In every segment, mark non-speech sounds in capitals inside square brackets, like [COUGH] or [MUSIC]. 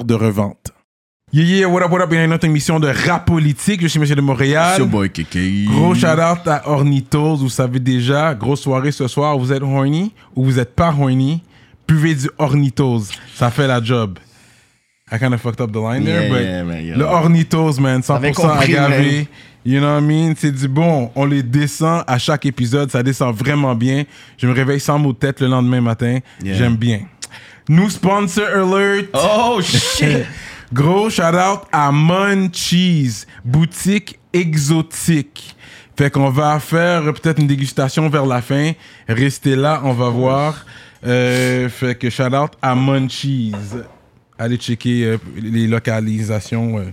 de revente. Yeah, yeah, what up, what up, il y a une autre émission de rap politique. Je suis Monsieur de Montréal. Your boy Kiki. Gros shout out à Ornitos, vous savez déjà, grosse soirée ce soir, vous êtes horny ou vous êtes pas horny, buvez du Ornitos, ça fait la job. I kind of fucked up the line there, Yeah, but yeah, man, yeah. le Ornitos, man, T'avais 100% compris, agavé. man. You know what I mean? C'est du bon. On les descend à chaque épisode. Ça descend vraiment bien. Je me réveille sans mot de tête le lendemain matin. Yeah. J'aime bien. Nous sponsor alert. Oh shit! [LAUGHS] Gros shout out à Munchies, boutique exotique. Fait qu'on va faire peut-être une dégustation vers la fin. Restez là, on va voir. Euh, fait que shout out à Munchies. Allez checker euh, les localisations. euh,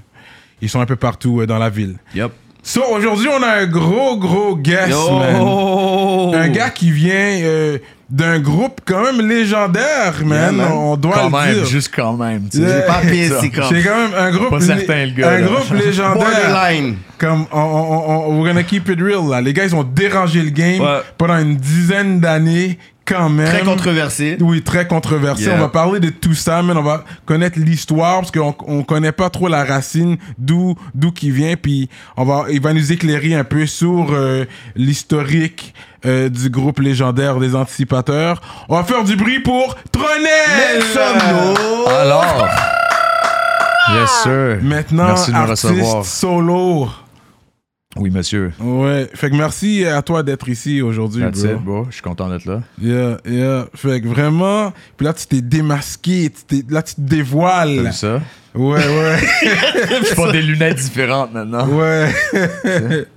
ils sont un peu partout dans la ville. Yup. So, aujourd'hui, on a un gros, gros guest, man. Un gars qui vient d'un groupe quand même légendaire, man. man. On doit Quand le même, dire. juste quand même. tu sais. Yeah. J'ai pas [LAUGHS] comme. C'est quand même un groupe, Pas certain, le gars, un là. groupe [LAUGHS] légendaire. Borderline. Comme on, on, on, we're gonna keep it real là. Les gars, ils ont dérangé le game Ouais. pendant une dizaine d'années quand même. Très controversé. Oui, très controversé. Yeah. On va parler de tout ça, mais on va connaître l'histoire parce qu'on on connaît pas trop la racine d'où d'où qui vient. Puis on va, il va nous éclairer un peu sur euh, l'historique euh, du groupe légendaire des anticipateurs. On va faire du bruit pour Tronel. Alors? Yes, sir. Maintenant, Merci de me artiste recevoir. solo. Oui, monsieur. Ouais, fait que merci à toi d'être ici aujourd'hui, That's bro. it, bro. Je suis content d'être là. Yeah, yeah. Fait que vraiment, puis là tu t'es démasqué, tu t'es- là tu te T'as dévoiles. vu ça? Ouais, ouais, [LAUGHS] [LAUGHS] Je pas des lunettes différentes maintenant. ouais. [LAUGHS]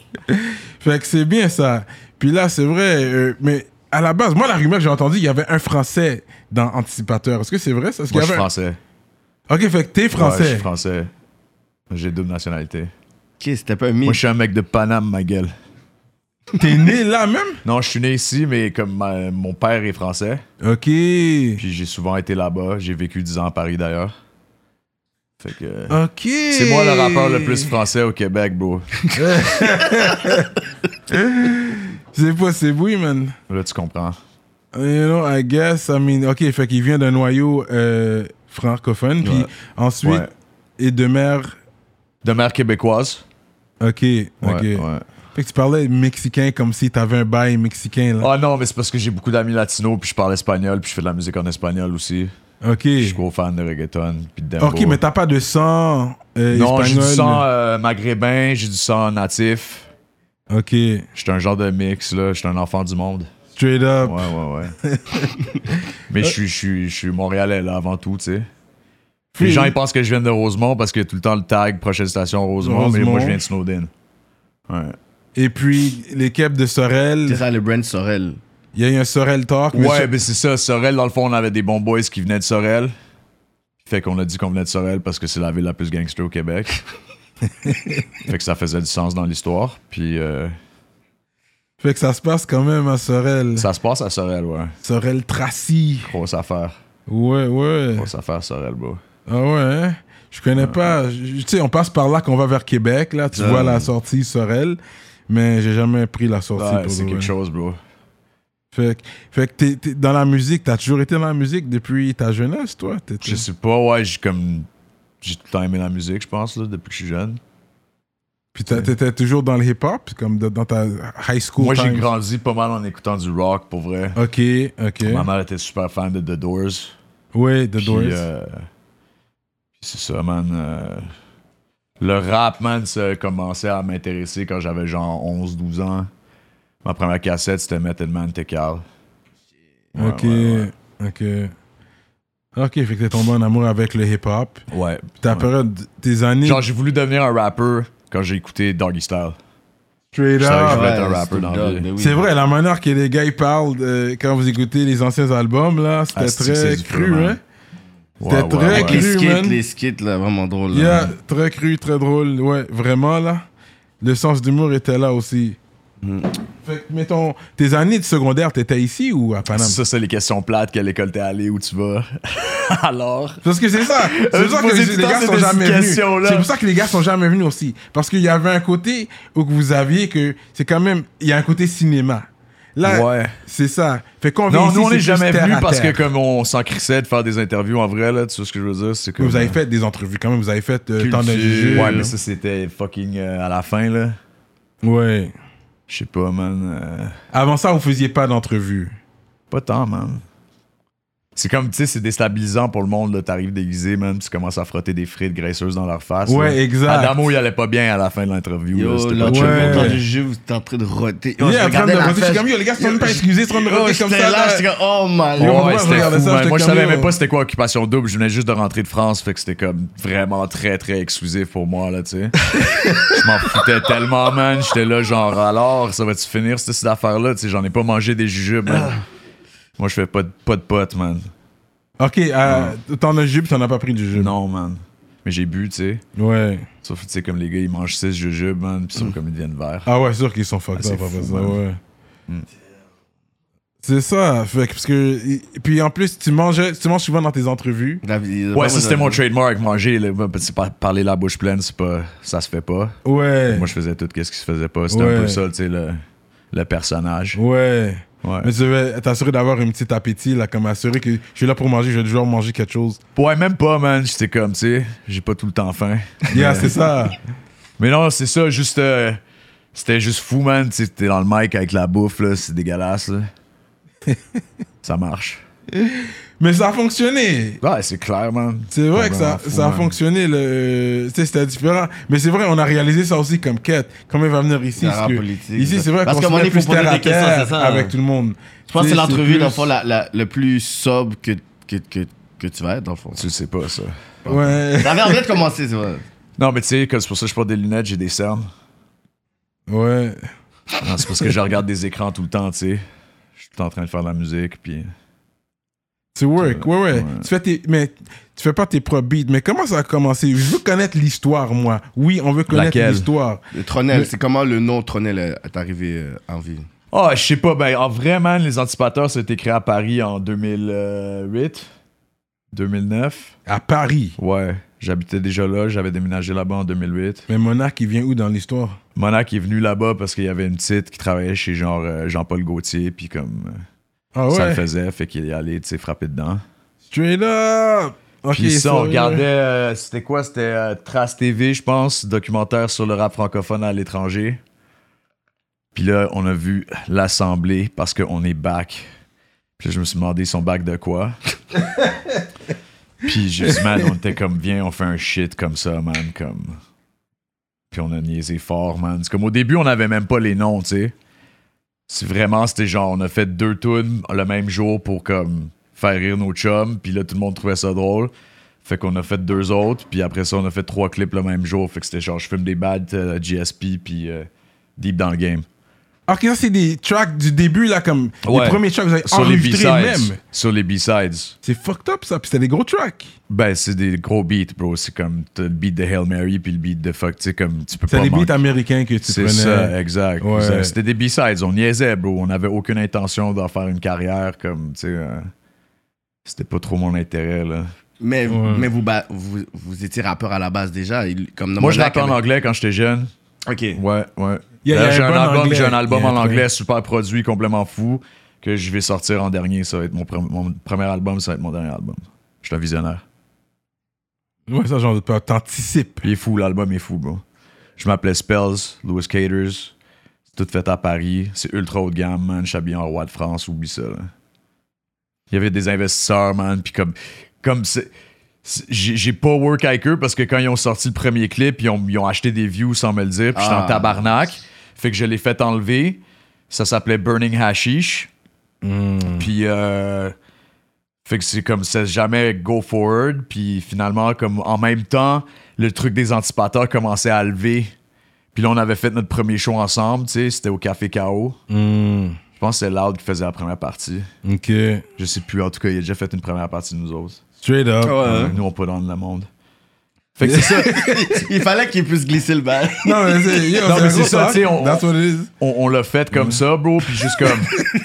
fait que c'est bien ça. Puis là, c'est vrai, euh, mais à la base, moi la rumeur que j'ai entendue, il y avait un Français dans Anticipateur. Est-ce que c'est vrai ça? Est-ce qu'il Moi, y je suis avait un- français. Ok, fait que t'es Ouais, je français. suis français. J'ai double nationalité. Ok, c'était pas un mythe. Moi, je suis un mec de Paname, ma gueule. T'es né là même? Non, je suis né ici, mais comme ma- mon père est français, Ok. puis j'ai souvent été là-bas. J'ai vécu 10 ans à Paris d'ailleurs. Fait que. Ok. C'est moi le rappeur le plus français au Québec, bro. [LAUGHS] [LAUGHS] C'est possible, oui, man. Là, tu comprends. You know, I guess, I mean, ok, fait qu'il vient d'un noyau euh, francophone, puis ensuite, Ouais. et de mère, De mère québécoise. ok, Ouais, ok. ouais. Fait que tu parlais mexicain comme si t'avais un bail mexicain, là. Ah non, mais c'est parce que j'ai beaucoup d'amis latinos, puis je parle espagnol, puis je fais de la musique en espagnol aussi. ok. Je suis gros fan de reggaeton, puis de. Ok, mais t'as pas de sang euh, Non, j'ai espagnol. du sang euh, maghrébin, j'ai du sang natif. Ok, J'étais un genre de mix, là. J'étais un enfant du monde. straight up. Ouais, ouais, ouais. [LAUGHS] mais je suis- montréalais, là, avant tout, tu sais. Les gens, ils pensent que je viens de Rosemont parce qu'il y a tout le temps le tag prochaine station Rosemont, mais moi, je viens de Snowden. Ouais. Et puis, l'équipe de Sorel, C'est ça, le brand Sorel. il y a eu un Sorel Talk. mais Ouais, ça- ben c'est ça. Sorel, dans le fond, on avait des bons boys qui venaient de Sorel. Fait qu'on a dit qu'on venait de Sorel parce que c'est la ville la plus gangster au Québec. [LAUGHS] fait que ça faisait du sens dans l'histoire. Puis euh, fait que ça se passe quand même à Sorel. ça se passe à Sorel, ouais. Sorel Tracy. Grosse affaire. Ouais, ouais. Grosse affaire, Sorel, bro. Ah ouais, hein? Je connais pas. Tu sais, on passe par là qu'on va vers Québec, là. Tu vois la sortie Sorel. Mais j'ai jamais pris la sortie. Ouais, pour c'est quelque vrai. chose, bro. Fait, que- fait que t'es, t'es dans la musique, t'as toujours été dans la musique depuis ta jeunesse, toi? Je sais pas, ouais, j'ai comme. J'ai tout le temps aimé la musique, je pense, là, depuis que je suis jeune. Puis t'étais toujours dans le hip-hop, comme de- dans ta high school Moi, j'ai grandi pas mal en écoutant du rock, pour vrai. Ok, ok. Ma mère était super fan de The Doors. Oui, The Puis, Doors. euh, puis c'est ça, man. euh, le rap, man, ça a commencé à m'intéresser quand j'avais genre 11-12 ans. Ma première cassette, c'était Method Man Tekal. Ouais, ok, ouais, ok. Ok, fait que t'es tombé en amour avec le hip-hop. Ouais. Puis ta Ouais. période, tes années... Genre, j'ai voulu devenir un rappeur quand j'ai écouté Doggy Style. Straight je up. voulais être un Ouais, rappeur Snoop dans la Dogg, vie. mais oui. C'est vrai, la manière que les gars ils parlent euh, quand vous écoutez les anciens albums, là, c'était Ah, c'est que très c'est du cru, feu, man. hein? C'était très Avec les cru, skits, man. les skits, là, vraiment drôle. Yeah, très cru, très drôle. Ouais, vraiment, là. Le sens d'humour était là aussi. Mm. Fait que, mettons, tes années de secondaire, t'étais ici ou à Paname? Ça, c'est les questions plates. Quelle école t'es allé, où tu vas. [LAUGHS] Alors? Parce que c'est ça. [LAUGHS] C'est Euh, pour ça que les gars sont jamais venus. C'est pour ça que les gars sont jamais venus aussi. Parce qu'il y avait un côté où vous aviez que c'est quand même. Il y a un côté cinéma. Là, Ouais. c'est ça. Fait qu'on Non, ici, nous, on n'est jamais venus parce que comme on s'en crissait de faire des interviews en vrai, là, tu sais ce que je veux dire? C'est que Vous avez fait des entrevues quand même. Vous avez fait euh, tant de jujubes. Ouais, mais ça, c'était fucking euh, à la fin, là. Ouais. Je sais pas, man. euh, Avant ça, vous faisiez pas d'entrevues. Pas tant, man. C'est comme, tu sais, c'est déstabilisant pour le monde, là. T'arrives déguisé, man, puis tu commences à frotter des frites graisseuses dans leur face. Ouais, là. exact. Adamo, il allait pas bien à la fin de l'interview. là, Yo, c'était là, chill. Ouais. du jeu, vous êtes en train de roter. Yo, je en train de roter. Je suis comme, yo, les gars, sont même pas excusés, ils sont en train de roter comme ça. là, là. j'étais comme, oh my. Ouais, moi, je fou, ça, Moi, savais même pas c'était quoi Occupation Double. Je venais juste de rentrer de France, fait que c'était comme vraiment très, très exclusif pour moi, là, tu sais. [LAUGHS] je m'en foutais tellement, man. J'étais là, genre, alors, ça va-tu finir, cette, cette affaire-là? Tu sais, j'en ai pas mangé des jujubes, man. Moi, je fais pas de, pas de potes, man. Ok, euh, t'en as jus, t'en as pas pris du jus. Non, man. Mais j'ai bu, tu sais. Ouais. Sauf, tu sais, comme les gars, ils mangent 6 jujubes, man, pis ils sont comme ils deviennent verts. Ah ouais, sûr qu'ils sont fucked Ah, c'est up après fou, ça, man. ouais. Mm. C'est ça, fait que, parce que, et puis en plus, tu manges, tu manges souvent dans tes entrevues. Ouais, ça, c'était mon trademark, manger, c'est pas- parler la bouche pleine, c'est pas, ça se fait pas. Ouais. Moi, je faisais tout ce qui se faisait pas. C'était Ouais. un peu ça, tu sais, le, le personnage. Ouais. Ouais. Mais tu devais t'assurer d'avoir un petit appétit, là, comme assurer que je suis là pour manger, je vais toujours manger quelque chose. Ouais, même pas, man. J'étais comme, tu sais, j'ai pas tout le temps faim. [LAUGHS] Yeah, c'est ça. Mais non, c'est ça, juste. euh, c'était juste fou, man. Tu sais, t'es dans le mic avec la bouffe, là, c'est dégueulasse, là. [LAUGHS] ça marche. Mais ça a fonctionné. Ouais, c'est clair, man. C'est vrai que ça, fou, ça a man. fonctionné. Le... C'était différent. Mais c'est vrai, on a réalisé ça aussi comme quête. Comment il va venir ici? C'est parce que politique, Ici, c'est vrai Parce qu'on qu'à un se met plus faut poser terre à des questions, terre ça, avec hein. tout le monde. Je pense que c'est l'entrevue, plus- dans le fond, la, la, le plus sobre que, que, que, que tu vas être, dans le fond. Tu le sais pas, ça. Ouais. T'avais envie de commencer, c'est vrai. Non, mais tu sais, comme c'est pour ça que je porte des lunettes, j'ai des cernes. Ouais. C'est parce que je regarde des écrans tout le temps, tu sais. Je suis tout en train de faire de la musique, puis. Tu work, ouais, ouais. Ouais. Tu fais tes, mais tu fais pas tes propres beats. Mais comment ça a commencé? Je veux connaître l'histoire, moi. Oui, on veut connaître Laquelle? l'histoire. Le Tronel, Mais- c'est comment le nom Tronel est arrivé euh, en vie? Ah, je sais pas. Ben, en vrai, man, les Anticipateurs, ça a été créé à Paris en 2008, 2009. À Paris? Ouais, j'habitais déjà là, j'avais déménagé là-bas en 2008. Mais Monarch, il vient où dans l'histoire? Monac est venu là-bas parce qu'il y avait une petite qui travaillait chez genre euh, Jean-Paul Gaultier, puis comme Ah ça le faisait, fait qu'il est allé, tu sais, frapper dedans. Straight up. Ok, puis ça, on regardait, euh, c'était quoi? C'était euh, Trace TV, je pense, documentaire sur le rap francophone à l'étranger. Puis là, on a vu l'Assemblée parce qu'on est back. Puis là, je me suis demandé, ils sont back de quoi? Puis juste, man, on était comme, viens, on fait un shit comme ça, man, comme. Puis on a niaisé fort, man. C'est comme au début, on avait même pas les noms, tu sais. C'est vraiment, c'était genre, on a fait deux tunes le même jour pour comme faire rire nos chums, puis là, tout le monde trouvait ça drôle. Fait qu'on a fait deux autres, puis après ça, on a fait trois clips le même jour. Fait que c'était genre, je filme des bad euh, GSP, puis euh, Deep dans le game. Ok, ça, c'est des tracks du début, là, comme Ouais. les premiers tracks, vous avez Sur les même. Sur les B-sides. C'est fucked up, ça. Puis c'était des gros tracks. Ben, c'est des gros beats, bro. C'est comme le beat de Hail Mary, puis le beat de fuck, tu sais, comme tu peux C'est pas des beats américains que tu C'est prenais. ça, exact. Ouais. C'était des B-sides. On niaisait, bro. On n'avait aucune intention d'en faire une carrière comme, tu sais. euh, c'était pas trop mon intérêt, là. Mais, Ouais. mais vous, vous, vous étiez rappeur à la base déjà. Comme Moi, je rappais en anglais quand j'étais jeune. Ok. Ouais, ouais. J'ai un album, un en anglais super produit, complètement fou, que je vais sortir en dernier. Ça va être mon, pre- mon premier album, ça va être mon dernier album. Je suis un visionnaire. Ouais, ça, j'en doute pas. T'anticipes. Il est fou, l'album est fou, bro. Je m'appelais Spells, Louis Caters. C'est tout fait à Paris. C'est ultra haut de gamme, man. Je suis habillé en roi de France, oublie ça. là. Il y avait des investisseurs, man. Puis comme, comme c'est. J'ai j'ai pas work avec eux parce que quand ils ont sorti le premier clip, ils ont, ils ont acheté des views sans me le dire. Puis j'étais Ah. en tabarnak. Fait que je l'ai fait enlever. Ça s'appelait Burning Hashish. Puis, euh, fait que c'est comme c'est jamais go forward. Puis finalement, comme en même temps, le truc des anticipateurs commençait à lever. Puis là, on avait fait notre premier show ensemble, tu sais, c'était au Café KO. Hmm, Je pense que c'est Loud qui faisait la première partie. Ok. Je sais plus, en tout cas, il a déjà fait une première partie de nous autres. Straight up. Euh, nous, on peut dans le monde. Fait que c'est ça. [LAUGHS] Il fallait qu'il puisse glisser le bal. Non, mais c'est yo, Non, mais c'est ça, tu sais, on- l'a fait comme ça, bro, puis juste comme.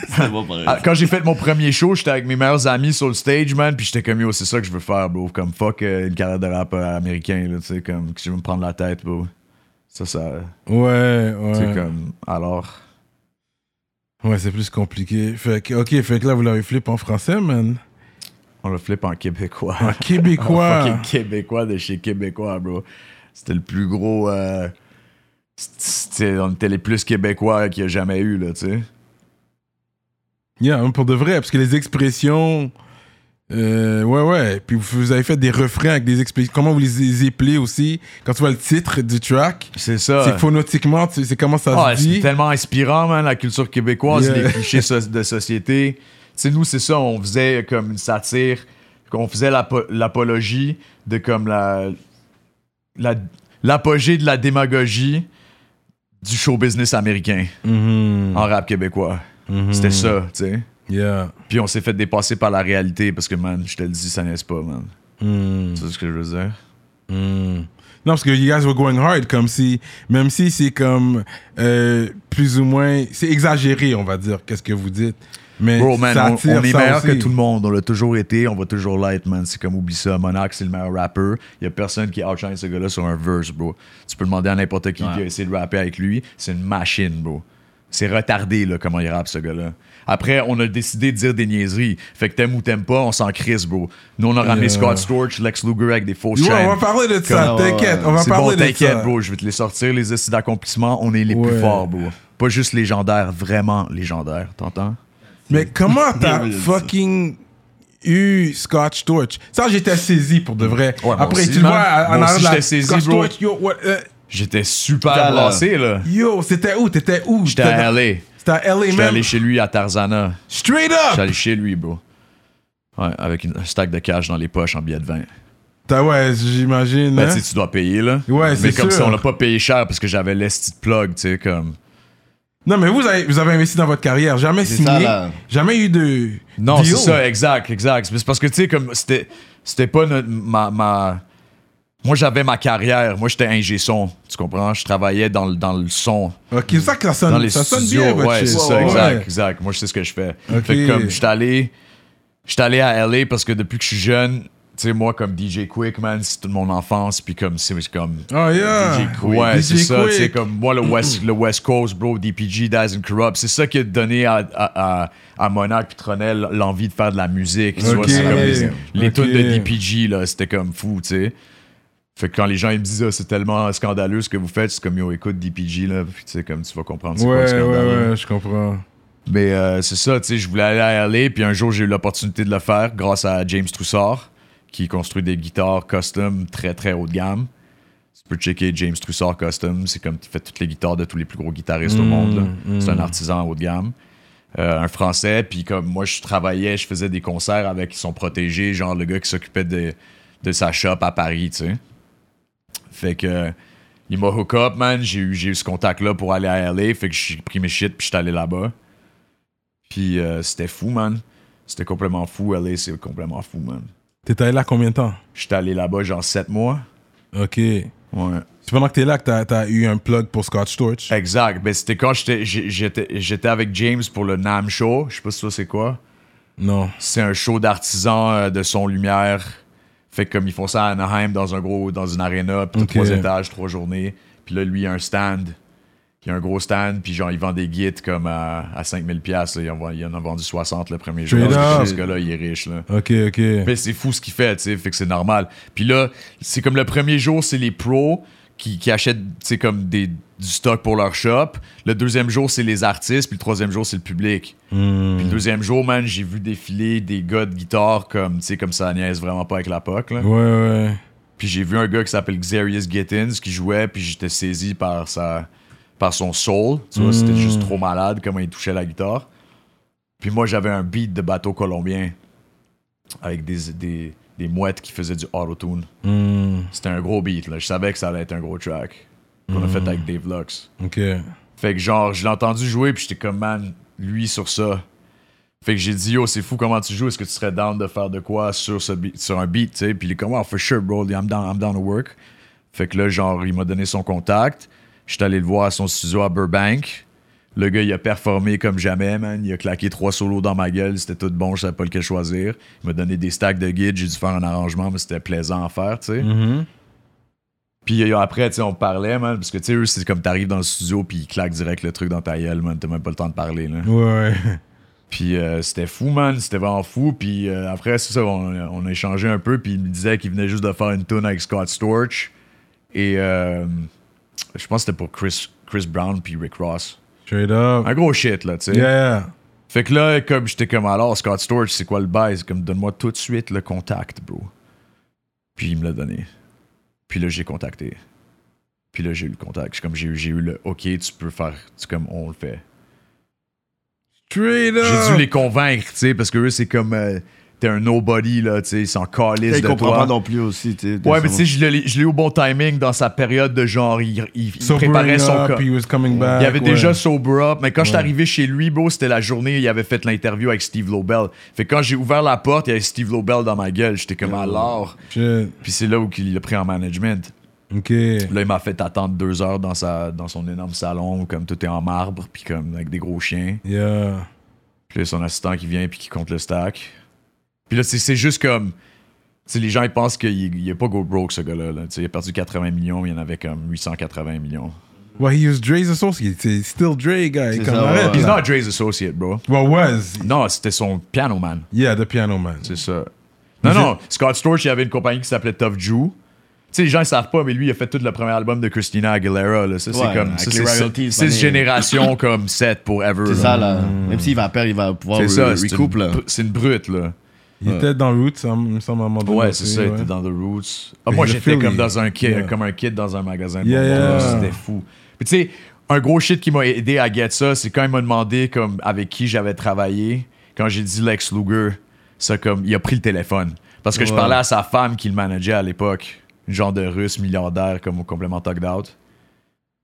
C'est bon, pareil. Ah, Quand j'ai fait mon premier show, j'étais avec mes meilleurs amis sur le stage, man, puis j'étais comme yo, c'est ça que je veux faire, bro. Comme fuck euh, une carrière de rappeur américain, là, tu sais, comme que je vais me prendre la tête, bro. Ça, ça. Ouais, Tu sais, ouais. comme. Alors. Ouais, c'est plus compliqué. Fait que, ok, fait que là, vous l'avez flip en français, man. On le flip en québécois. En québécois. [LAUGHS] québécois de chez québécois, bro. C'était le plus gros. euh, c'était- on était les plus québécois qu'il y a jamais eu, là, tu sais. Yeah, pour de vrai, parce que les expressions. euh, ouais, ouais. Puis vous, avez fait des refrains avec des expressions. Comment vous les, appelez aussi? Quand tu vois le titre du track, C'est ça. c'est phonétiquement, tu- c'est comment ça Ah, se c'est dit. tellement inspirant, man, la culture québécoise, Yeah. les clichés so- de société. Sais, nous, c'est ça, on faisait comme une satire, on faisait l'apo- l'apologie de comme la. la- l'apogée de la démagogie du show business américain Mhm. en rap québécois. Mhm. C'était ça, tu sais. Yeah. Puis on s'est fait dépasser par la réalité parce que, man, je te le dis, ça n'est pas, man. Tu sais ce que je veux dire? Hmm. Non, parce que you guys were going hard, comme si, même si c'est comme euh, plus ou moins, c'est exagéré, on va dire, qu'est-ce que vous dites. Mais Bro, man, ça on, est meilleur que tout le monde. On l'a toujours été, on va toujours l'être, man. C'est comme, oublie ça. Monarch, c'est le meilleur rapper. Il y a personne qui outshine ce gars-là sur un verse, bro. Tu peux demander à n'importe qui Ouais. qui a essayé de rapper avec lui. C'est une machine, bro. C'est retardé, là, comment il rappe, ce gars-là. Après, on a décidé de dire des niaiseries. Fait que t'aimes ou t'aimes pas, on s'en crisse, bro. Nous, on a ramené. Scott Storch, Lex Luger avec des fausses Ouais, chaînes. on va parler de ça, t'inquiète, on va C'est parler bon, de ça. t'inquiète, bro. Je vais te les sortir, les essais d'accomplissement. On est les Ouais. plus forts, bro. Pas juste légendaires, vraiment légendaires. T'entends? Mais comment [LAUGHS] t'as fucking eu Scotch Torch? Ça, j'étais saisi pour de vrai. Après, aussi, tu le vois en arrière de la j'étais saisi, Scotch bro. Torch, yo, what, euh, J'étais super Putain, là. yo, c'était où? T'étais où? J'étais à LA. C'était à LA J'étais même. allé chez lui à Tarzana. Straight J'étais up allé chez lui, bro. Ouais, avec une- un stack de cash dans les poches en billets de vin. T'as- Ouais, j'imagine. Ben, hein. tu sais, tu dois payer, là. Ouais, Mais c'est comme sûr. ça, on l'a pas payé cher parce que j'avais l'esti de plug, tu sais, comme. Non, mais vous avez, vous avez investi dans votre carrière, jamais signé, ça, jamais eu de. Non, c'est ça, exact, exact. C'est parce que, tu sais, comme, c'était, c'était pas notre- ma, ma- Moi, j'avais ma carrière. Moi, j'étais ingé son. Tu comprends? Je travaillais dans, le- dans le son. Ok, c'est ça que ça sonne, dans les ça sonne studios. bien, votre ouais, c'est ça, Ouais. exact, exact. Moi, je sais ce que je fais. Fait que comme, j'étais allé, j'étais allé à LA parce que depuis que je suis jeune, tu sais, moi, comme DJ Quick, man, c'est toute mon enfance. Puis comme, c'est comme. Oh yeah. DJ Quick. Ouais, DJ c'est ça, tu sais, Quick. comme moi, le West, le West Coast, bro, DPG, Daz and Corrupt, c'est ça qui a donné à, à, à, à Monarch puis Tronel l'envie de faire de la musique. Tu vois, Ok. c'est comme les, tunes de DPG, là, c'était comme fou, tu sais. Fait que quand les gens ils me disent, ah, c'est tellement scandaleux ce que vous faites, c'est comme, yo, écoute DPG, là, puis tu sais, comme tu vas comprendre c'est quoi le Ouais, ouais, ouais, je comprends. Mais euh, c'est ça, tu sais, je voulais aller à LA, puis un jour, j'ai eu l'opportunité de le faire grâce à James Troussard, qui construit des guitares custom très, très haut de gamme. Tu peux checker James Troussard Custom, c'est comme il fait toutes les guitares de tous les plus gros guitaristes au Mm, monde. mm. C'est un artisan haut de gamme. Euh, un français, puis comme moi, je travaillais, je faisais des concerts avec son protégé, genre le gars qui s'occupait de, de sa shop à Paris, tu sais. Fait que il m'a hook up, man. J'ai eu, eu ce contact-là pour aller à LA. Fait que j'ai pris mes shit, puis j'étais allé là-bas. Puis euh, c'était fou, man. C'était complètement fou. LA, c'est complètement fou, man. T'es allé là combien de temps? J'étais allé là-bas, genre 7 mois. Ok. Ouais. C'est pendant que t'es là que t'as as eu un plug pour Scotch Torch. Exact. Ben, c'était quand j'étais, j'ai- j'étais, j'étais avec James pour le NAM Show. Je sais pas si ça c'est quoi. Non. C'est un show d'artisans euh, de son lumière. Fait que comme ils font ça à Anaheim dans un gros dans une arena, puis trois étages, trois journées. Puis là lui il a un stand. Il a un gros stand, puis genre il vend des guides comme à, à 5000 pièces, il, en vend- il en a vendu 60 le premier jour. Ce gars-là, il est riche là. Ok, ok. Mais c'est fou ce qu'il fait, tu sais, fait que c'est normal. Puis là, c'est comme le premier jour, c'est les pros qui, qui achètent, tu sais, comme des, du stock pour leur shop. Le deuxième jour, c'est les artistes, puis le troisième jour, c'est le public. Hmm. Puis le deuxième jour, man, j'ai vu défiler des gars de guitare comme, tu sais, comme ça niaise vraiment pas avec la POC, là. Ouais, ouais. Puis j'ai vu un gars qui s'appelle Xerius Gittins qui jouait, puis j'étais saisi par sa par son soul. Tu vois, c'était juste trop malade comment il touchait la guitare. Puis moi, j'avais un beat de bateau colombien avec des, des, des mouettes qui faisaient du auto-tune. Hmm. C'était un gros beat, là. Je savais que ça allait être un gros track. qu'on a fait avec Dave Lux. Ok. Fait que genre, je l'ai entendu jouer, puis j'étais comme, man, lui sur ça. Fait que j'ai dit, yo, c'est fou comment tu joues, est-ce que tu serais down de faire de quoi sur, ce beat- sur un beat, tu sais? Puis il est comme, oh, for sure, bro, I'm down, I'm down to work. Fait que là, genre, il m'a donné son contact. J'étais allé le voir à son studio à Burbank. Le gars, il a performé comme jamais, man. Il a claqué trois solos dans ma gueule. C'était tout bon, je savais pas lequel choisir. Il m'a donné des stacks de guides. J'ai dû faire un arrangement, mais c'était plaisant à faire, tu sais. Mhm. Puis euh, après, tu sais, on parlait, man. Parce que, tu sais, eux, c'est comme t'arrives dans le studio, puis ils claquent direct le truc dans ta gueule, man. T'as même pas le temps de parler, là. Ouais. [LAUGHS] Puis euh, c'était fou, man. C'était vraiment fou. Puis euh, après, c'est ça, on, on a échangé un peu. Puis il me disait qu'il venait juste de faire une tune avec Scott Storch. Et euh, je pense que c'était pour Chris, Chris Brown puis Rick Ross. Straight up. Un gros shit, là, tu sais. Yeah. Fait que là, comme j'étais comme alors, Scott Storch, c'est quoi le bail? C'est comme donne-moi tout de suite le contact, bro. Puis il me l'a donné. Puis là, j'ai contacté. Puis là, j'ai eu le contact. J'ai comme j'ai j'ai eu le OK, tu peux faire. C'est comme on le fait. Straight up. J'ai dû les convaincre, tu sais, parce que eux, c'est comme. euh, T'es un nobody, là, tu sais, ils s'en calissent Il de comprend toi. pas non plus aussi, tu Ouais, mais tu sais, je l'ai je l'ai eu au bon timing dans sa période de genre, il, il- il Sobering préparait son up, cas. he was coming back. Il avait ouais. déjà sober up, mais quand je suis arrivé chez lui, bro, c'était la journée où il avait fait l'interview avec Steve Lobel. Fait que quand j'ai ouvert la porte, il y avait Steve Lobel dans ma gueule. J'étais comme alors? Shit. Puis c'est là où il l'a pris en management. Ok. Là, il m'a fait attendre deux heures dans, sa, dans son énorme salon, où comme tout est en marbre, puis comme avec des gros chiens. Yeah. Puis là, son assistant qui vient puis qui compte le stack. Puis là, c'est c'est juste comme. Tu sais, les gens, ils pensent qu'il il est pas go broke, ce gars-là. là. Tu sais, Il a perdu 80 millions, mais il y en avait comme 880 millions. Well, he was Dre's associate. C'est still Dre, guy. C'est Comme ça, arrête, ouais. He's not Dre's associate, bro. Well, was. Non, c'était son piano man. Yeah, the piano man. C'est ça. Non, non, Scott Storch, il avait une compagnie qui s'appelait Tough Jew. Tu sais, les gens, ils savent pas, mais lui, il a fait tout le premier album de Christina Aguilera. Là. Ça, c'est Ouais, comme. c'est- royalties, C'est mané. génération comme 7 pour ever. C'est ça, là. Même s'il va perdre, il va pouvoir C'est ça, re- c'est recoup, une, là. br- c'est une brute, là. Il était dans Roots, hein, il me semble, à un moment donné. Ouais, c'est ça, il était dans The Roots. Ah, moi, j'étais comme dans un kid, Yeah. comme un kid dans un magasin. Yeah, yeah. C'était fou. Puis tu sais, un gros shit qui m'a aidé à get ça, c'est quand il m'a demandé comme avec qui j'avais travaillé. Quand j'ai dit Lex Luger, ça comme il a pris le téléphone parce que je parlais à sa femme qui le manageait à l'époque, une genre de russe milliardaire comme au complément out.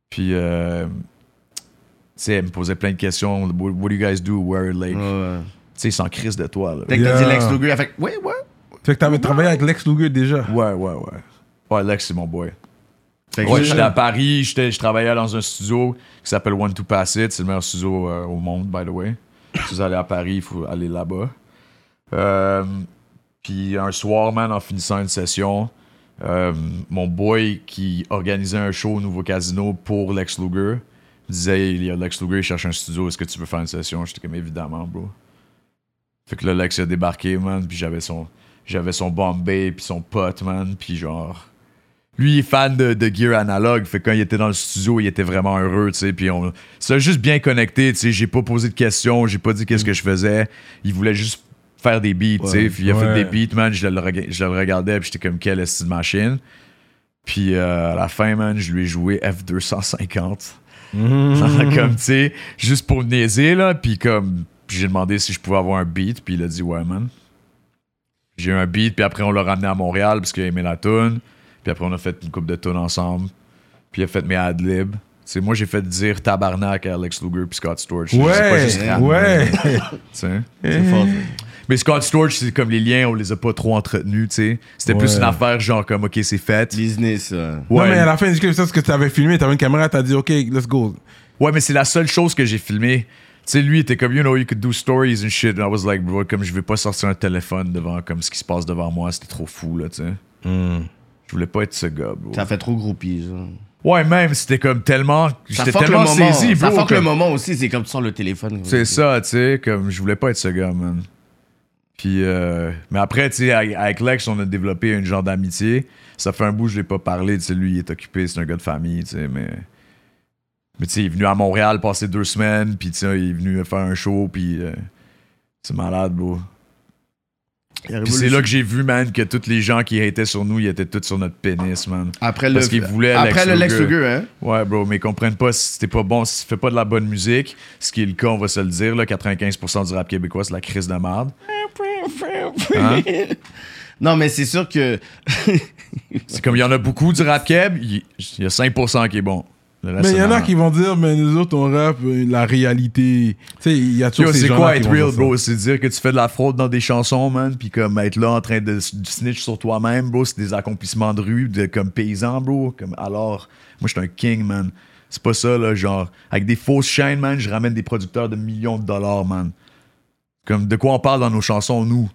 Puis euh, tu sais, elle me posait plein de questions. What, what do you guys do? Where like, Ouais, sais, s'en crissent de toi là. Fait que t'as Yeah. dit Lex Luger, fait ouais, ouais. Fait que t'avais travaillé avec Lex Luger déjà. Ouais, ouais, ouais. Ouais, Lex, c'est mon boy. Fait que Ouais, j'étais à Paris, j'étais- je travaillais dans un studio qui s'appelle One to Pass It. C'est le meilleur studio euh, au monde, by the way. Si vous allez à Paris, il faut aller là-bas. Euh, puis un soir, man, en finissant une session, euh, mon boy qui organisait un show au Nouveau Casino pour Lex Luger disait il y a Lex Luger, il cherche un studio, est-ce que tu veux faire une session? J'étais comme évidemment, bro. Fait que là, Lex a débarqué, man, puis j'avais son, j'avais son Bombay, puis son pote, man, puis genre. Lui, il est fan de, de gear analogue. Fait que quand il était dans le studio, il était vraiment heureux, tu sais. Puis on s'est juste bien connecté, tu sais. J'ai pas posé de questions, j'ai pas dit qu'est-ce que je faisais. Il voulait juste faire des beats, tu sais. Puis il a Ouais. fait des beats, man. Je le, je le regardais, puis j'étais comme quelle estime de machine? Puis euh, à la fin, man, je lui ai joué F250. Mhm. [LAUGHS] comme, tu sais, juste pour me niaiser, là. Puis comme, puis j'ai demandé si je pouvais avoir un beat, puis il a dit ouais, man. J'ai eu un beat, puis après on l'a ramené à Montréal parce qu'il a aimé la tune. Puis après on a fait une coupe de tunes ensemble. Puis il a fait mes ad-libs. C'est moi j'ai fait dire tabarnak à Alex Luger puis Scott Storch. Pas Ouais, juste rap, ouais. [LAUGHS] tu. C'est fort. Mais Scott Storch, c'est comme les liens, on les a pas trop entretenus, tu sais. C'était plus Ouais. une affaire genre comme ok c'est fait. Business. euh. Non, mais à la fin, c'est que ça, ce que tu avais filmé, t'avais une caméra, t'as dit, OK, let's go. Ouais, mais c'est la seule chose que j'ai filmé. Tu sais, lui il était comme, you know, you could do stories and shit. And I was like, bro, comme je vais pas sortir un téléphone devant comme ce qui se passe devant moi, c'était trop fou, là, tu sais. Je voulais pas être ce gars, bro. Ça fait trop groupie, ça. Ouais, même, c'était comme tellement. Ça J'étais fuck le tellement moment. saisi, Ça bro. fuck le comme- moment aussi, c'est comme tu sors le téléphone. C'est ça, tu sais, comme je voulais pas être ce gars, man. Puis, euh, mais après, tu sais, avec, avec Lex, on a développé une genre d'amitié. Ça fait un bout, je l'ai pas parlé, tu sais, lui, il est occupé, c'est un gars de famille, tu sais, mais. Mais tu sais, il est venu à Montréal passer deux semaines, puis tu sais, il est venu faire un show, puis. euh, c'est malade, bro. Puis c'est là que j'ai vu, man, que tous les gens qui étaient sur nous, ils étaient tous sur notre pénis, man. Après le, Parce qu'ils voulaient après Lex le Lex Luger. Hein? Ouais, bro, mais ils comprennent pas si t'es pas bon, si tu fais pas de la bonne musique, ce qui est le cas, on va se le dire, là, 95% du rap québécois, c'est la crise de merde. Hein? [LAUGHS] Non, mais c'est sûr que. C'est comme il y en a beaucoup du rap keb, il y a 5% qui est bon. Mais il y en a qui vont dire, mais nous autres, on rappe euh, la réalité. Tu sais, il y a toujours Yo, ces c'est quoi être real, bro? C'est dire que tu fais de la fraude dans des chansons, man, puis comme être là en train de snitch sur toi-même, bro, c'est des accomplissements de rue, de, comme paysan, bro. Comme, alors, moi, je suis un king, man. C'est pas ça, là, genre, avec des fausses chaînes, man, je ramène des producteurs de millions de dollars, man. Comme, de quoi on parle dans nos chansons, nous?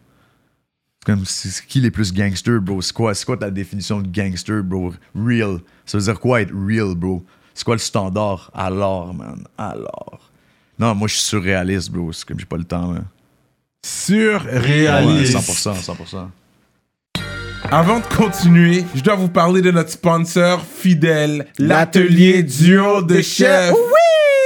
Comme, c'est c'est qui les plus gangsters, bro? C'est quoi, c'est quoi ta définition de gangster, bro? Real. Ça veut dire quoi être real, bro? C'est quoi le standard? Alors, man, alors. Non, moi, je suis surréaliste, bro. C'est comme j'ai pas le temps, là. Surréaliste. Ouais, 100%, 100%. Avant de continuer, je dois vous parler de notre sponsor fidèle, l'atelier duo de chef.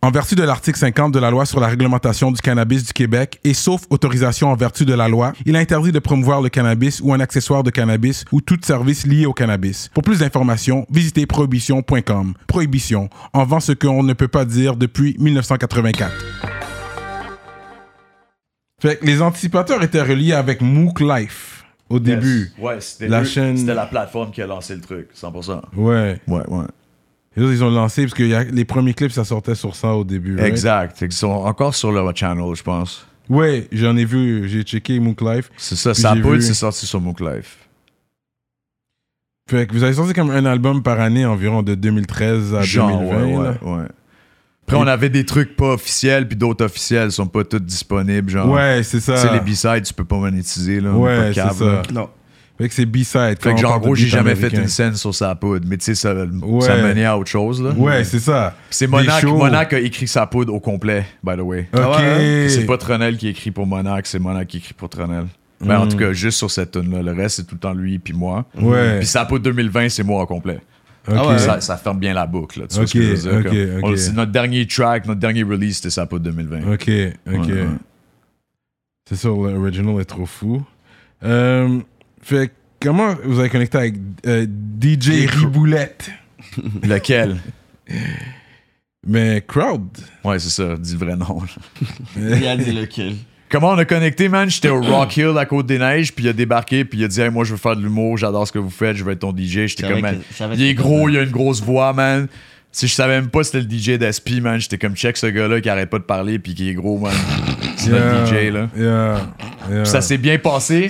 En vertu de l'article 50 de la loi sur la réglementation du cannabis du Québec et sauf autorisation en vertu de la loi, il est interdit de promouvoir le cannabis ou un accessoire de cannabis ou tout service lié au cannabis. Pour plus d'informations, visitez prohibition.com. Prohibition, en vend ce qu'on ne peut pas dire depuis 1984. Fait que les anticipateurs étaient reliés avec Mook Life au début. Ouais, c'était La chaîne- C'était la plateforme qui a lancé le truc, 100%. Ouais. Ouais, ouais. Les autres, ils ont lancé parce que y a- les premiers clips, ça sortait sur ça au début. right? Exact. Ils sont encore sur leur channel, je pense. Ouais, j'en ai vu, j'ai checké Mook Life. C'est ça, Puis sa j'ai poudre, vu- c'est sorti sur Mook Life. Fait que vous avez sorti comme un album par année environ de 2013 à Genre, 2020. ouais, là. ouais, ouais. Après, on avait des trucs pas officiels, puis d'autres officiels sont pas tous disponibles. Genre, Ouais, c'est ça. Tu sais, les B-sides, tu peux pas monétiser. Là, on est Ouais, c'est ça. là. Non. Fait que c'est B-side. Fait que, genre, en gros, j'ai jamais fait américain. une scène sur sa poudre. Mais tu sais, ça, Ouais. ça menait à autre chose. Là. Ouais, c'est ça. C'est shows. Monac a écrit sa poudre au complet, by the way. Ok. ouais, C'est pas Tronel qui écrit pour Monac, c'est Monac qui écrit pour Tronel. Mais en Mm. tout cas, juste sur cette tune là Le reste, c'est tout le temps lui puis moi. Ouais. Puis sa poudre 2020, c'est moi au complet. Ok. Ah ouais. Ça, ça ferme bien la boucle. Là, tu vois Ok, ce que je veux dire, ok, comme- ok. on- c'est notre dernier track, notre dernier release, c'était sa poudre 2020. Ok, ok. Ouais, ouais. C'est sûr, l'original est trop fou. Euh, fait que comment vous avez connecté avec euh, DJ Riboulette? [LAUGHS] Lequel? Mais Crowd. Ouais, c'est ça, dis le vrai nom. Il a dit lequel? Comment on a connecté, man? J'étais au Rock Hill à Côte-des-Neiges, puis il a débarqué, puis il a dit hey, Moi, je veux faire de l'humour, j'adore ce que vous faites, je veux être ton DJ. J'étais comme, man, il est gros, il a une grosse voix, man. Si je savais même pas c'était le DJ d'Espi, man, j'étais comme check ce gars-là qui arrête pas de parler, puis qui est gros, man. C'est notre DJ, là. Yeah, yeah. Ça s'est bien passé.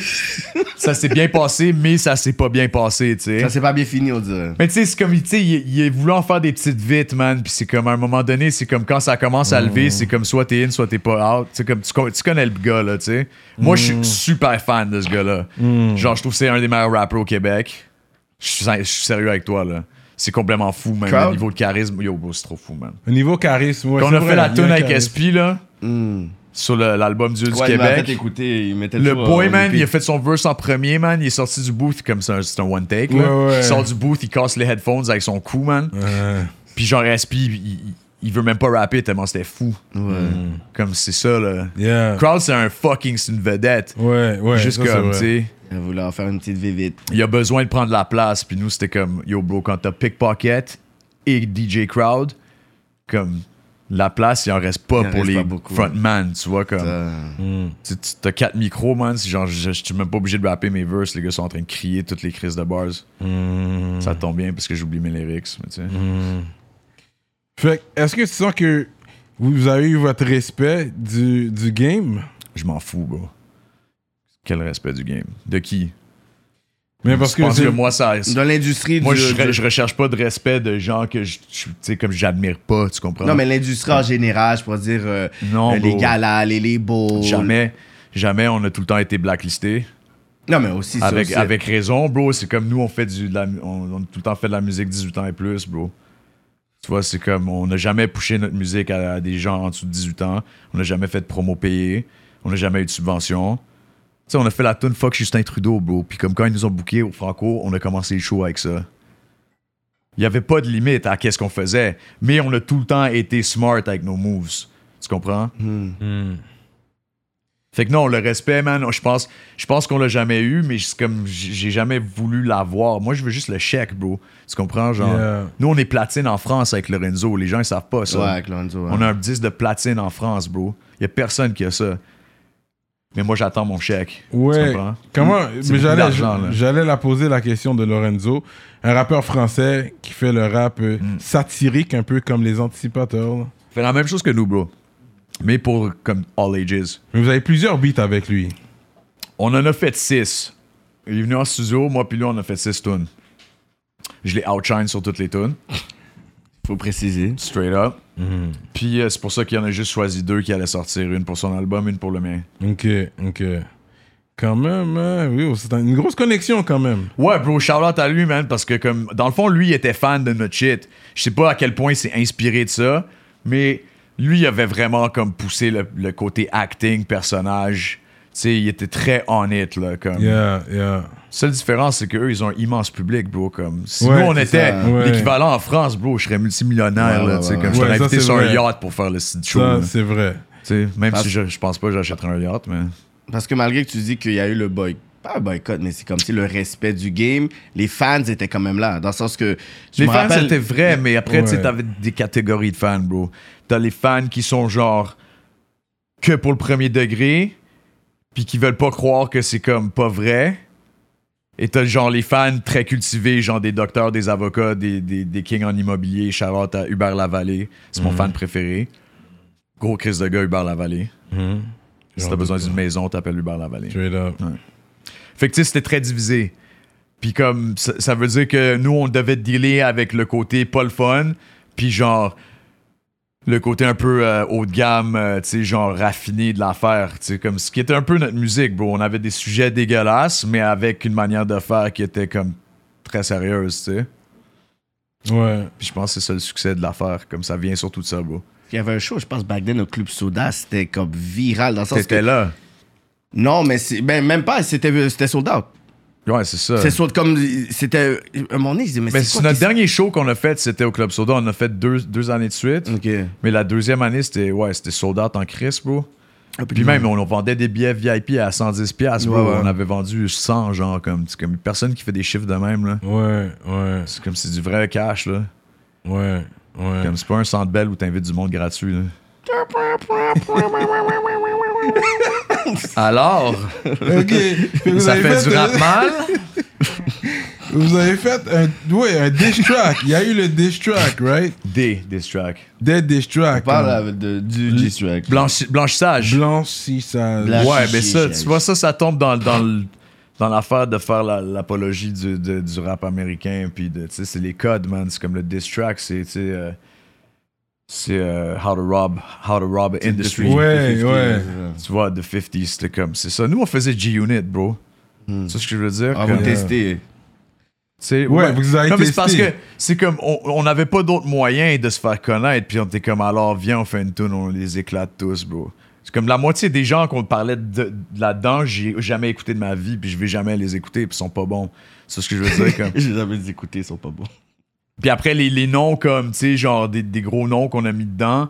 ça s'est bien passé, mais ça s'est pas bien passé, tu sais. Ça s'est pas bien fini, on dirait. Mais tu sais, c'est comme, tu sais, il, voulu en faire des petites vites, man. Puis c'est comme, à un moment donné, c'est comme quand ça commence à lever, c'est comme soit t'es in, soit t'es pas out. C'est comme, tu, con- tu connais le gars, là, tu sais. Moi, je suis super fan de ce gars-là. Genre, je trouve que c'est un des meilleurs rappers au Québec. Je suis sérieux avec toi, là. C'est complètement fou, man. Crowd? Le niveau de charisme, yo, bro, c'est trop fou, man. Au niveau charisme, ouais, Quand on a vrai, fait la il tune un avec. SP, là, Hmm. sur le- l'album Dieu du il Québec. fait écouter. Il mettait Le boy, euh, man, il a fait son verse en premier, man. Il est sorti du booth comme c'est un, c'est un one take. là. Ouais. Il sort du booth, il casse les headphones avec son cou, man. Ouais. Puis genre, SP, il, il- il veut même pas rapper tellement c'était fou. Ouais. Comme c'est ça, là. Yeah. Crowd, c'est un fucking, c'est une vedette. Ouais, ouais. Juste ça, comme, tu sais, Il a voulu en faire une petite vite. il a besoin de prendre la place. Puis nous, c'était comme, yo, bro, quand t'as Pickpocket et DJ Crowd, comme, la place, il en reste pas en pour reste les pas frontman, tu vois, comme. Ça- Mm. Tu tu- t'as quatre micros, man. Genre, je, suis même pas obligé de rapper mes verses. Les gars sont en train de crier toutes les crises de bars. Mm. Ça tombe bien parce que j'oublie mes lyrics, mais tu sais. Fait que, est-ce que tu sens que vous avez eu votre respect du, du game? Je m'en fous, bro. Quel respect du game. De qui? Mais parce que, pense c'est- que moi, ça. Dans l'industrie Moi, du- je, du- je recherche pas de respect de gens que je, je- tu sais, comme j'admire pas, tu comprends? Non, mais l'industrie en général, je pourrais dire Non, euh, les galas, les labels. Jamais, jamais on a tout le temps été blacklisté. Non, mais aussi, ça Avec, aussi. avec raison, bro. C'est comme nous, on fait du, de la, on, on a tout le temps fait de la musique 18 ans et plus, bro. Tu vois, c'est comme, on n'a jamais poussé notre musique à, à des gens en dessous de 18 ans. On n'a jamais fait de promo payé. On n'a jamais eu de subvention. Tu sais, on a fait la tune Fuck Justin Trudeau, bro. Puis comme quand ils nous ont bookés au Franco, on a commencé le show avec ça. Il n'y avait pas de limite à qu'est-ce qu'on faisait. Mais on a tout le temps été smart avec nos moves. Tu comprends? Fait que non, le respect, man, je pense, je pense qu'on l'a jamais eu, mais c'est comme j'ai jamais voulu l'avoir. Moi, je veux juste le chèque, bro. Tu comprends? Genre, Yeah. nous, on est platine en France avec Lorenzo. Les gens, ils savent pas ça. Ouais, avec Lorenzo. ouais. On a un disque de platine en France, bro. Il y a personne qui a ça. Mais moi, j'attends mon chèque. Tu Ouais. comprends? Comment C'est Mais j'allais, j'allais la poser la question de Lorenzo, un rappeur français qui fait le rap euh, Mm. satirique un peu comme les anticipateurs. là. Fait la même chose que nous, bro. Mais pour comme all ages. Mais vous avez plusieurs beats avec lui. On en a fait six. Il est venu en studio, moi puis lui, on a fait six tunes. Je l'ai outshine sur toutes les tunes. Faut préciser. Straight up. Puis euh, c'est pour ça qu'il y en a juste choisi deux qui allaient sortir. Une pour son album, une pour le mien. Ok, ok. Quand même, hein, oui, c'est une grosse connexion quand même. Ouais, bro, out à lui, man, parce que comme, dans le fond, lui, il était fan de notre shit. Je sais pas à quel point il s'est inspiré de ça, mais lui, il avait vraiment comme poussé le, le côté acting, personnage. Tu sais, il était très on it, là, comme. Yeah, yeah. Seule différence, c'est qu'eux, ils ont un immense public, bro. Comme, si Ouais, nous, on était. Ouais. l'équivalent en France, bro, je serais multimillionnaire, Ouais, là, ouais, tu sais, ouais. comme je ça, invité sur un yacht pour faire le site show. Ça, c'est vrai. Tu sais, même Parce- si je, je pense pas que j'achèterais un yacht, mais. Parce que malgré que tu dis qu'il y a eu le boy, pas un boycott, mais c'est comme si le respect du game, les fans étaient quand même là. Dans le sens que. je Les me fans, rappelle- c'était vrai, mais après, tu sais, t'avais des catégories de fans, bro. T'as les fans qui sont genre que pour le premier degré, puis qui veulent pas croire que c'est comme pas vrai. Et t'as genre les fans très cultivés, genre des docteurs, des avocats, des, des, des kings en immobilier. Charlotte à Hubert Lavallée, c'est mon fan préféré. Gros crise de gars, Hubert Lavallée. Si J'en t'as besoin d'une maison, t'appelles Hubert Lavallée. Straight up. Fait que tu sais, c'était très divisé. Puis comme, ça, ça veut dire que nous, on devait dealer avec le côté pas le fun, puis genre, le côté un peu euh, haut de gamme, euh, tu sais, genre raffiné de l'affaire. Tu sais, comme ce qui était un peu notre musique, bro. On avait des sujets dégueulasses, mais avec une manière de faire qui était comme très sérieuse, tu sais. Ouais. Puis je pense que c'est ça le succès de l'affaire, comme ça vient surtout de ça, bro. Il y avait un show, je pense, back then au Club Soda, c'était comme viral. Dans le sens que. T'étais là. Non, mais c'est- ben, même pas, c'était c'était sold out. Ouais, c'est ça. C'est sold comme. C'était. À un moment donné, je disais, mais, Mais c'est notre dernier show qu'on a fait, c'était au Club Soda. On a fait deux, deux années de suite. Ok. Mais la deuxième année, c'était ouais, c'était sold out en crise, bro. Ah, Puis même, on, on vendait des billets VIP à 110$, piastres, bro. Ouais, ouais. On avait vendu 100, genre, comme, c'est comme personne qui fait des chiffres de même, là. Ouais, ouais, C'est comme c'est du vrai cash, là. ouais, ouais. Comme c'est pas un centre belle où t'invites du monde gratuit, là. [LAUGHS] [LAUGHS] [LAUGHS] Alors, Ok. Fait que vous ça avez fait du euh, rap mal? [LAUGHS] Vous avez fait un, ouais, un diss track. Il y a eu le diss track, right? Des diss track. Des diss track. On parle euh, de, du G-Track. Blanchi- blanchissage. Blanchissage. Blanc- Ouais, mais ça, tu vois, ça, ça tombe dans, dans, le- dans l'affaire de faire la- l'apologie du, de- du rap américain. Puis, de- tu sais, c'est les codes, man. C'est comme le diss track, c'est, tu sais, euh, c'est euh, how to rob, how to rob an industry. Ouais, ouais. Tu vois, The 50s, c'était comme, c'est ça. Nous, on faisait G-Unit, bro. Hmm. C'est ce que je veux dire? Ah, vous Yeah. testez. tu sais, Ouais, vous avez non, mais c'est parce testé. que c'est comme, on on n'avait pas d'autres moyens de se faire connaître. Puis on était comme, alors, viens, on fait une tune, on les éclate tous, bro. C'est comme la moitié des gens qu'on parlait de, de là-dedans, j'ai jamais écouté de ma vie, puis je vais jamais les écouter, puis ils sont pas bons. C'est ce que je veux dire. Comme. [LAUGHS] J'ai jamais écouté, ils sont pas bons. Puis après, les, les noms comme, tu sais, genre des, des gros noms qu'on a mis dedans,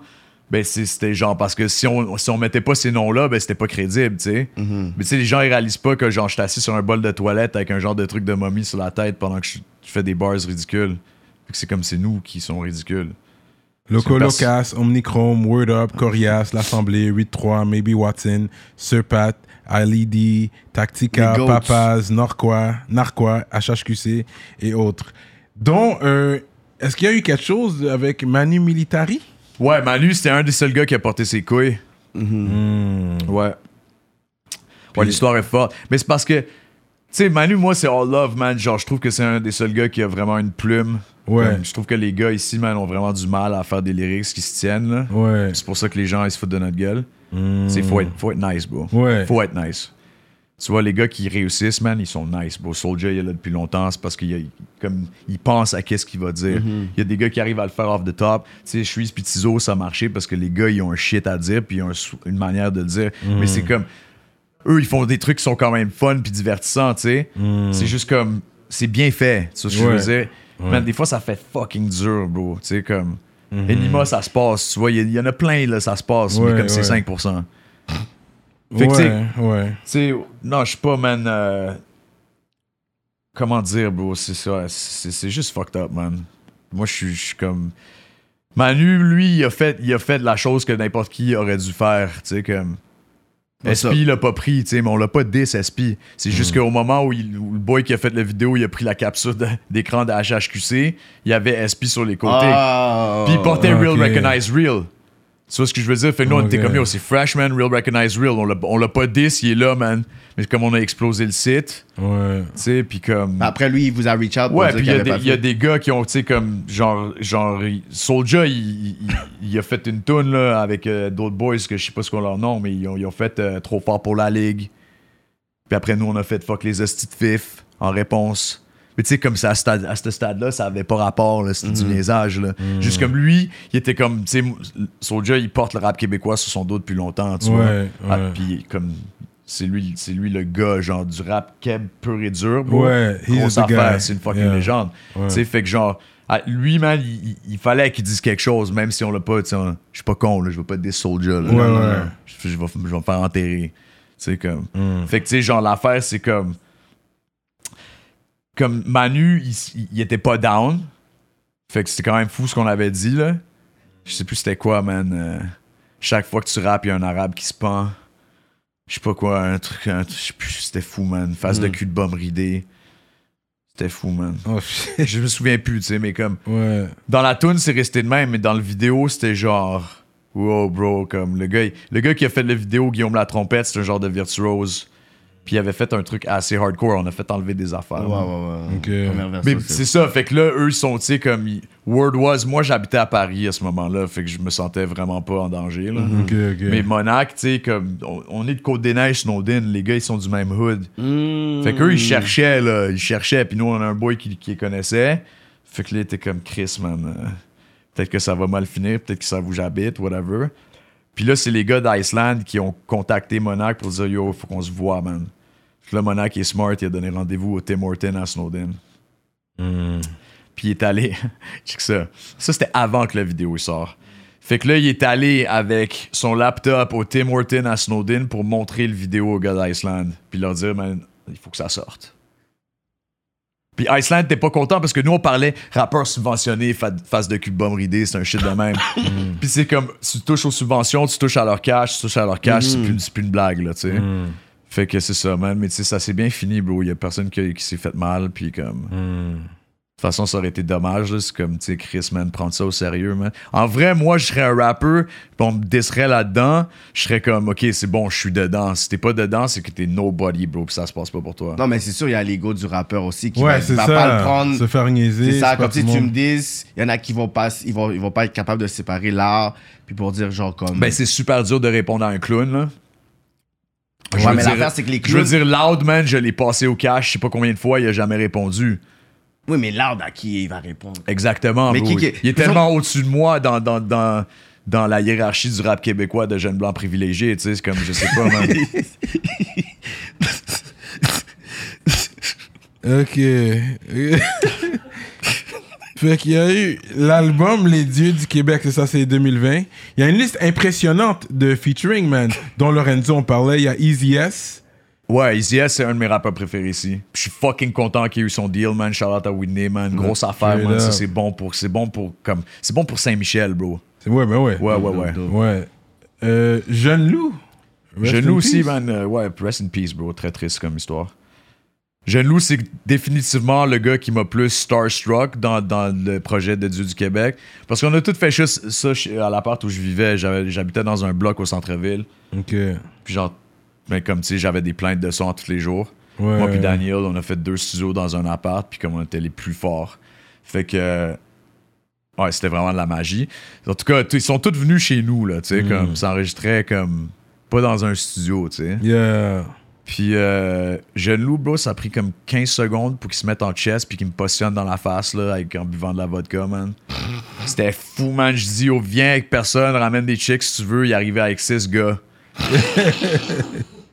ben c'est- c'était genre parce que si on, si on mettait pas ces noms-là, ben c'était pas crédible, tu sais. Mhm. Mais tu sais, les gens ils réalisent pas que genre je suis assis sur un bol de toilette avec un genre de truc de momie sur la tête pendant que je, je fais des bars ridicules. C'est comme c'est nous qui sont ridicules. Loco Locas, Omnichrome, Word Up, Corias, L'Assemblée, 8-3, Maybe Watson, Surpat, LED, Tactica. Papaz, Norquois, Narquois, HHQC et autres. Dont, euh, est-ce qu'il y a eu quelque chose avec Manu Militari? Ouais, Manu, c'était un des seuls gars qui a porté ses couilles. Hmm. Ouais. Ouais, l'histoire est forte. Mais c'est parce que, tu sais, Manu, moi, c'est all love, man. Genre, je trouve que c'est un des seuls gars qui a vraiment une plume. Ouais. Je trouve que les gars ici, man, ont vraiment du mal à faire des lyrics qui se tiennent, là. Ouais. C'est pour ça que les gens, ils se foutent de notre gueule. Hmm. C'est faut être, faut être nice, bro. Ouais. Faut être nice. Tu vois, les gars qui réussissent, man, ils sont nice. Bro, Soulja, il est là depuis longtemps, c'est parce qu'il comme, il pense à qu'est-ce qu'il va dire. Il y a des gars qui arrivent à le faire off the top. Tu sais, Shreeze puis Tizo, ça a marché parce que les gars, ils ont un shit à dire, puis ils ont un une manière de le dire. Mais c'est comme, eux, ils font des trucs qui sont quand même fun puis divertissants, tu sais. C'est juste comme, c'est bien fait, tu sais ce que je veux dire? Man, des fois, ça fait fucking dur, bro. Tu sais, comme, Enima, ça se passe, tu vois, il y, en a plein, là, ça se passe, Ouais, mais comme c'est ouais. 5%. Fait que, ouais, ouais. tu sais, non, je suis pas, man. euh, comment dire, bro? C'est ça. C'est juste fucked up, man. Moi, je suis- comme. Manu, lui, il a, fait, il a fait la chose que n'importe qui aurait dû faire. Tu sais, comme. SP l'a pas pris, tu sais, mais on l'a pas dis SP. C'est juste qu'au moment où, il- où le boy qui a fait la vidéo, il a pris la capsule d'écran de HHQC, il y avait SP sur les côtés. Ah, Puis il portait. Real Recognize Real. Tu vois ce que je veux dire? Fait que nous, on était comme, yo, c'est fresh, man, Real Recognize Real. On l'a- On l'a pas dit, il est là, man. Mais comme on a explosé le site, Ouais. tu sais, puis comme... Après, lui, il vous a reach out pour Ouais, puis il y, a des- gars qui ont, tu sais, comme, genre, genre, il- il- il a fait une tune là, avec euh, d'autres boys, que je sais pas ce qu'on leur nom, mais ils ont, ils ont fait euh, Trop fort pour la ligue. Puis après, nous, on a fait Fuck les hosties de fif en réponse. Mais tu sais, comme ça, à, ce stade-là, ça avait pas rapport, c'était du niaisage. Là. Juste comme lui, il était comme, tu sais, Soulja, il porte le rap québécois sur son dos depuis longtemps, tu vois. Ouais, Ah, ouais. puis comme, c'est lui, c'est lui le gars, genre, du rap keb pur et dur, bro. Ouais, c'est une fucking Yeah. légende. Ouais. Tu sais, fait que genre, ah, lui, man, il, fallait qu'il dise quelque chose, même si on l'a pas, tu sais, je suis pas con, là, je veux pas des soldiers, là. Je vais me faire enterrer. Tu sais, comme. Mm. Fait que, tu sais, genre, l'affaire, c'est comme. Comme Manu, il, il était pas down. Fait que c'était quand même fou ce qu'on avait dit, là. Je sais plus c'était quoi, man. euh, chaque fois que tu rappes, il y a un arabe qui se pend. Je sais pas quoi, un truc. un je sais plus, c'était fou, man. Face de Mm. cul de bombe ridée. C'était fou, man. Oh. Je me souviens plus, tu sais, mais comme. Ouais. Dans la tune, c'est resté de même, mais dans le vidéo, c'était genre. Wow, bro, comme le gars, le gars qui a fait la vidéo, Guillaume la trompette, c'est un genre de virtuose. Puis il avait fait un truc assez hardcore, on a fait enlever des affaires. Ouais, ouais, ouais. Mais c'est- ça, fait que là, eux, ils sont, tu sais, comme. Word was, moi, j'habitais à Paris à ce moment-là, fait que je me sentais vraiment pas en danger, là. Ok. Mais Monac, tu sais, comme. On, on est de Côte-des-Neiges, Snowden, les gars, ils sont du même hood. Mm. Fait qu'eux, ils cherchaient, là. Ils cherchaient, puis nous, on a un boy qui, qui les connaissait. Fait que là, il était comme Chris, man. euh, peut-être que ça va mal finir, peut-être que ça vous j'habite, whatever. Puis là, c'est les gars d'Iceland qui ont contacté Monac pour dire Yo, faut qu'on se voit, man. Là, Monac est smart, il a donné rendez-vous au Tim Horton à Snowden. Mm. Puis il est allé. [LAUGHS] Check ça. Ça, c'était avant que la vidéo sort. Fait que là, il est allé avec son laptop au Tim Horton à Snowden pour montrer le vidéo aux gars d'Iceland. Puis leur dire, man, il faut que ça sorte. Puis Iceland t'es pas content parce que nous, on parlait rappeur subventionné, fa- face de cul de bombe ridée, c'est un shit de même. [LAUGHS] Puis c'est comme, tu touches aux subventions, tu touches à leur cash, tu touches à leur cash, c'est plus, c'est plus une blague, là, tu sais. Mm. Fait que c'est ça, man. Mais tu sais, ça s'est bien fini, bro. Il y a personne qui, qui s'est fait mal, puis comme. Mm. De toute façon, ça aurait été dommage. là. C'est comme, tu sais, Chris, man, prendre ça au sérieux, man. En vrai, moi, je serais un rappeur, puis on me disserait là-dedans. Je serais comme, OK, c'est bon, je suis dedans. Si t'es pas dedans, c'est que t'es nobody, bro, puis ça se passe pas pour toi. Non, mais c'est sûr, il y a l'ego du rappeur aussi qui Ouais, va, c'est va ça. pas le prendre. Se faire niaiser. C'est ça, comme si tu me monde. dis, il y en a qui vont pas, ils vont, ils vont pas être capables de séparer l'art, puis pour dire genre comme. Ben, c'est super dur de répondre à un clown, là. Ouais, je veux mais dire- l'affaire, c'est que les Je veux clowns. dire, Loud, man, je l'ai passé au cash, je sais pas combien de fois, il a jamais répondu. Oui, mais l'art à qui il va répondre? Exactement, Mais bro. qui- qui- Il est tellement au-dessus de moi dans, dans, dans, dans la hiérarchie du rap québécois de jeunes blancs privilégiés, tu sais, c'est comme, je sais pas, man. [LAUGHS] Ok. [LAUGHS] fait qu'il y a eu l'album Les Dieux du Québec, c'est ça, c'est 2020. Il y a une liste impressionnante de featuring, man, dont Lorenzo on parlait. Il y a Easy S. Ouais, Easy S, c'est un de mes rappeurs préférés ici. Je suis fucking content qu'il ait eu son deal, man. Shout out à Whitney, man. Grosse affaire, man. Ça, c'est bon pour, c'est bon pour, comme, c'est bon pour Saint-Michel, bro. Ouais, ben ouais. Ouais, ouais, ouais. Ouais. Euh, Jeune Loup. Rest Jeune Loup aussi, peace. man. euh, ouais, rest in peace, bro. Très triste comme histoire. Jeune Loup, c'est définitivement le gars qui m'a plus starstruck dans, dans le projet de Dieu du Québec. Parce qu'on a tout fait juste ça à l'appart où je vivais. J'habitais dans un bloc au centre-ville. Ok. Puis genre, ben, comme tu sais, j'avais des plaintes de son tous les jours. Ouais. Moi puis Daniel, on a fait deux studios dans un appart, puis comme on était les plus forts. Fait que. Ouais, c'était vraiment de la magie. En tout cas, ils sont tous venus chez nous, là, tu sais, Mm. comme, s'enregistraient comme. Pas dans un studio, tu sais. Yeah. Puis euh, Jeune Loup, bro, ça a pris comme 15 secondes pour qu'il se mette en chest puis qu'il me positionne dans la face là, avec, en buvant de la vodka, man. [LAUGHS] C'était fou, man. Je dis, oh, viens avec personne, ramène des chicks si tu veux. Il arrivait avec 6 gars. [LAUGHS]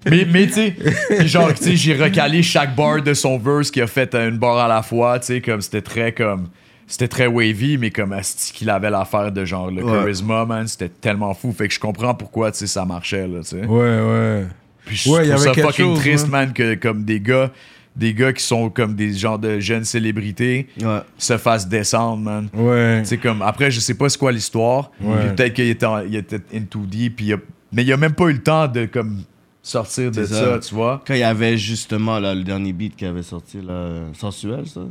mais, mais tu sais, genre, tu sais, j'ai recalé chaque bar de son verse qui a fait une bar à la fois, tu sais, comme c'était très comme. C'était très wavy, mais comme asti qu'il avait l'affaire de genre le Ouais. charisma, man, c'était tellement fou. Fait que je comprends pourquoi, tu sais, ça marchait, là, tu sais. Ouais, ouais. Puis je Ouais, il y trouve avait ça quelque fucking chose, triste, man. man, que comme des gars, des gars qui sont comme des genres de jeunes célébrités Ouais. se fassent descendre, man. Ouais. C'est comme, après, je sais pas c'est quoi l'histoire. Ouais. Puis Peut-être qu'il était, en- il était in too deep, puis il a- mais il a même pas eu le temps de comme sortir de ça. tu vois. Quand il y avait justement là, le dernier beat qui avait sorti, là, sensuel, ça?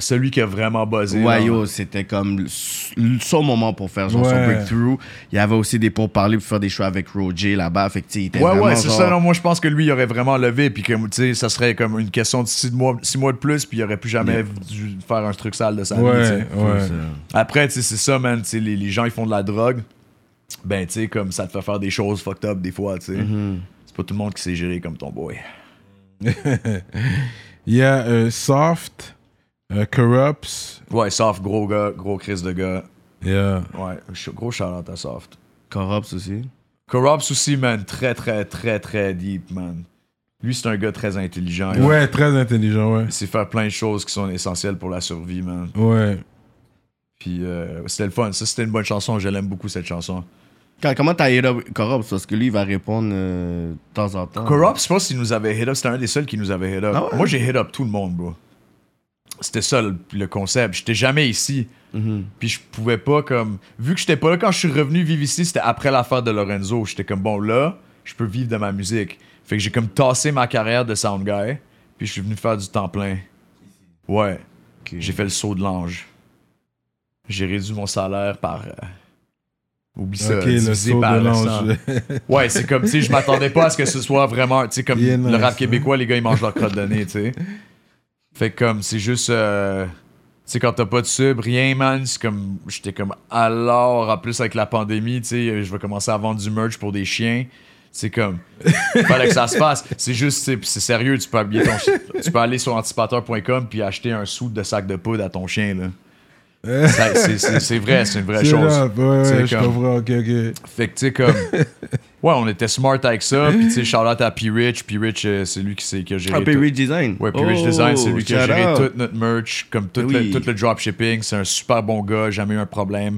Celui qui a vraiment buzzé. Ouais, yo, c'était comme le- son moment pour faire genre son breakthrough. Il y avait aussi des pourparlers pour faire des shows avec Roger là-bas. Fait que, il était Ouais, ouais, c'est genre- ça. Non, moi, je pense que lui, il aurait vraiment levé, puis que, tu sais, ça serait comme une question de six mois, six mois de plus, puis il aurait plus jamais Yeah. dû faire un truc sale de sa vie, Ouais, ouais. Après, tu sais, c'est ça, man. Les, les gens, ils font de la drogue. Ben, tu sais, comme ça te fait faire des choses fucked up des fois, tu sais. Mhm. C'est pas tout le monde qui sait gérer comme ton boy. Il y a Soft, euh, Corrupts. Ouais, Soft, gros gars, gros Chris de gars. Yeah. Ouais, gros shout-out à Soft. Corrupts aussi. Corrupts aussi, man. Très, très, très, très deep, man. Lui, c'est un gars très intelligent. Ouais, très intelligent, ouais. Il sait faire plein de choses qui sont essentielles pour la survie, man. Ouais. Puis euh, c'était le fun. Ça, c'était une bonne chanson. Je l'aime beaucoup, cette chanson. Quand- comment t'as hit up Corrupts? Parce que lui, il va répondre euh, de temps en temps. Corrupt, je pense qu'il nous avait hit up. C'était un des seuls qui nous avait hit up. Ah ouais? Moi, j'ai hit up tout le monde, bro. C'était ça le, le concept. J'étais jamais ici. Mhm. Puis je pouvais pas, comme. Vu que j'étais pas là quand je suis revenu vivre ici, c'était après l'affaire de Lorenzo. J'étais comme, bon, là, je peux vivre de ma musique. Fait que j'ai comme tassé ma carrière de sound guy. Puis je suis venu faire du temps plein. Ouais. J'ai fait le saut de l'ange. J'ai réduit mon salaire par. euh, Oublie ça. le par de. Ouais, c'est comme, tu sais, je m'attendais pas à ce que ce soit vraiment, tu sais, comme le nice, rap hein. québécois, les gars, ils mangent leur crotte de nez, tu sais. Fait comme, c'est juste, euh, tu sais, quand t'as pas de sub, rien, man, c'est comme, j'étais comme, alors, en plus avec la pandémie, tu sais, je vais commencer à vendre du merch pour des chiens. C'est comme, fallait que ça se fasse. C'est juste, c'est sérieux, tu peux, ton tu peux aller sur anticipateur.com puis acheter un sou de sac de poudre à ton chien, là. C'est- vrai, c'est une vraie chose. rap, ouais, C'est ouais, je comme- comprends, ok, ok. Fait que, tu sais, comme. [LAUGHS] ouais, on était smart avec ça. Puis, tu sais, Charlotte à P-Rich. P-Rich, euh, c'est lui qui, qui a géré. Ah, tout- P-Rich Design. Ouais, P-Rich Oh, Design, c'est lui qui a shout géré out. toute notre merch, comme tout, Oui. le, tout le dropshipping. C'est un super bon gars, jamais eu un problème.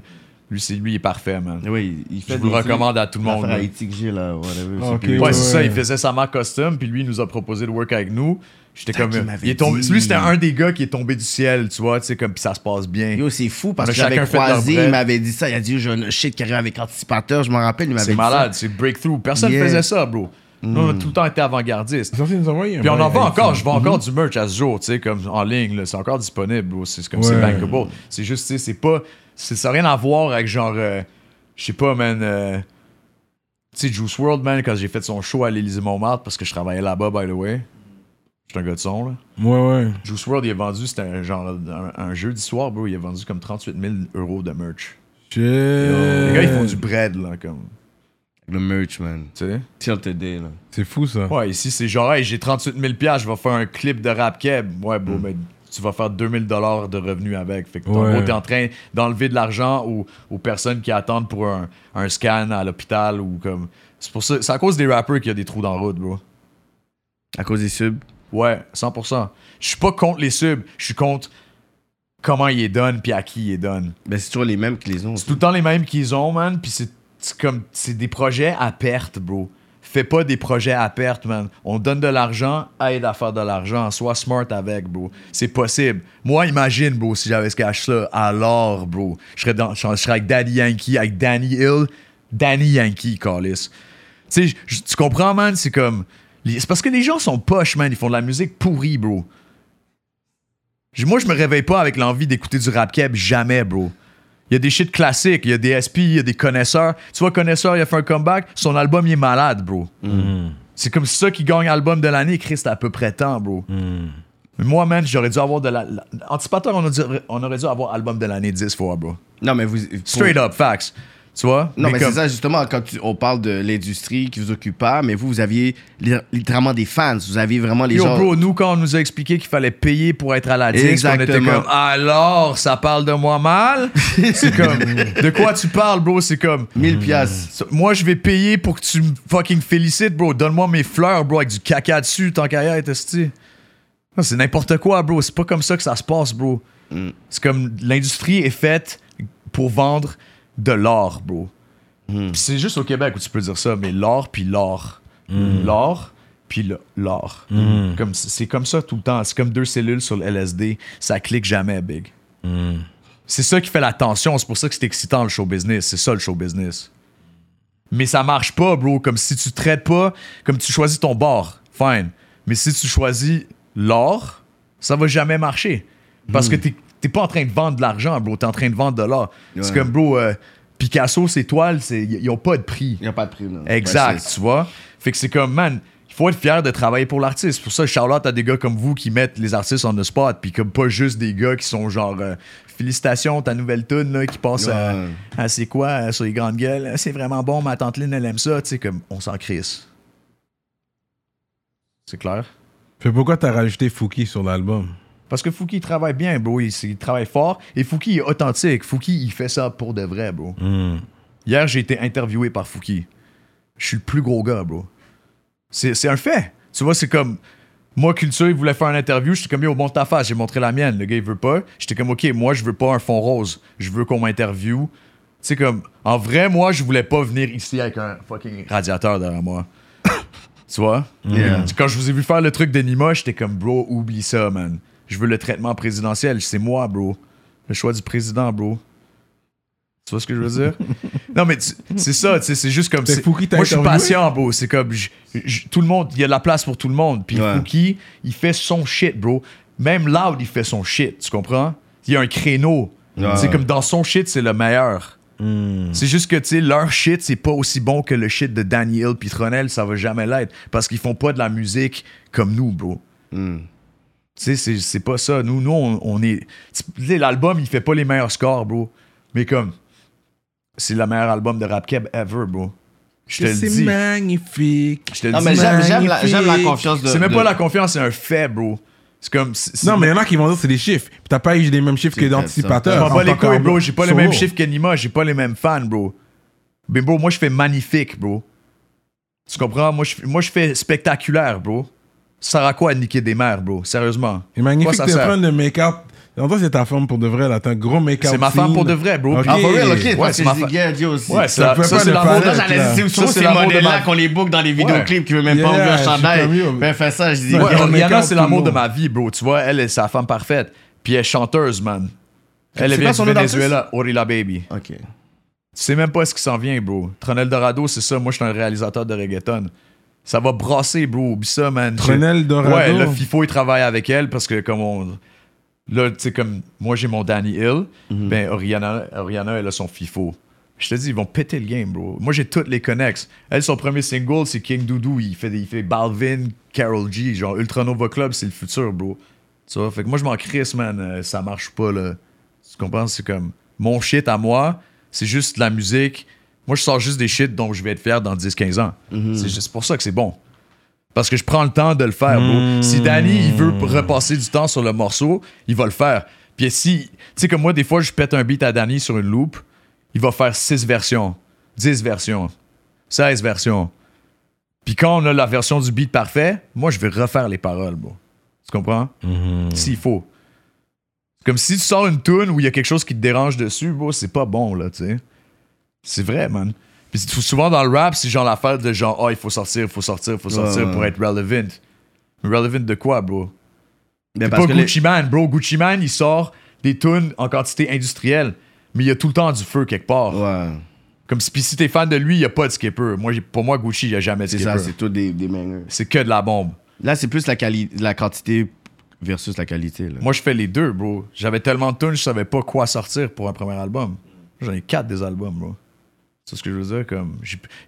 Lui, c'est lui, il est parfait, man. Oui, il fait Je vous le recommande à tout le monde. là. Haïti que j'ai là, whatever. C'est ok, P-Rich. Ouais, Ouais, c'est ça, il faisait sa marque custom, puis lui, il nous a proposé de work avec nous. J'étais comme. m'avait Il est tombé, dit. lui, c'était un des gars qui est tombé du ciel, tu vois, tu sais, comme, puis ça se passe bien. Yo, c'est fou parce que j'avais croisé, il m'avait dit ça. Il a dit, j'ai un shit qui arrive avec anticipateur. Je m'en rappelle, il m'avait C'est dit malade, c'est breakthrough. Personne Yeah. faisait ça, bro. Nous, on a tout le temps été avant-gardistes. C'est censé nous envoyer un Puis on en vend encore, je vends encore du merch à ce jour, tu sais, comme en ligne, là, c'est encore disponible, bro. C'est comme c'est Ouais. bankable. C'est juste, tu sais, c'est pas. c'est- Ça n'a rien à voir avec genre. euh, je sais pas, man. euh, tu sais, Juice World, man, quand j'ai fait son show à l'Élysée Montmartre, parce que je travaillais là-bas, by the way. J'étais un gars de son, là. Ouais, ouais. Juice World, il a vendu, c'était un genre. Un, un jeudi soir, bro, il a vendu comme 38 000 euros de merch. Shit. Les gars, ils font du bread, là, comme. Le merch, man. Tu sais? Till today, là. C'est fou, ça. Ouais, ici, c'est genre, hey, j'ai 38 000 je vais faire un clip de rap keb. Ouais, bro, mais tu vas faire 2000 dollars de revenus avec. Fait que, Ouais. gros, t'es en train d'enlever de l'argent aux, aux personnes qui attendent pour un, un scan à l'hôpital ou comme. C'est pour ça, c'est à cause des rappers qu'il y a des trous dans la route, bro. À cause des subs? Ouais, 100%. Je suis pas contre les subs, je suis contre comment ils les donnent puis à qui ils les donnent. Ben, c'est toujours les mêmes qui les ont. C'est tout le temps les mêmes qu'ils ont, man. Puis c'est comme. C'est des projets à perte, bro. Fais pas des projets à perte, man. On donne de l'argent, aide à faire de l'argent. Sois smart avec, bro. C'est possible. Moi, imagine, bro, si j'avais ce cash-là, alors, bro, je serais, dans, je serais avec Daddy Yankee, avec Danny Hill. Danny Yankee, Callis. Tu sais, tu comprends, man? C'est comme. C'est parce que les gens sont poches, man. Ils font de la musique pourrie, bro. Moi, je me réveille pas avec l'envie d'écouter du rap keb, jamais, bro. Il y a des shit classiques, il y a des SP, il y a des connaisseurs. Tu vois, connaisseur, il a fait un comeback, son album, il est malade, bro. C'est comme ça qui gagne album de l'année, Chris, c'est à peu près temps, bro. Mais moi, man, j'aurais dû avoir de la. la- Anticipateur, on, a dû- on aurait dû avoir album de l'année 10 fois, bro. Non, mais vous. Straight up, facts. Tu vois? Non, mais, comme- c'est ça, justement, quand tu- on parle de l'industrie qui vous occupe pas, mais vous, vous aviez li- littéralement des fans. Vous aviez vraiment les Yo, gens. bro, nous, quand on nous a expliqué qu'il fallait payer pour être à la disque, on était comme, alors, ça parle de moi mal? [LAUGHS] c'est comme, de quoi tu parles, bro? C'est comme, 1000 piastres. So- Moi, je vais payer pour que tu me fucking félicites, bro. Donne-moi mes fleurs, bro, avec du caca dessus, tant qu'à y être, esti. Non, C'est n'importe quoi, bro. C'est pas comme ça que ça se passe, bro. C'est comme l'industrie est faite pour vendre de l'or, bro. Puis c'est juste au Québec où tu peux dire ça, mais l'or puis l'or. L'or puis l'or. Comme c'est c'est comme ça tout le temps. C'est comme deux cellules sur le LSD. Ça clique jamais, big. C'est ça qui fait la tension. C'est pour ça que c'est excitant le show business. C'est ça le show business. Mais ça marche pas, bro. Comme si tu traites pas, comme tu choisis ton bord, fine. Mais si tu choisis l'or, ça va jamais marcher. Parce que t'es t'es pas en train de vendre de l'argent, bro. T'es en train de vendre de l'or. C'est Ouais. comme, bro, euh, Picasso, ses toiles, c'est- ils ont pas de prix. Il n'y a pas de prix, non. Exact, Ouais, c'est- tu vois? Fait que c'est comme, man, il faut être fier de travailler pour l'artiste. Pour ça, Charlotte a des gars comme vous qui mettent les artistes on the spot, puis comme pas juste des gars qui sont genre, euh, félicitations, ta nouvelle tune là, qui passe à, Ouais. à c'est quoi, sur les grandes gueules, Euh, c'est vraiment bon, ma tante Lynn, elle aime ça, tu sais, comme, on s'en crisse. C'est clair? Fait pourquoi t'as rajouté Fouki sur l'album? Parce que Fouki il travaille bien, bro. Il, il travaille fort. Et Fouki est authentique. Fouki, il fait ça pour de vrai, bro. Hier, j'ai été interviewé par Fouki. Je suis le plus gros gars, bro. C'est un fait. Tu vois, c'est comme. Moi, Culture, il voulait faire une interview. J'étais comme, yo, montre ta face. J'ai montré la mienne. Le gars, il veut pas. J'étais comme, OK, moi, je veux pas un fond rose. Je veux qu'on m'interviewe. Tu sais, comme, en vrai, moi, je voulais pas venir ici avec un fucking radiateur derrière moi. [COUGHS] tu vois? Yeah. Quand je vous ai vu faire le truc de Nima, j'étais comme, bro, oublie ça, man. Je veux le traitement présidentiel. C'est moi, bro. Le choix du président, bro. Tu vois ce que je veux dire? [LAUGHS] non, mais c'est ça, tu sais, c'est juste comme. C'est- Moi, je suis patient, bro. C'est comme. je- je- tout le monde, il y a de la place pour tout le monde. Puis Ouais. Fouki, il fait son shit, bro. Même Loud, il fait son shit. Tu comprends? Il y a un créneau. Ouais. C'est comme dans son shit, c'est le meilleur. C'est juste que, tu sais, leur shit, c'est pas aussi bon que le shit de Danny Hill puis Tronel, ça va jamais l'être. Parce qu'ils font pas de la musique comme nous, bro. Hmm. Tu sais, c'est- c'est pas ça. Nous, nous on, on est. tu sais, L'album, il fait pas les meilleurs scores, bro. Mais comme. C'est le meilleur album de rap keb ever, bro. Je te le C'est dis. magnifique. Je te le Non, mais j'aime j'aime la, j'aime la confiance de. C'est même de- pas la confiance, c'est un fait, bro. C'est comme. c'est- c'est- Non, mais il y en a qui vont dire que c'est des chiffres. Puis t'as pas eu les mêmes chiffres que C'est Je d'anticipateur. m'en en bats les couilles, bro. J'ai pas les mêmes chiffres qu'Anima. J'ai pas les mêmes fans, bro. Mais bro, moi, je fais magnifique, bro. Tu comprends? Moi, je, moi, je fais spectaculaire, bro. Ça sert à quoi à niquer des mères, bro? Sérieusement. C'est magnifique, Quoi, ça t'es en sert? train de make-up. En toi, c'est ta femme pour de vrai, là. T'as un gros make-up. C'est ma femme scene. pour de vrai, bro. Ok. Puis- Ah, for real, ok. Ouais, c'est ma Dieu aussi. Ouais, c'est Ça la- ça, pas c'est le l'amour de- Là, j'allais dire, Ça, c'est ces de modèles-là ma- qu'on les book dans les vidéoclips qui veut même pas ouvrir un chandail. Ben, fais ça, je dis. Make-up c'est le l'amour de ma vie, bro. Tu vois, elle, est sa femme parfaite. Puis elle est chanteuse, man. Elle C'est vient quoi du? Venezuela, Orilla Baby. Ok. Tu sais même pas ce qui s'en vient, bro. Tronel Dorado, c'est ça. Moi, je suis un réalisateur de reggaeton. Ça va brasser, bro. Oublie ça, man. Tronel Dorado. Ouais, là, FIFO, il travaille avec elle parce que, comme on. Là, tu sais, comme moi, j'ai mon Danny Hill. Mhm. Ben, Oriana, Oriana, elle a son FIFO. Je te dis, ils vont péter le game, bro. Moi, j'ai toutes les connects. Elle, son premier single, c'est King Doudou. Il fait, des- il fait Balvin, Carol G. Genre, Ultranova Club, c'est le futur, bro. Tu vois? Fait que moi, je m'en crisse, man. Euh, ça marche pas, là. Tu comprends? C'est comme mon shit à moi, c'est juste de la musique. Moi, je sors juste des shit dont je vais être fier dans 10-15 ans. C'est juste pour ça que c'est bon. Parce que je prends le temps de le faire, bro. Si Danny, il veut repasser du temps sur le morceau, il va le faire. Puis si, tu sais, comme moi, des fois, je pète un beat à Danny sur une loop, il va faire 6 versions, 10 versions, 16 versions. Puis quand on a la version du beat parfait, moi, je vais refaire les paroles, bro. Tu comprends? S'il faut. C'est comme si tu sors une tune où il y a quelque chose qui te dérange dessus, bro, c'est pas bon, là, tu sais. C'est vrai, man. Puis c'est- souvent dans le rap, c'est genre l'affaire de genre, oh, il faut sortir, il faut sortir, il faut sortir ouais. pour être relevant. Relevant de quoi, bro? C'est parce pas que les- Gucci Mane, bro. Gucci Mane, il sort des tunes en quantité industrielle, mais il y a tout le temps du feu quelque part. Ouais. Comme si, puis si t'es fan de lui, il y a pas de skipper. Moi, pour moi, Gucci, il y a jamais de C'est skipper. ça, c'est tout des, des. C'est que de la bombe. Là, c'est plus la, quantité versus la qualité. Là. Moi, je fais les deux, bro. J'avais tellement de tunes, je savais pas quoi sortir pour un premier album. J'en ai quatre des albums, bro. C'est ce que je veux dire. Comme,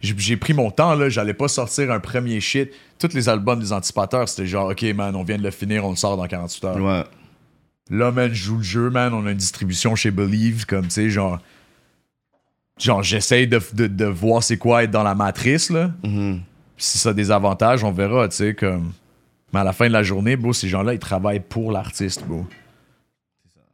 j'ai, pris mon temps, là. J'allais pas sortir un premier shit. Tous les albums des anticipateurs, c'était genre, OK, man, on vient de le finir, on le sort dans 48 heures. Ouais. Là, man, je joue le jeu, man. On a une distribution chez Believe, comme, tu sais, genre. genre, j'essaye de, de, de voir c'est quoi être dans la matrice, là. Mhm. Puis si ça a des avantages, on verra, tu sais, comme. Mais à la fin de la journée, bro, ces gens-là, ils travaillent pour l'artiste, bro.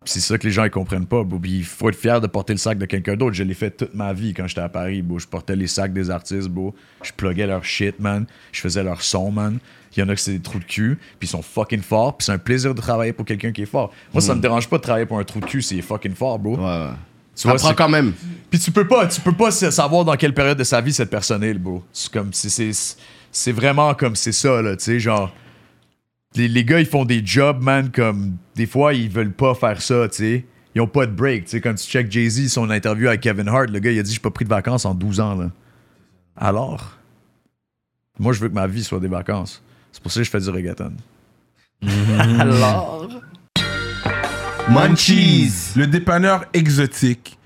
C'est ça que les gens ils comprennent pas. Puis il faut être fier de porter le sac de quelqu'un d'autre. Je l'ai fait toute ma vie quand j'étais à Paris. bro. Je portais les sacs des artistes. bro. Je pluguais leur shit, man. Je faisais leur son, man. Il y en a que c'est des trous de cul. Puis ils sont fucking forts. Puis c'est un plaisir de travailler pour quelqu'un qui est fort. Moi, ça me dérange pas de travailler pour un trou de cul s'il est fucking fort, bro. Ouais, ouais. Tu vois, prend c'est- quand même. puis tu peux pas, tu peux pas sa- savoir dans quelle période de sa vie cette personne est, bro. C'est comme, c'est- c'est, c'est vraiment comme c'est ça, là, tu sais, genre. Les, les gars, ils font des jobs, man, comme. Des fois, ils veulent pas faire ça, tu sais. Ils ont pas de break, tu sais. Quand tu check Jay-Z, son interview avec Kevin Hart, le gars, il a dit J'ai pas pris de vacances en 12 ans, là. Alors? Moi, je veux que ma vie soit des vacances. C'est pour ça que je fais du reggaeton. [LAUGHS] Alors? Munchies. Le dépanneur exotique.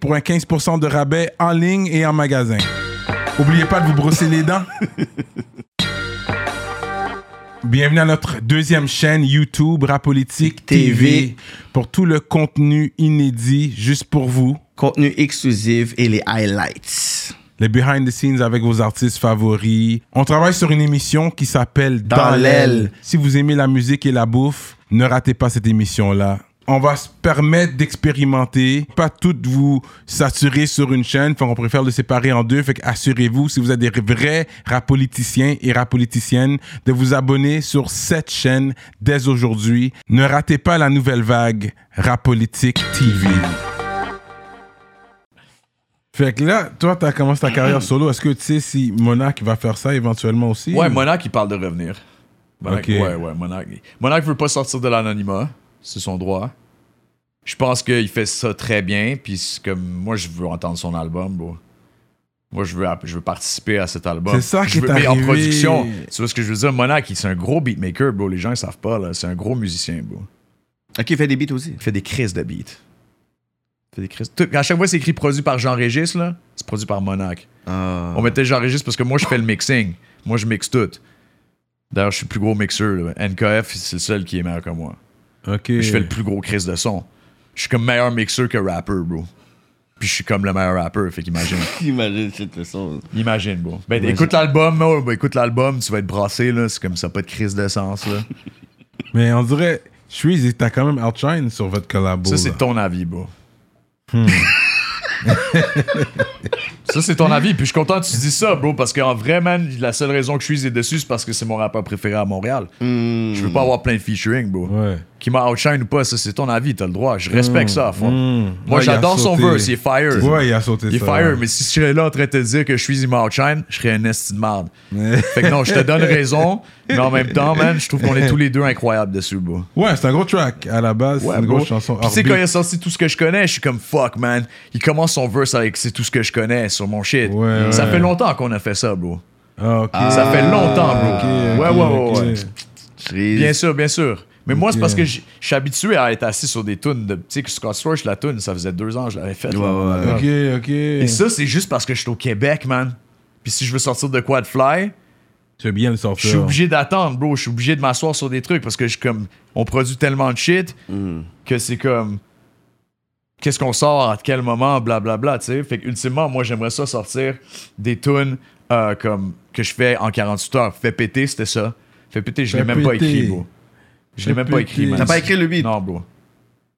Pour un 15% de rabais en ligne et en magasin. Oubliez pas de vous brosser les dents. Bienvenue à notre deuxième chaîne YouTube Rapolitique TV. TV. pour tout le contenu inédit juste pour vous. Contenu exclusif et les highlights. les behind the scenes avec vos artistes favoris. On travaille sur une émission qui s'appelle Dans, Dans l'aile. Si vous aimez la musique et la bouffe, ne ratez pas cette émission-là. On va se permettre d'expérimenter, pas toutes vous saturer sur une chaîne, fait qu'on préfère le séparer en deux, fait assurez-vous, si vous êtes des vrais rapoliticiens et rapoliticiennes, de vous abonner sur cette chaîne dès aujourd'hui. Ne ratez pas la nouvelle vague Rapolitique TV. Fait que là, toi, tu as commencé ta carrière solo. Est-ce que tu sais si Monarch va faire ça éventuellement aussi? Ouais, ou- Monarch, il parle de revenir. Monarch, Ok. Ouais, ouais, Monarch. Monarch veut pas sortir de l'anonymat. C'est son droit. Je pense qu'il fait ça très bien. Puis comme moi, je veux entendre son album, bro. Moi, je veux, je veux participer à cet album. C'est ça qui est veux- mais en production. Tu vois ce que je veux dire? Monarch, il- c'est un gros beatmaker, bro. Les gens, ils savent pas, là. C'est un gros musicien, bro. Ok, il fait des beats aussi. Il fait des crises de beats. Il fait des crises. Tout- à chaque fois, c'est écrit produit par Jean-Régis, là. C'est produit par Monarch. Ah. On mettait Jean-Régis parce que moi, je fais le mixing. Moi, je mixe tout. D'ailleurs, je suis le plus gros mixeur. là. NKF, c'est le seul qui est meilleur que moi. Ok. Je fais le plus gros crise de son. Je suis comme meilleur mixeur que rapper, bro. Puis je suis comme le meilleur rapper, fait qu'imagine. [LAUGHS] Imagine cette leçon. Imagine, bro. Ben, Imagine. écoute l'album, oh, ben, écoute l'album, tu vas être brassé, là. C'est comme ça, pas de crise d'essence, là. [LAUGHS] Mais on dirait, Shreeze, t'as quand même outshine sur votre collabo. Ça, c'est ton avis, bro. [LAUGHS] ça, c'est ton avis. Puis je suis content que tu dis ça, bro, parce qu'en vrai, man, la seule raison que je suis dessus, c'est parce que c'est mon rappeur préféré à Montréal. Je veux pas avoir plein de featuring, bro. Ouais. Qui m'a outshine ou pas, ça, c'est ton avis, t'as le droit. Je respecte ça à fond. Mm. Moi, Ouais, j'adore son verse, il est fire. Ouais, il a sauté Il est ça. fire, ouais. mais si je serais là en train de te dire que je suis il outshine, je serais un esti de merde. Fait que non, je te donne [LAUGHS] raison, mais en même temps, man, je trouve qu'on est tous les deux incroyables dessus, bro. Ouais, c'est un gros track. À la base, c'est une bro. grosse chanson. Puis tu sais, quand il a sorti tout ce que je connais, je suis comme fuck, man. Il commence son verse avec c'est tout ce que je connais sur mon shit. Ouais, Ça ouais. fait longtemps qu'on a fait ça, bro. Ah, ok. Ça fait longtemps, bro. Ouais, ouais, ouais. Bien sûr, bien sûr. Mais moi, c'est parce que je suis habitué à être assis sur des tunes. de- Tu sais, que Scott Storch, la tune, ça faisait deux ans que je l'avais faite. Ouais, ouais, Ok, ok. Et ça, c'est juste parce que je suis au Québec, man. Puis si je veux sortir de quoi de fly, bien le je suis obligé d'attendre, bro. Je suis obligé de m'asseoir sur des trucs parce que je suis comme. On produit tellement de shit Mm. que c'est comme. Qu'est-ce qu'on sort, à quel moment, blablabla, tu sais. Fait que, ultimement, moi, j'aimerais ça sortir des tunes euh, comme que je fais en 48 heures. Fait péter, c'était ça. Fait péter, je l'ai même pas écrit, bro. Je l'ai même pas écrit, man. T'as pas écrit le beat? Non, bro.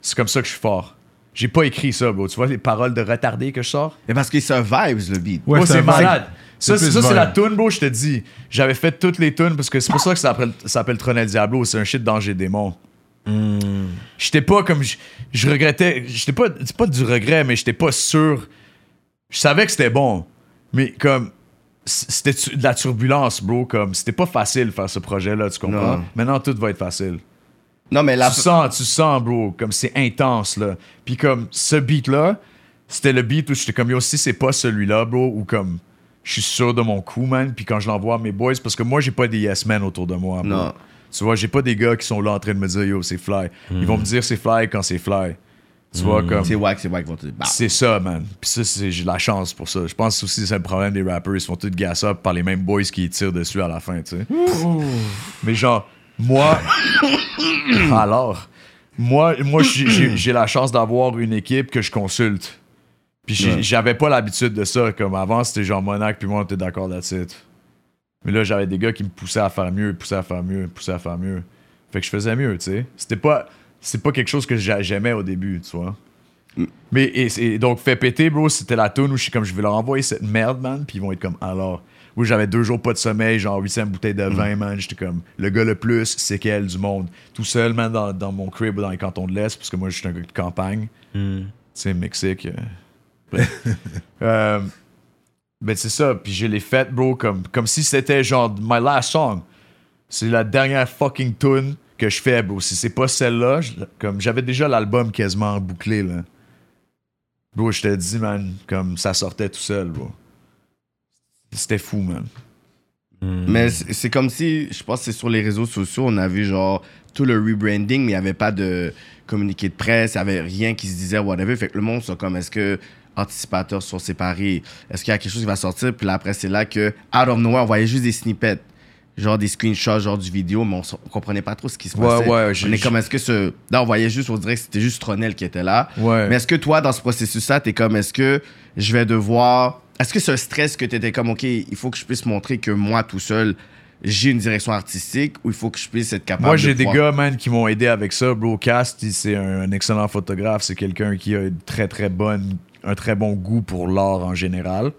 C'est comme ça que je suis fort. J'ai pas écrit ça, bro. Tu vois les paroles de retardé que je sors? Mais parce que c'est un vibes, le beat. Ouais, oh, c'est malade. Ça, C'est la tune, bro, je te dis. J'avais fait toutes les tunes parce que c'est pour ça que ça s'appelle, ça s'appelle Tronel Diablo. C'est un shit danger démon. J'étais pas comme. Je, je regrettais. J'étais pas. C'est pas du regret, mais j'étais pas sûr. Je savais que c'était bon. Mais comme. C'était de la turbulence, bro. Comme. C'était pas facile de faire ce projet-là, tu comprends? Non. Maintenant, tout va être facile. Non, mais la. Tu sens, tu sens, bro, comme c'est intense, là. Puis comme ce beat-là, C'était le beat où j'étais comme, yo, si c'est pas celui-là, bro, ou comme, je suis sûr de mon coup, man. Puis quand je l'envoie à mes boys, parce que moi, j'ai pas des yes men autour de moi. bro. Non. Tu vois, j'ai pas des gars qui sont là en train de me dire, yo, c'est fly. Ils vont me dire c'est fly quand c'est fly. Tu vois, comme. C'est wack, c'est wack. vont te bah. C'est ça, man. Puis ça, c'est- j'ai de la chance pour ça. Je pense aussi que c'est le problème des rappers. Ils se font tous gas up par les mêmes boys qui tirent dessus à la fin, tu sais. Mais genre, moi. [COUGHS] Alors, moi, moi j'ai- la chance d'avoir une équipe que je consulte. Puis j'avais pas l'habitude de ça. Comme avant, c'était genre Monac, puis moi, on était d'accord là-dessus. Mais là, j'avais des gars qui me poussaient à faire mieux, poussaient à faire mieux, poussaient à faire mieux. Fait que je faisais mieux, tu sais. C'était pas. C'est pas quelque chose que j'a- j'aimais au début, tu vois. Mais et, et donc, fait péter, bro, c'était la tune où je suis comme, je vais leur envoyer cette merde, man, puis ils vont être comme, alors. Où j'avais deux jours pas de sommeil, genre 800 bouteilles de vin, man. J'étais comme, le gars le plus séquel du monde. Tout seul, man, dans, dans mon crib ou dans les cantons de l'Est, parce que moi, je suis un gars de campagne. Tu sais, Mexique. euh. [LAUGHS] Euh, ben, c'est ça. Puis je l'ai fait, bro, comme, comme si c'était genre my last song. C'est la dernière fucking tune que je fais, bro. Si c'est pas celle-là, comme j'avais déjà l'album quasiment bouclé, là. Bro, je te dis, man, comme ça sortait tout seul, bro. C'était fou, man. Mais c'est c'est comme si, je pense que c'est sur les réseaux sociaux, on a vu genre tout le rebranding, mais il n'y avait pas de communiqué de presse, il n'y avait rien qui se disait, whatever. Fait que le monde, c'est comme, est-ce que anticipateurs sont séparés? Est-ce qu'il y a quelque chose qui va sortir? Puis là, après, c'est là que, out of nowhere, on voyait juste des snippets, genre des screenshots, genre du vidéo, mais on, on comprenait pas trop ce qui se Ouais, passait. ouais, on est comme, est-ce que ce. Là, on voyait juste, on dirait que c'était juste Tronel qui était là. Ouais. Mais est-ce que toi, dans ce processus-là, t'es comme, est-ce que je vais devoir. Est-ce que c'est un stress que t'étais comme, OK, il faut que je puisse montrer que moi, tout seul, j'ai une direction artistique ou il faut que je puisse être capable Moi, de j'ai des pouvoir- gars, man, qui m'ont aidé avec ça. Bro Cast, il- c'est un, un excellent photographe. C'est quelqu'un qui a une très, très bonne, un très bon goût pour l'art en général.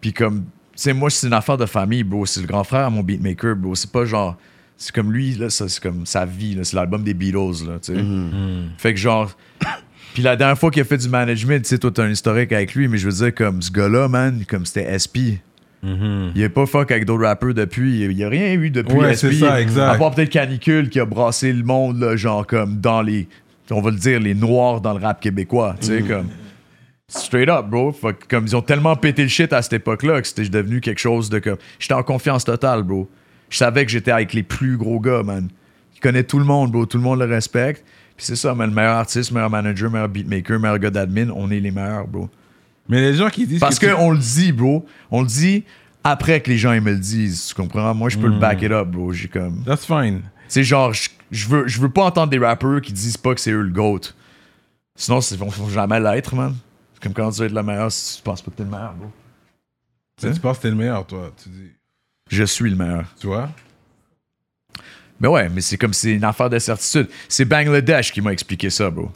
Puis comme, tu sais, moi, c'est une affaire de famille, bro. C'est le grand frère à mon beatmaker, bro. C'est pas genre... C'est comme lui, là, ça, c'est comme sa vie, là. C'est l'album des Beatles, là, tu sais. Fait que genre... [COUGHS] Puis la dernière fois qu'il a fait du management, tu sais, toi, t'as un historique avec lui, mais je veux dire, comme ce gars-là, man, comme c'était SP. Il a pas fuck avec d'autres rappeurs depuis. Il y a rien eu depuis Ouais, SP. c'est ça, exact. À part peut-être Canicule qui a brassé le monde, là, genre comme dans les. On va le dire, les noirs dans le rap québécois. Tu sais, comme. Straight up, bro. Fait que comme ils ont tellement pété le shit à cette époque-là que c'était devenu quelque chose de comme. J'étais en confiance totale, bro. Je savais que j'étais avec les plus gros gars, man. Ils connaissent tout le monde, bro. Tout le monde le respecte. Puis c'est ça, man. Le meilleur artiste, meilleur manager, meilleur beatmaker, meilleur gars d'admin, on est les meilleurs, bro. Mais les gens qui disent. Parce que tu- qu'on le dit, bro. On le dit après que les gens ils me le disent. Tu comprends? Moi, je peux le back it up, bro. J'ai comme. That's fine. C'est genre, je, veux, veux pas entendre des rappeurs qui disent pas que c'est eux le GOAT. Sinon, ils vont jamais l'être, man. Comme quand tu veux être le meilleur si tu penses pas que t'es le meilleur, bro. Tu sais, tu penses que t'es le meilleur, toi. Tu dis. Je suis le meilleur. Tu vois? Mais ouais, mais c'est comme c'est une affaire de certitude. C'est Bangladesh qui m'a expliqué ça, bro.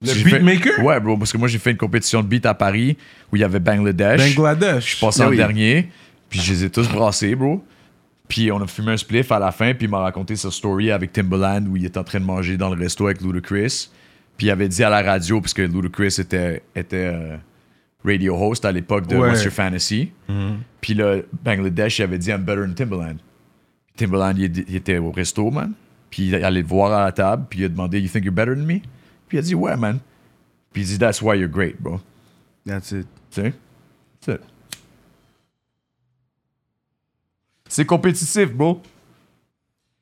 Le fait- beatmaker? Ouais, bro, parce que moi j'ai fait une compétition de beat à Paris où il y avait Bangladesh. Bangladesh. Je suis passé en oui. dernier, puis je les ai tous brassés, bro. Puis on a fumé un spliff à la fin, puis il m'a raconté sa story avec Timbaland où il était en train de manger dans le resto avec Ludacris. Puis il avait dit à la radio, parce que Ludacris était, était euh, radio host à l'époque de Ouais. What's Your Fantasy. Puis le Bangladesh, il avait dit I'm better than Timbaland. Timbaland, il, il était au resto, man. Puis il allait le voir à la table, puis il a demandé You think you're better than me? Puis il a dit Ouais, man. Puis il dit That's why you're great, bro. That's it. Tu sais? C'est it. C'est compétitif, bro.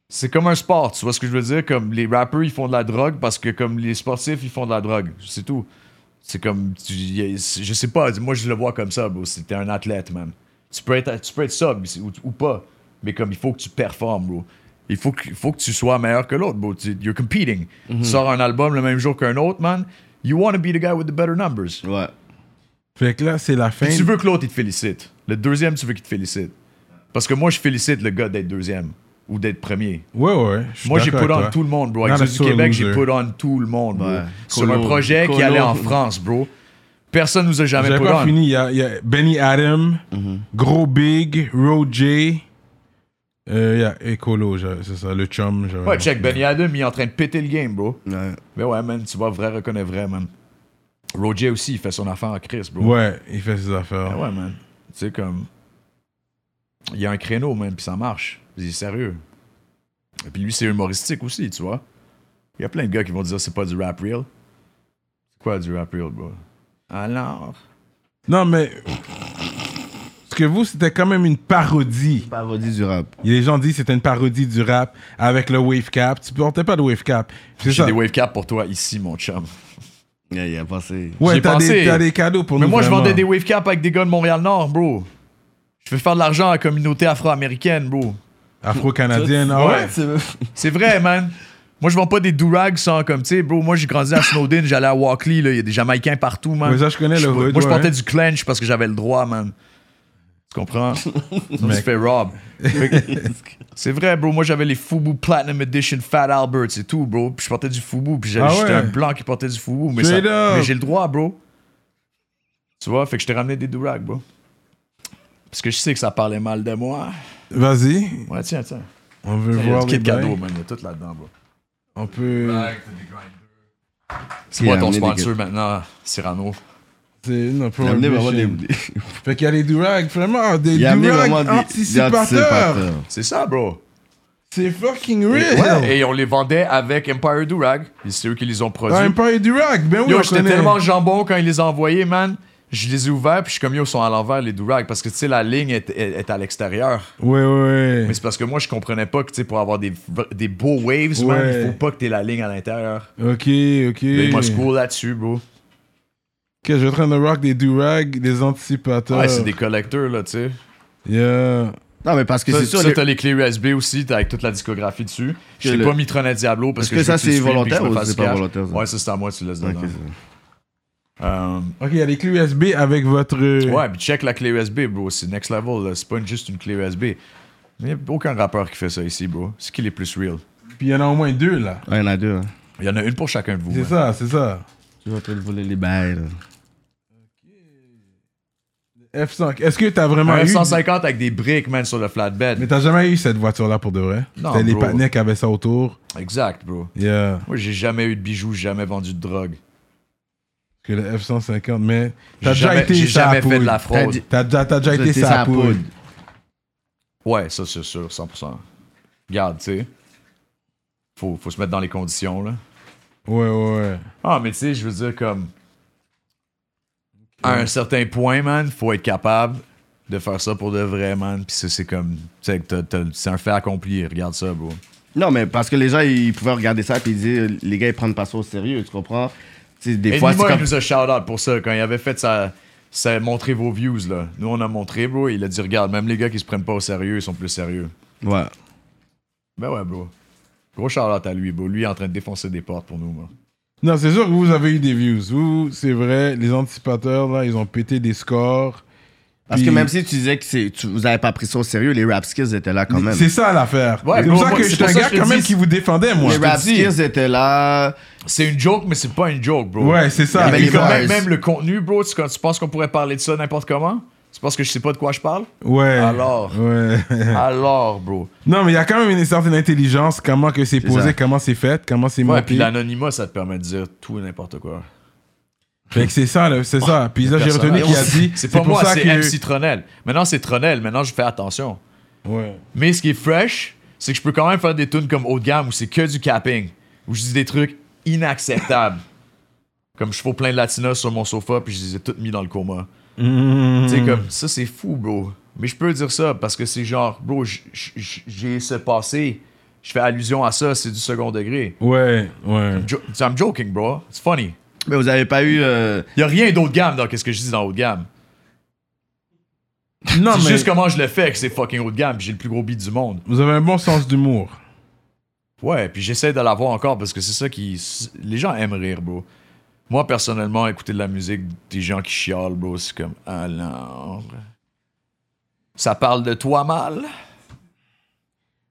C'est comme un sport, tu vois ce que je veux dire? Comme les rappers, ils font de la drogue parce que comme les sportifs, ils font de la drogue. C'est tout. C'est comme, tu- je sais pas, moi je le vois comme ça, bro. Si t'es un athlète, man. Tu peux être, tu peux être sub ou, ou pas, mais comme il faut que tu performes, bro. Il faut que, il faut que tu sois meilleur que l'autre, bro. Tu- You're competing. Tu sors un album le même jour qu'un autre, man. You want to be the guy with the better numbers. Ouais. Fait que là, c'est la fin. Puis tu veux que l'autre il te félicite. Le deuxième, tu veux qu'il te félicite. Parce que moi, je félicite le gars d'être deuxième ou d'être premier. Ouais, ouais. Moi, j'ai put on tout le monde, bro. Avec du Québec, j'ai put on tout le monde, bro. Ouais. Sur Colo. un projet qui allait en France, bro. Personne nous a jamais put pas on. fini. Il y a, il y a Benny Adam, Mm-hmm. Gros Big, Roger. Euh, il y a Ecolo, j'ai- c'est ça, le chum. Ouais, check, Benny Adam, il est en train de péter le game, bro. Ouais. Mais ouais, man, tu vois, vrai reconnaît vrai, man. Roger aussi, il fait son affaire en Chris, bro. Ouais, il fait ses affaires. Ouais, man. Tu sais, comme. Il y a un créneau, man, puis ça marche. Il est sérieux. Et puis lui, c'est humoristique aussi, tu vois. Il y a plein de gars qui vont dire c'est pas du rap real. C'est quoi du rap real, bro? Alors? Non, mais. Parce que vous, c'était quand même une parodie. Parodie du rap. Et les gens disent que c'était une parodie du rap avec le wave cap. Tu portais pas de wave cap. J'ai des wave caps pour toi ici, mon chum. Yeah, il a passé. Ouais, J'ai t'as pensé. des, t'as des cadeaux pour Mais nous. moi, je vendais des wave caps avec des gars de Montréal-Nord, bro. Je fais faire de l'argent à la communauté afro-américaine, bro. Afro-canadienne. Ah ouais? C'est vrai, man. Moi, je vends pas des durags sans comme, tu sais, bro. Moi, j'ai grandi à Snowden, j'allais à Walkley, là. Il y a des Jamaïcains partout, man. Mais ça, je connais le Moi, je portais du clench parce que j'avais le droit, man. Tu comprends? [LAUGHS] Je me suis fait rob. [LAUGHS] C'est vrai, bro. Moi, j'avais les Fubu Platinum Edition Fat Albert, c'est tout, bro. Puis je portais du Fubu. Puis Ah j'étais ouais? un blanc qui portait du Fubu. Ça- mais j'ai le droit, bro. Tu vois? Fait que je t'ai ramené des durags, bro. Parce que je sais que ça parlait mal de moi. Vas-y. Ouais, tiens, tiens. On veut Il y a voir du les kit cadeau, bails. man. Il y a tout là-dedans, bro. On peut. C'est moi Il a ton sponsor maintenant, Cyrano. C'est non, Il a amené vraiment des. Fait qu'il y a les durags, vraiment, des Il durags vraiment des. des anticipateurs. anticipateurs. C'est ça, bro. C'est fucking real. Et on les vendait avec Empire Durag. C'est eux qui les ont produits. Ah, Empire Durag, ben oui, Yo, j'étais tellement jambon quand ils les ont envoyés, man. Je les ai ouverts, puis je suis comme, yo, ils sont à l'envers, les Durag. Parce que, tu sais, la ligne est, est- est à l'extérieur. Ouais, ouais, ouais. Mais c'est parce que moi, je comprenais pas que, tu sais, pour avoir des, des beaux waves, man, Ouais. il faut pas que t'aies la ligne à l'intérieur. Ok, ok. Mais Ils m'ont school là-dessus, bro. Ok, je suis en train de rock des durags, des anticipateurs. Ouais, c'est des collecteurs, là, tu sais. Yeah. Non, mais parce que Ça, c'est sûr. ça, les- t'as les clés USB aussi, t'as avec toute la discographie dessus. Je t'ai le- pas mis Tronet Diablo parce Est-ce que, que ça, c'est volontaire ou c'est pas volontaire, ça? Ouais, ça, c'est à moi, tu laisses dedans. Euh, Ok, il y a les clés USB avec votre. Ouais, puis check la clé USB, bro. C'est next level, là. C'est pas juste une clé USB. Il n'y a aucun rappeur qui fait ça ici, bro. C'est qui les plus real? Puis il y en a au moins deux, là. Ouais, il y en a deux. hein. Il y en a une pour chacun de vous. C'est ça, c'est ça. Tu vas en train de voler les bails. là. F100. Est-ce que t'as vraiment Un eu. F-150 avec des briques, man, sur le flatbed. Mais t'as jamais eu cette voiture-là pour de vrai? Non, C'était les patinets qui avaient ça autour. Exact, bro. Yeah. Moi, j'ai jamais eu de bijoux, j'ai jamais vendu de drogue. Que le F-150. Mais t'as déjà jamais, été j'ai jamais fait de la T'as fraude. T'as déjà, t'as déjà Vous été sa poudre. Ouais, ça, c'est sûr, 100%. Regarde, tu sais. Faut, faut se mettre dans les conditions, là. Ouais, ouais, ouais. Ah, mais tu sais, je veux dire, comme. À un certain point, man, faut être capable de faire ça pour de vrai, man. Puis ça, c'est comme. Tu sais, c'est un fait accompli. Regarde ça, bro. Non, mais parce que les gens, ils pouvaient regarder ça et ils disaient, les gars, ils prennent pas ça au sérieux, tu comprends? Tu sais, des Et fois, c'est Nima, comme. il nous a shout-out pour ça. Quand il avait fait sa. sa montrer vos views, là. Nous, on a montré, bro. Il a dit, regarde, même les gars qui se prennent pas au sérieux, ils sont plus sérieux. Ouais. Ben ouais, bro. Gros shout-out à lui, bro. Lui, il est en train de défoncer des portes pour nous, moi. Non, c'est sûr que vous avez eu des views. Vous, c'est vrai, les anticipateurs, là, ils ont pété des scores. Parce Puis- que même si tu disais que tu, vous avez pas pris ça au sérieux, les rap skills étaient là quand même. C'est ça l'affaire. Ouais, c'est pour ça que je suis un gars quand même qui vous défendait, moi. les rap skills étaient là. C'est une joke, mais c'est pas une joke, bro. Ouais, c'est ça. Bars. même, même le contenu, bro, tu, tu penses qu'on pourrait parler de ça n'importe comment? C'est parce que je sais pas de quoi je parle? Ouais. Alors. Ouais. [LAUGHS] Alors, bro. non, mais il y a quand même une certaine intelligence, comment que c'est posé, ça. comment c'est fait, comment c'est Ouais, monté. puis l'anonymat, ça te permet de dire tout et n'importe quoi. Fait que c'est ça, là, c'est ça. Puis là, j'ai retenu qu'il a dit. C'est pas pour moi, c'est que... MC Tronel. Maintenant, c'est Tronel. Maintenant, je fais attention. Ouais. Mais ce qui est fresh, c'est que je peux quand même faire des tunes comme haut de gamme où c'est que du capping. Où je dis des trucs inacceptables. [LAUGHS] comme je fais plein de latinos sur mon sofa, puis je les ai toutes mis dans le coma. Mmh. Tu sais, comme ça, c'est fou, bro. Mais je peux dire ça parce que c'est genre, bro, j'ai ce passé. Je fais allusion à ça, c'est du second degré. Ouais, ouais. Jo- I'm joking, bro. It's funny. Mais vous avez pas eu. euh, Y a rien d'autre gamme dans qu'est-ce que je dis dans haut de gamme. Non, C'est mais juste comment je le fais que c'est fucking haut de gamme, puis j'ai le plus gros beat du monde. vous avez un bon sens d'humour. Ouais, puis j'essaie de l'avoir encore parce que c'est ça qui. Les gens aiment rire, bro. Moi, personnellement, écouter de la musique, des gens qui chialent, bro, c'est comme. Alors. Ça parle de toi mal?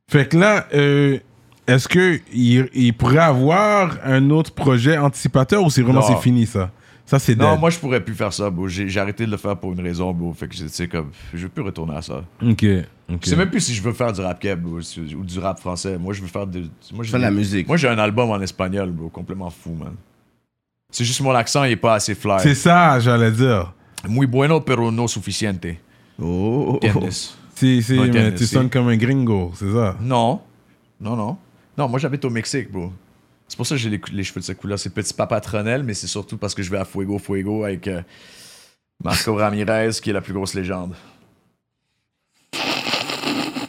Fait que là, euh, est-ce que il, il pourrait avoir un autre projet anticipateur ou c'est vraiment Non. c'est fini ça? Ça c'est Non, dead. moi, je pourrais plus faire ça, bro. J'ai j'ai arrêté de le faire pour une raison, bro. Fait que, tu sais, comme. Je veux plus retourner à ça. Ok. ok. Je sais même plus si je veux faire du rap keb, bro, ou du rap français. Moi, je veux faire de. Moi, j'ai Faire de la musique. Moi, j'ai un album en espagnol, bro. Complètement fou, man. C'est juste mon accent, il est pas assez fly. C'est ça, j'allais dire. Muy bueno, pero no suficiente. Oh. ¿Entiendes? C'est, c'est, Non, mais tu sonnes comme un gringo, c'est ça? Non. Non, non. Non, moi, j'habite au Mexique, bro. C'est pour ça que j'ai les, les cheveux de cette couleur. C'est petit papa Tronel, mais c'est surtout parce que je vais à Fuego Fuego avec euh, Marco Ramirez, qui est la plus grosse légende.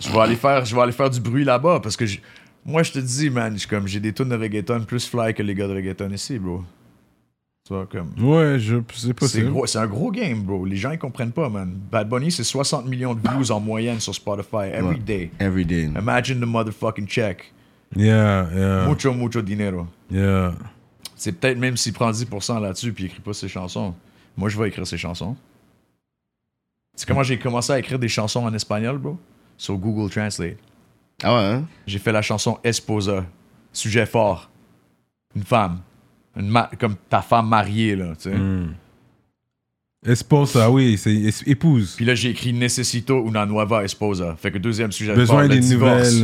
Je vais aller faire, je vais aller faire du bruit là-bas parce que je- moi, je te dis, man, je suis comme j'ai des tunes de reggaeton plus fly que les gars de reggaeton ici, bro. Tu vois, comme. Ouais, je c'est C'est possible. gros- c'est un gros game, bro. Les gens, ils comprennent pas, man. Bad Bunny, c'est 60 millions de views en moyenne sur Spotify every Ouais. day. Every day. Imagine the motherfucking check. Yeah, yeah, Mucho, mucho dinero. yeah. C'est peut-être même s'il prend 10% là-dessus puis il écrit pas ses chansons. Moi, je vais écrire ses chansons. C'est comment j'ai commencé à écrire des chansons en espagnol, bro? Sur Google Translate. Ah ouais, hein? J'ai fait la chanson Esposa. Sujet fort. Une femme. Une ma- comme ta femme mariée, là, tu sais. Hmm. Esposa, oui, c'est es- épouse. Puis là, j'ai écrit Necesito una nueva esposa. Fait que deuxième sujet Besoin fort, le des divorce.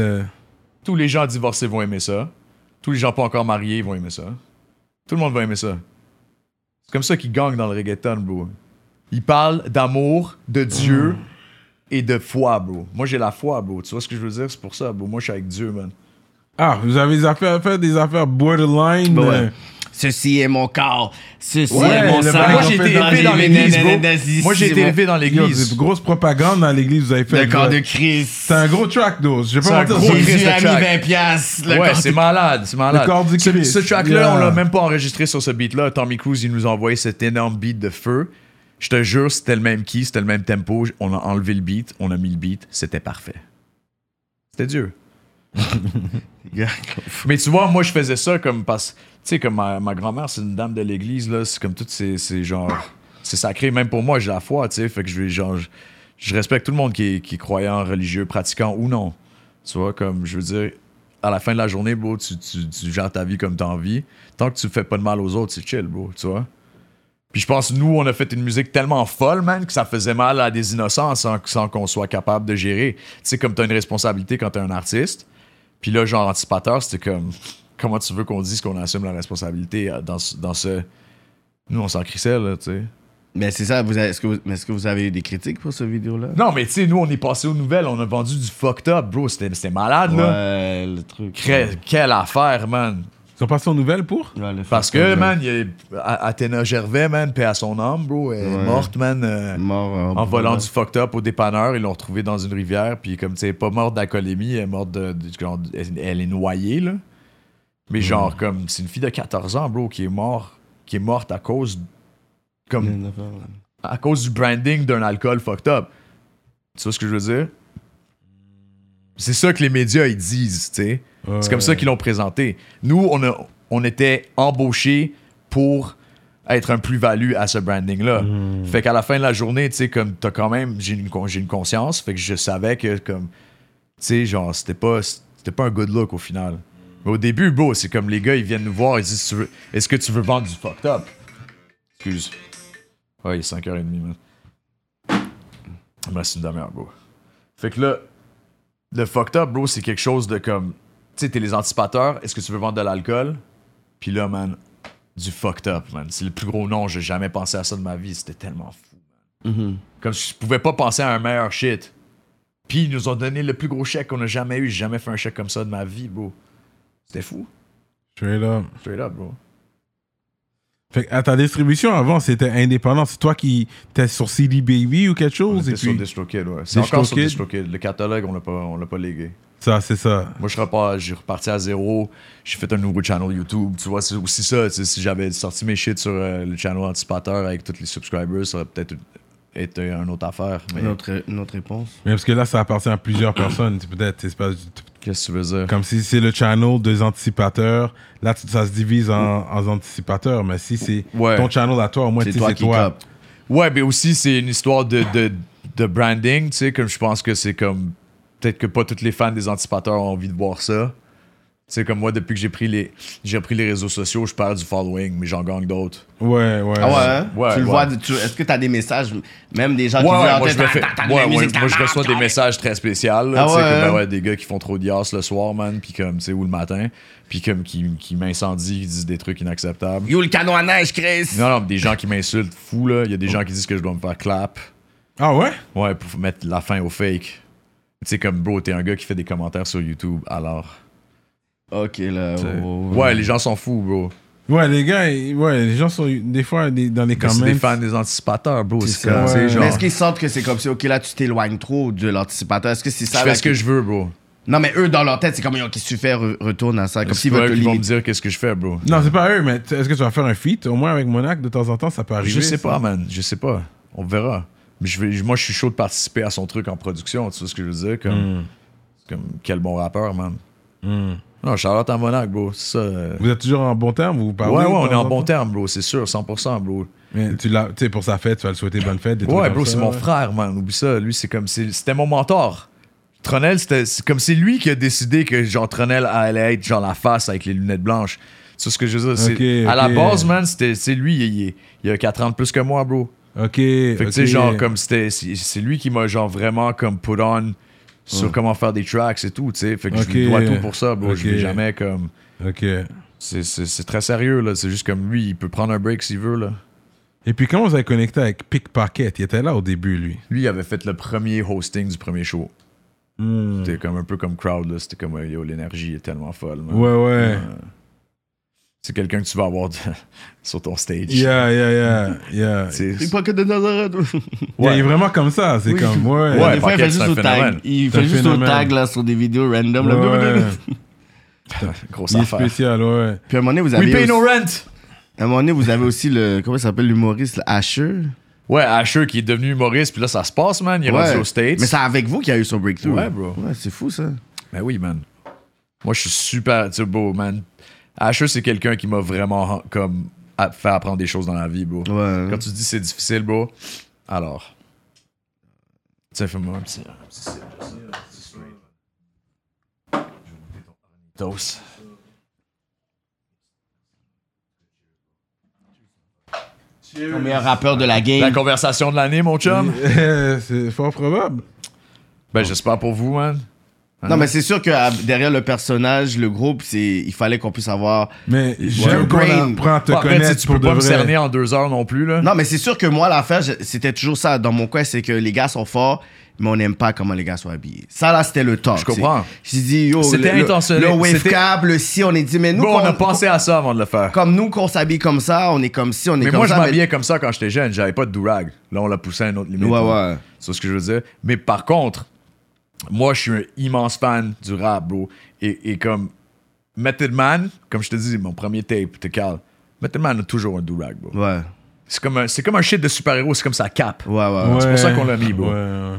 Tous les gens divorcés vont aimer ça. Tous les gens pas encore mariés vont aimer ça. Tout le monde va aimer ça. C'est comme ça qu'ils gagnent dans le reggaeton, bro. Ils parlent d'amour, de Dieu et de foi, bro. Moi, j'ai la foi, bro. Tu vois ce que je veux dire? C'est pour ça, bro. Moi, je suis avec Dieu, man. Ah, vous avez des affaires, des affaires borderline. Ouais. Ceci est mon corps. Ceci Ouais, est mon le sang. Moi, j'ai été élevé dans l'église, bro. Moi, j'ai été élevé dans l'église. c'est grosse propagande dans l'église, vous avez fait. Le corps de. Christ. C'est un gros track, dose. Je vais C'est pas mentir. gros c'est- Christ. Jésus a mis track. 20 piastres. Le ouais, corps c'est de- malade, c'est malade. Le corps du Ce- Christ. Ce, track-là, Yeah. on l'a même pas enregistré sur ce beat-là. Tommy Cruise, il nous a envoyé cet énorme beat de feu. Je te jure, c'était le même key, c'était le même tempo. On a enlevé le beat, on a mis le beat, c'était parfait. C'était Dieu. [LAUGHS] Mais tu vois, moi, je faisais ça comme parce. Tu sais, comme ma, ma grand-mère, c'est une dame de l'église, là. C'est comme tout, c'est c'est genre. C'est sacré, même pour moi, j'ai la foi, tu sais. Fait que je vais, genre. Je, respecte tout le monde qui est, qui croyant, religieux, pratiquant ou non. Tu vois, comme, je veux dire, à la fin de la journée, bro, tu, tu, tu gères ta vie comme t'as envie. Tant que tu fais pas de mal aux autres, c'est chill, bro, tu vois. Puis je pense, nous, on a fait une musique tellement folle, man, que ça faisait mal à des innocents sans, sans qu'on soit capable de gérer. Tu sais, comme t'as une responsabilité quand t'es un artiste. Puis là, genre, anticipateur, c'était comme, comment tu veux qu'on dise qu'on assume la responsabilité euh, dans, ce- dans ce. Nous, on s'en crissait, là, tu sais. Mais c'est ça, vous avez- est-ce que, vous- mais est-ce que vous avez eu des critiques pour cette vidéo-là? Non, mais tu sais, nous, on est passé aux nouvelles, on a vendu du fucked up, bro. C'était c'était malade, là. Ouais, le truc. Cré- Quelle affaire, man. Ils sont passés aux nouvelles pour? Ouais, le Parce que, man, il y a Athéna Gervais, man, paix à son âme, bro, elle est Ouais. morte, man. euh, Mort euh, en volant du fucked up au dépanneur, ils l'ont retrouvée dans une rivière, puis comme tu sais, pas morte d'alcoolémie, elle est morte de, elle est noyée là. Mais genre comme c'est une fille de 14 ans, bro, qui est morte, qui est morte à cause comme à cause du branding d'un alcool fucked up. Tu vois ce que je veux dire? C'est ça que les médias ils disent, tu sais. C'est comme ça qu'ils l'ont présenté. Nous, on, a, on était embauchés pour être un plus-value à ce branding-là. Fait qu'à la fin de la journée, tu sais, comme t'as quand même, j'ai une, j'ai une conscience, fait que je savais que, comme, tu sais, genre, c'était pas, c'était pas un good look au final. Mais au début, bro, c'est comme les gars, ils viennent nous voir, ils disent, est-ce que tu veux vendre du fucked up? Excuse. Ouais, il est 5h30, man. Ben, c'est une demi-heure, bro. Fait que là, le fucked up, bro, c'est quelque chose de comme. Tu sais, t'es les anticipateurs, est-ce que tu veux vendre de l'alcool? Puis là, man, du fucked up, man. C'est le plus gros nom, j'ai jamais pensé à ça de ma vie. C'était tellement fou, man. Mhm. Comme je pouvais pas penser à un meilleur shit. Puis ils nous ont donné le plus gros chèque qu'on a jamais eu. J'ai jamais fait un chèque comme ça de ma vie, bro. C'était fou. Straight up. Straight up, bro. Fait à ta distribution avant, c'était indépendant. C'est toi qui étais sur CD Baby ou quelque chose. Et était sur DistroKid, ouais. C'est encore sur DistroKid. Le catalogue, on l'a pas, on l'a pas légué. ça, c'est ça. Moi, je repars, j'ai reparti à zéro. J'ai fait un nouveau channel YouTube. Tu vois, c'est aussi ça. Si j'avais sorti mes shit sur euh, le channel Anticipateur avec tous les subscribers, ça aurait peut-être été une autre affaire. Mais Une autre, une autre réponse. Mais parce que là, ça appartient à plusieurs personnes. Peut-être, c'est pas qu'est-ce que tu veux dire? comme si c'est le channel des anticipateurs. Là, ça se divise en, en anticipateurs. Mais si c'est Ouais. ton channel à toi, au moins, tu C'est toi qui toi. Ouais, mais aussi, c'est une histoire de, de, de branding, tu sais, comme je pense que c'est comme. Peut-être que pas tous les fans des anticipateurs ont envie de voir ça. Tu sais, comme moi, depuis que j'ai pris les j'ai repris les réseaux sociaux, je perds du following, mais j'en gagne d'autres. Ouais, ouais. Ah ouais, hein? Ouais, tu le ouais. vois, tu- est-ce que tu as des messages, même des gens Ouais, qui disent moi, je t'as- me fais- t'as- t'as ouais, ouais, moi, je t'as- reçois des t'as- messages très spéciaux. Ah tu sais, ouais, comme, ben hein? ouais, des gars qui font trop d'IAS le soir, man, puis comme, tu sais, ou le matin, puis comme qui, qui m'incendient, qui disent des trucs inacceptables. Yo, le canon à neige, Chris! Non, non, des gens qui m'insultent fou, là. Il y a des gens qui disent que je dois me faire clap. Ah ouais? Ouais, pour mettre la fin au fake. Tu sais, comme, bro, t'es un gars qui fait des commentaires sur YouTube, alors. Ok, là. T'sais. oh, Ouais, les gens sont fous, bro. Ouais, les gars, ils- ouais, les gens sont des fois des- dans les Mais C'est comments. des fans des anticipateurs, bro. C'est ça. Ouais. genre. Mais est-ce qu'ils sentent que c'est comme si, ok, là, tu t'éloignes trop de l'anticipateur? Est-ce que c'est Je ça? fais là, ce que je veux, bro. Non, mais eux, dans leur tête, c'est comme, qu'est-ce que tu fais? Re- retourne à ça. Comme s'ils veulent qui vont me dire qu'est-ce que je fais, bro? Non, c'est pas eux, mais est-ce que tu vas faire un feat Au moins avec Monac, de temps en temps, ça peut arriver. Je sais ça? pas, man. Je sais pas. On verra. Mais je vais, moi, je suis chaud de participer à son truc en production. Tu vois ce que je veux dire? Comme, Mm. comme quel bon rappeur, man. Mm. Non, Charlotte en Monac, bro. Ça. euh. Vous êtes toujours en bon terme vous parlez Ouais, ouais, on est en bon terme, bro. C'est sûr, 100%, bro. Mais tu sais, pour sa fête, tu vas le souhaiter bonne fête. des Ouais, bro, c'est mon frère, man. Oublie ça. Lui, c'est comme. c'est- C'était mon mentor. Tronel, c'était c'est comme c'est lui qui a décidé que genre Tronel allait être genre la face avec les lunettes blanches. C'est ce que je veux dire. c'est- Ok, À la base, man, c'était c'est lui, il, a 4 ans de plus que moi, bro. Ok. Fait que tu sais, genre, comme c'était. C'est c'est lui qui m'a genre vraiment comme put on sur comment faire des tracks et tout, tu sais. Fait que je lui dois tout pour ça, bro. Je vais jamais comme. Ok. C'est- très sérieux, là. C'est juste comme lui, il peut prendre un break s'il veut, là. Et puis, comment vous avez connecté avec Pickpocket? Il était là au début, lui. Lui, il avait fait le premier hosting du premier show. Hmm. C'était comme un peu comme crowd, là. C'était comme, yo, l'énergie est tellement folle, man. Ouais, ouais. Euh, C'est quelqu'un que tu vas avoir de- [LAUGHS] sur ton stage. Yeah, yeah, yeah. yeah. [LAUGHS] C'est- Pickpocket de Nazareth. [LAUGHS] Yeah, il est vraiment comme ça. C'est Oui. comme, ouais. Ouais, Des fois, il fait juste au tag. Il fait juste au tag, là, sur des vidéos random. là. Ouais. Grosse Il est affaire. spécial, ouais. Puis à un moment donné, vous We avez. pay aussi- no rent! À un moment donné, vous avez aussi le. Comment ça s'appelle l'humoriste, Asher? Ouais, Asher qui est devenu humoriste, puis là, ça se passe, man. Il est rendu aux States. Mais c'est avec vous qu'il y a eu son breakthrough. Ouais, bro. Ouais, c'est fou, ça. Ben oui, man. Moi, je suis super, tu sais, bro, man. Asher, c'est quelqu'un qui m'a vraiment, comme, fait apprendre des choses dans la vie, bro. Ouais. Quand tu dis c'est difficile, bro, alors. Tiens, fais-moi un petit. Sais, Toast. Le meilleur rappeur de la game. La conversation de l'année, mon chum? [LAUGHS] c'est fort probable. Ben, j'espère pour vous, man. Non, mais c'est sûr que derrière le personnage, le groupe, c'est il fallait qu'on puisse avoir. Mais j'aime qu'on brain. apprend à te Bon, après, connaître tu pour peux de pas me vrai. cerner en deux heures non plus, là. Non, mais c'est sûr que moi, l'affaire, je- c'était toujours ça dans mon coin, c'est que les gars sont forts, mais on n'aime pas comment les gars sont habillés. Ça, là, c'était le top. Je comprends. J'ai dit, yo, C'était le- le- intentionnel. Le wave C'était- le si, on est dit, mais nous, Bon, on a pensé à ça avant de le faire. comme nous, qu'on s'habille comme ça, on est comme si, on est Mais comme moi, je ça. m'habillais comme ça quand j'étais jeune. J'avais pas de durag. Là, on l'a poussé à une autre limite. Ouais, ouais. C'est ce que je veux dire. Mais par contre, moi, je suis un immense fan du rap, bro. Et, et comme Method Man, comme je te dis, mon premier tape, t'es calme. Method Man a toujours un durag, bro. Ouais, C'est comme, un- c'est comme un shit de super-héros, c'est comme sa cape. ouais, ouais. Ouais. C'est pour ça qu'on l'a mis, bro. Ouais, ouais.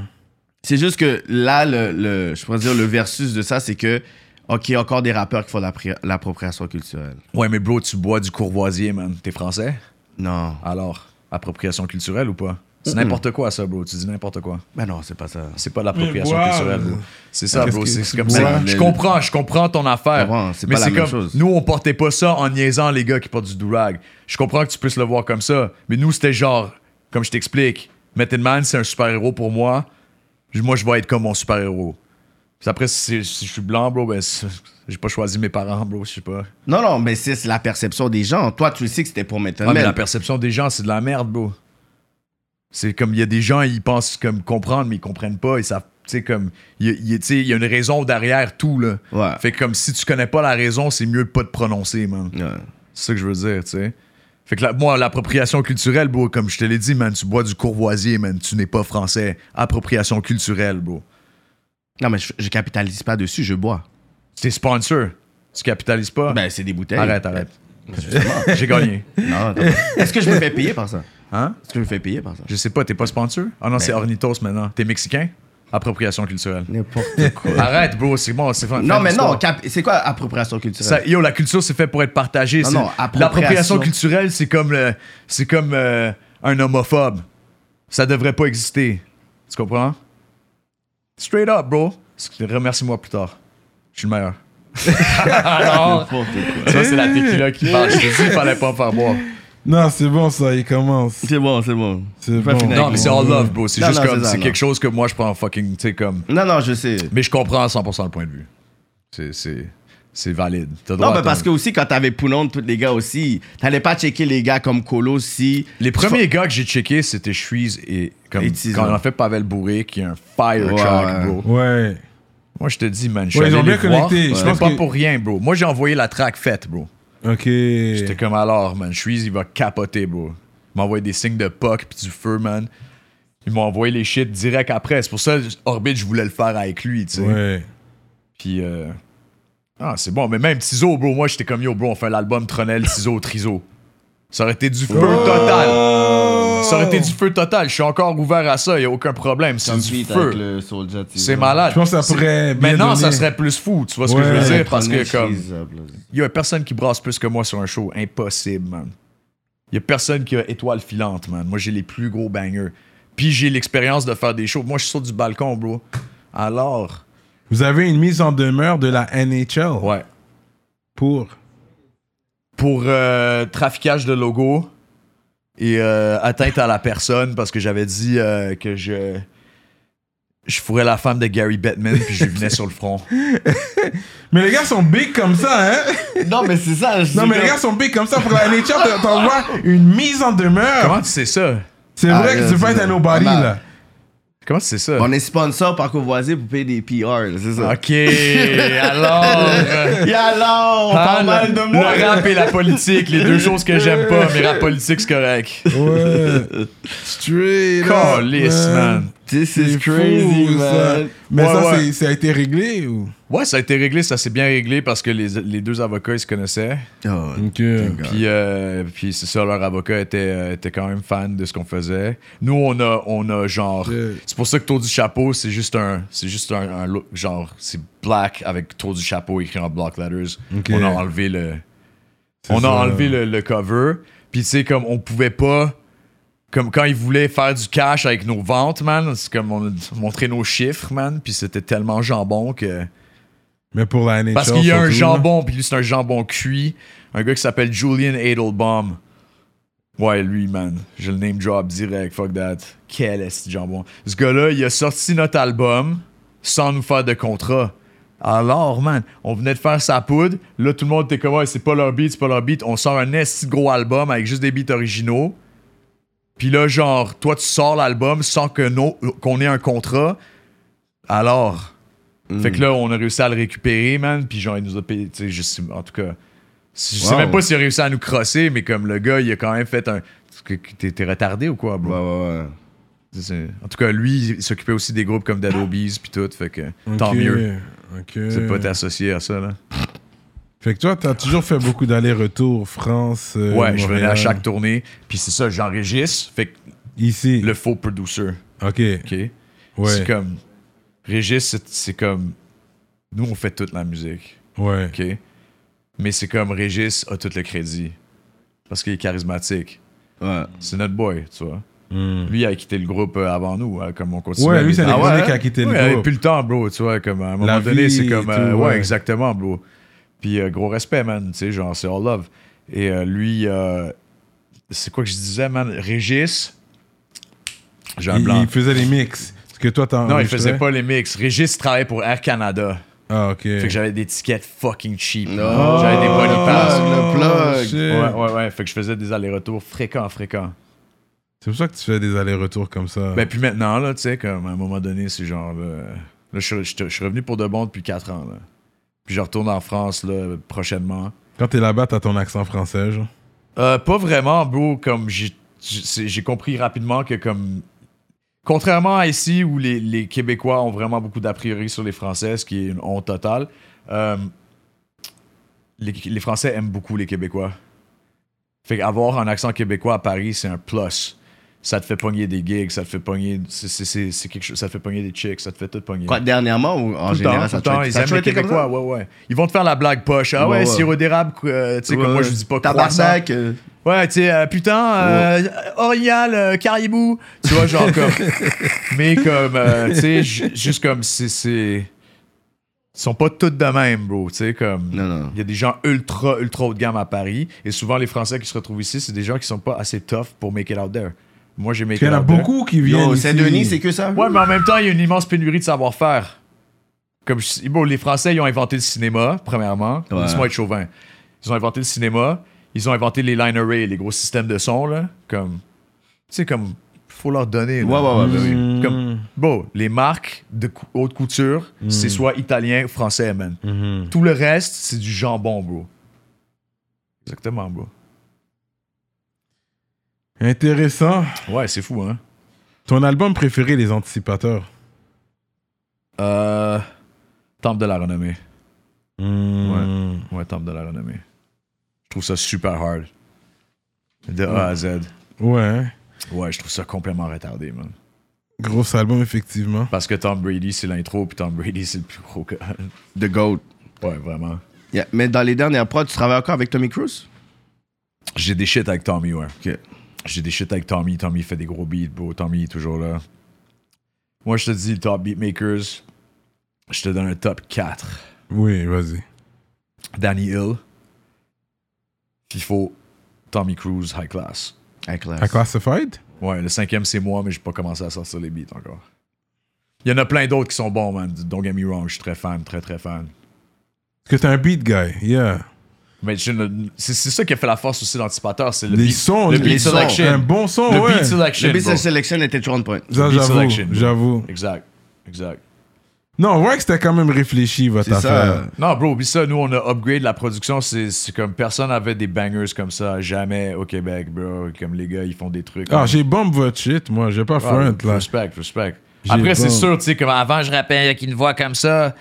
C'est juste que là, le, le- je pourrais dire le versus de ça, c'est que, OK, encore des rappeurs qui font l'appri- l'appropriation culturelle. Ouais, mais bro, tu bois du courvoisier, man. T'es français? Non. Alors, appropriation culturelle ou pas? C'est n'importe quoi, ça, bro. Tu dis n'importe quoi. Ben non, c'est pas ça. C'est pas de l'appropriation Mais culturelle, bro. C'est ça, bro. C'est comme ça. Mais Je comprends, je comprends ton affaire. Je comprends, c'est mais pas la c'est même comme, chose. nous, on portait pas ça en niaisant les gars qui portent du durag. Je comprends que tu puisses le voir comme ça. Mais nous, c'était genre, comme je t'explique, Method Man, c'est un super-héros pour moi. Moi, je vais être comme mon super-héros. Puis après, si, si je suis blanc, bro, ben, j'ai pas choisi mes parents, bro, je sais pas. Non, non, mais c'est la perception des gens. Toi, tu sais que c'était pour Method Ah, mais Man. la perception des gens, c'est de la merde, bro. C'est comme, il y a des gens, ils pensent comme comprendre, mais ils comprennent pas. Tu sais, comme, il y y, a- y une raison derrière tout, là. Ouais. Fait que comme si tu connais pas la raison, c'est mieux de pas te prononcer, man. Ouais. C'est ça que je veux dire, tu sais. Fait que moi, l'appropriation culturelle, bro, comme je te l'ai dit, man, tu bois du courvoisier, man, tu n'es pas français. Appropriation culturelle, bro. Non, mais je, je capitalise pas dessus, je bois. T'es sponsor. Tu capitalises pas? Ben, c'est des bouteilles. arrête, arrête. J'ai gagné. Est-ce que je me fais payer par ça? Hein? Est-ce que je me fais payer par ça? Je sais pas, t'es pas sponsor? Ah non, c'est Ben. Ornitos maintenant. T'es mexicain? Appropriation culturelle. N'importe [LAUGHS] quoi. Arrête, bro, c'est bon, c'est non, mais non, c'est quoi appropriation culturelle? Ça- yo, la culture, c'est fait pour être partagée. Non, C'est- non, appropriation. L'appropriation culturelle, c'est comme, le- c'est comme euh, un homophobe. Ça devrait pas exister. Tu comprends? Straight up, bro. Remercie-moi plus tard. Je suis le meilleur. [LAUGHS] Quoi. tu vois, c'est la tequila qui parle. Je te dis, il fallait pas me faire boire. Non, c'est bon ça, il commence. C'est bon, c'est bon. C'est pas bon. finir Non, mais moi. c'est all love, bro. C'est juste non, comme, c'est quelque chose que moi, je prends fucking, tu sais, comme. Non, non, je sais. Mais je comprends à 100% le point de vue. C'est, c'est, c'est valide. T'as droit Non, mais parce que aussi, quand t'avais Poulon, tous les gars aussi, t'allais pas checker les gars comme Colo si. Les premiers gars que j'ai checkés, c'était Shreeze et comme Et quand on a fait Pavel Bourré, qui est un fire Ouais, track, ouais. bro. Ouais. Moi, je te dis, man, je suis Ouais, ils allé ont bien les voir. connecté. Je C'était pense pas que- pour rien, bro. Moi, j'ai envoyé la track faite, bro. Ok. J'étais comme alors, man, Shreeze, il va capoter, bro. Il m'a envoyé des signes de puck puis du feu, man. Ils m'ont envoyé les shit direct après. C'est pour ça, Orbit, je voulais le faire avec lui, tu sais. Ouais. Puis, euh... ah, c'est bon. Mais même Tizo, bro, moi, j'étais comme yo, bro, on fait l'album Tronel, Tizo, Trizo. Ça aurait été du feu total. Ça aurait été du feu total. Je suis encore ouvert à ça, y a aucun problème. C'est du feu. C'est malade. Je pense que ça pourrait Maintenant, ça serait plus fou. Tu vois ce que je veux dire? Parce que, comme. Il y a personne qui brasse plus que moi sur un show. Impossible, man. Il y a personne qui a étoile filante, man. Moi, j'ai les plus gros bangers. Puis j'ai l'expérience de faire des shows. Moi, je suis sur du balcon, bro. Alors, Vous avez une mise en demeure de la NHL ouais. pour? Pour euh, traficage de logo et euh, atteinte à la personne parce que j'avais dit euh, que je. Je fourrais la femme de Gary Bettman puis je lui venais sur le front. [LAUGHS] Mais les gars sont big comme ça, hein? Non, mais c'est ça. Non, mais les gars sont big comme ça. Pour la NHL, t'en- t'envoies une mise en demeure. Comment tu sais ça? C'est Ah, vrai là, que tu peux c'est être un nobody, Ah, là. Comment sais ça? On est sponsor par Courvoisier pour payer des PR, c'est ça. Ok, alors. [LAUGHS] Et alors, on Ah, parle mal de moi. le rap et la politique, les deux choses que j'aime pas, mais rap politique, c'est correct. Ouais. Straight Calice, man. This C'est is fou, crazy, ça. man. Mais Ouais, ça, ouais. c'est- ça a été réglé ou? Ouais, ça a été réglé, ça s'est bien réglé parce que les, les deux avocats, ils se connaissaient. Oh, Ok. Puis, euh, puis c'est ça, leur avocat était, euh, était quand même fan de ce qu'on faisait. Nous, on a, on a genre. Yeah. C'est pour ça que Tour du chapeau, c'est juste un. C'est juste un, un look, genre, c'est black avec Tour du chapeau écrit en block letters. On a enlevé le. On a enlevé le, le cover. Puis, tu sais, comme on pouvait pas. Comme quand ils voulaient faire du cash avec nos ventes, man, c'est comme on a montré nos chiffres, man. Puis c'était tellement jambon que. Mais pour la NHL. Parce qu'il y a un surtout, jambon, puis lui, c'est un jambon cuit. Un gars qui s'appelle Julian Edelbaum. Ouais, lui, man. Je le name drop direct, fuck that. Quel est ce jambon? Ce gars-là, il a sorti notre album sans nous faire de contrat. Alors, man, on venait de faire sa poudre. Là, tout le monde était comme, ouais, c'est pas leur beat, c'est pas leur beat. On sort un esti gros album avec juste des beats originaux. Puis là, genre, toi, tu sors l'album sans que qu'on ait un contrat. Alors, fait que là, on a réussi à le récupérer, man. Puis genre, il nous a payé, tu sais, sais- en tout cas. Je sais même pas s'il a réussi à nous crosser, mais comme le gars, il a quand même fait un. T'es t'es retardé ou quoi, Ouais, bro? ouais, ouais. C'est- En tout cas, lui, il s'occupait aussi des groupes comme Dead Obies, puis tout. Fait que tant Ok, mieux. Ok. C'est pas t'associer à ça, là. Fait que toi, t'as toujours fait beaucoup d'allers-retours France. euh, ouais, je venais à chaque tournée. Puis c'est ça, j'enregistre. Fait que Ici. le faux producer, Ok. OK? Ouais. C'est comme. Régis, c'est- comme. Nous, on fait toute la musique. Ouais. OK? Mais c'est comme Régis a tout le crédit. Parce qu'il est charismatique. Ouais. C'est notre boy, tu vois. Hmm. Lui, il a quitté le groupe euh, avant nous, hein, comme on continue. Ouais, lui, c'est Ah ouais, qui a quitté Ouais, il le avait groupe. plus le temps, bro, tu vois, comme à un moment La donné, c'est comme... tout, euh, ouais, ouais. exactement, bro. Puis euh, gros respect, man, tu sais, genre, c'est all love. Et euh, lui, euh, c'est quoi que je disais, man? Régis, j'ai un Il, blanc. il faisait les mix. Que toi, t'en Non, il faisait pas les mix. Régis travaillait pour Air Canada. Ah, ok. Fait que j'avais des tickets fucking cheap. Oh, j'avais des body le pass. plug, le plug. shit. Ouais, ouais, ouais. Fait que je faisais des allers-retours fréquents, fréquents. C'est pour ça que tu fais des allers-retours comme ça. Ben, puis maintenant, là, tu sais, comme à un moment donné, c'est genre. Là, là, je, suis- je, je suis revenu pour de bon depuis 4 ans, là. Puis je retourne en France, là, prochainement. Quand t'es là-bas, t'as ton accent français, genre? Euh, pas vraiment, bro. Comme j'ai compris rapidement que, comme. Contrairement à ici où les, les Québécois ont vraiment beaucoup d'a priori sur les Français, ce qui est une honte totale, euh, les, les Français aiment beaucoup les Québécois. Fait qu'avoir un accent québécois à Paris, c'est un plus. Ça te fait pogner des gigs, ça te fait pogner. c'est- c'est- C'est c'est quelque chose. Ça te fait pogner des chicks, ça te fait tout pogner. Quoi, dernièrement ou en Tout général, temps, ça tout temps, ils aiment les Québécois, ouais, ouais. Ils vont te faire la blague poche. Ah ouais, Ouais, ouais. sirop d'érable, euh, tu sais, comme moi, je dis pas. Tabarnak. euh, Ouais, tu sais, euh, putain, euh, Orial, euh, Caribou. Tu vois, genre comme. [LAUGHS] mais comme, tu sais, ju- juste comme, c'est. Ils sont pas tous de même, bro. Tu sais, comme. Non, non. Il y a des gens ultra, ultra haut de gamme à Paris. Et souvent, les Français qui se retrouvent ici, c'est des gens qui sont pas assez tough pour make it out there. Moi, j'ai make Il y en a beaucoup qui viennent. Yo. Saint-Denis, c'est que ça? Ouais, mais en même temps, il y a une immense pénurie de savoir-faire. Comme je- bon, les Français, ils ont inventé le cinéma, premièrement. Ouais. Laisse-moi être chauvin. Ils ont inventé le cinéma. Ils ont inventé les line array, les gros systèmes de son, là. Comme. Tu sais, comme. faut leur donner. là. Ouais, ouais, ouais, ben. Mm. Comme, bon, les marques de cou- haute couture, c'est soit italien ou français, man. Mhm. Tout le reste, c'est du jambon, bro. Exactement, bro. Intéressant. Ouais, c'est fou, hein. Ton album préféré, Les Anticipateurs? Euh, Temple de la renommée. Mm. Ouais, Temple de la renommée. Je trouve ça super hard. De A à Z. Ouais. Ouais, je trouve ça complètement retardé, man. Gros album, effectivement. Parce que Tom Brady, c'est l'intro, puis Tom Brady, c'est le plus gros que. The GOAT. Ouais, vraiment. Yeah. Mais dans les dernières prods, tu travailles encore avec Tommy Cruise? J'ai des shit avec Tommy, ouais. Ok. J'ai des shit avec Tommy. Tommy fait des gros beats, bro. Tommy est toujours là. Moi, je te dis, top beatmakers, je te donne un top 4. Oui, vas-y. Danny Hill, FIFO, Tommy Cruise, High Class. High class. À Classified Ouais, le cinquième, c'est moi, mais j'ai pas commencé à sortir les beats encore. Il y en a plein d'autres qui sont bons, man. Don't get me wrong, je suis très fan, très très fan. Parce que t'es un beat guy, yeah. Mais c'est c'est ça qui a fait la force aussi d'Anticipateur, c'est le Les beat, sons, le les beat sons. selection. Un bon son, le ouais. beat selection. Le business bro. selection était toujours on point. Ça, beat j'avoue, j'avoue. Exact, exact. Non, on voit que c'était quand même réfléchi, votre affaire. ça. Non, bro, oublie ça. Nous, on a upgrade la production. C'est c'est comme personne avait des bangers comme ça. Jamais au Québec, bro. Comme les gars, ils font des trucs. Ah, comme- j'ai bombe votre shit, moi. J'ai pas Ah, front, là. Respect, respect. Après, c'est sûr, tu sais, comme avant, je rappelle avec une voix comme ça.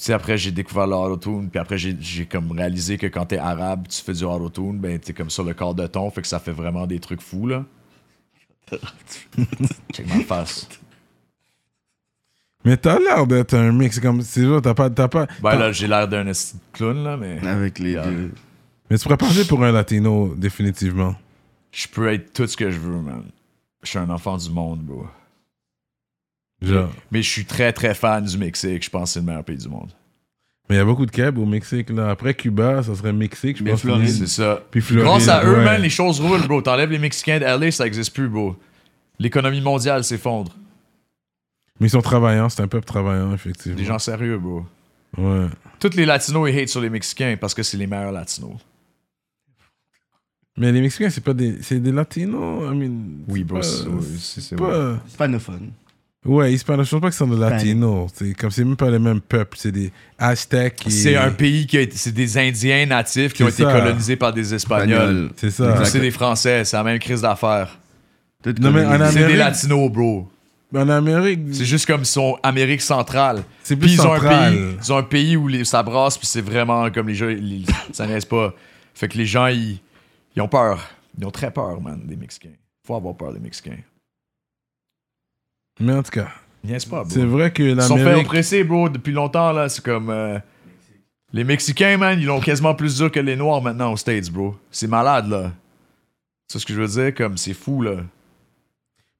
Tu sais, après, j'ai découvert l'autotune. Puis après, j'ai comme réalisé que quand t'es arabe, tu fais du autotune, ben, t'es comme sur le corps de ton. Fait que ça fait vraiment des trucs fous, là. [LAUGHS] Check ma face. Mais t'as l'air d'être un mix. comme C'est vrai, t'as pas. T'as pas Ben là, j'ai l'air d'un clown, là, mais Avec les deux. Mais tu pourrais passer pour un latino, définitivement. je peux être tout ce que je veux, man. Je suis un enfant du monde, bro. Genre. Mais je suis très, très fan du Mexique. Je pense que c'est le meilleur pays du monde. Mais il y a beaucoup de Keb au Mexique, là. Après Cuba, ça serait Mexique, je Mais pense. Floride. C'est ça. Puis Floride. Grâce à eux, ouais. man, les choses roulent, bro. T'enlèves les Mexicains de LA, ça existe plus, bro. L'économie mondiale s'effondre. Mais ils sont travaillants, c'est un peuple travaillant, effectivement. Des gens sérieux, bro. Ouais. Tous les Latinos, ils hate sur les Mexicains parce que c'est les meilleurs Latinos. Mais les Mexicains, c'est pas des. C'est des latinos. I mean, Oui, c'est bro, pas- c'est- oui, c'est- c'est pas- Hispanophone. Ouais, hispanos. Je pense pas que c'est des latinos. C'est comme c'est même pas les mêmes peuples. C'est des Aztèques. et- C'est un pays qui a été. C'est des Indiens natifs qui ont été colonisés par des Espagnols. Espagnol. C'est ça. C'est des Français, c'est la même crise d'affaires. Mais. C'est des Amérique- Latinos, bro. En Amérique, C'est juste comme ils sont Amérique centrale. c'est Puis plus ils ont, un central. pays, ils ont un pays où les, ça brasse, puis c'est vraiment comme les gens, les- ça n'est pas. Fait que les gens, ils, ils ont peur. Ils ont très peur, man, des Mexicains. Faut avoir peur des Mexicains. Mais en tout cas, Niaise pas, bro. c'est vrai que Ils sont fait l'Amérique. oppresser, bro, depuis longtemps, là. C'est comme. euh, les Mexicains, man, ils l'ont quasiment plus dur que les Noirs maintenant aux States, bro. C'est malade, là. C'est ce que je veux dire, comme, c'est fou, là.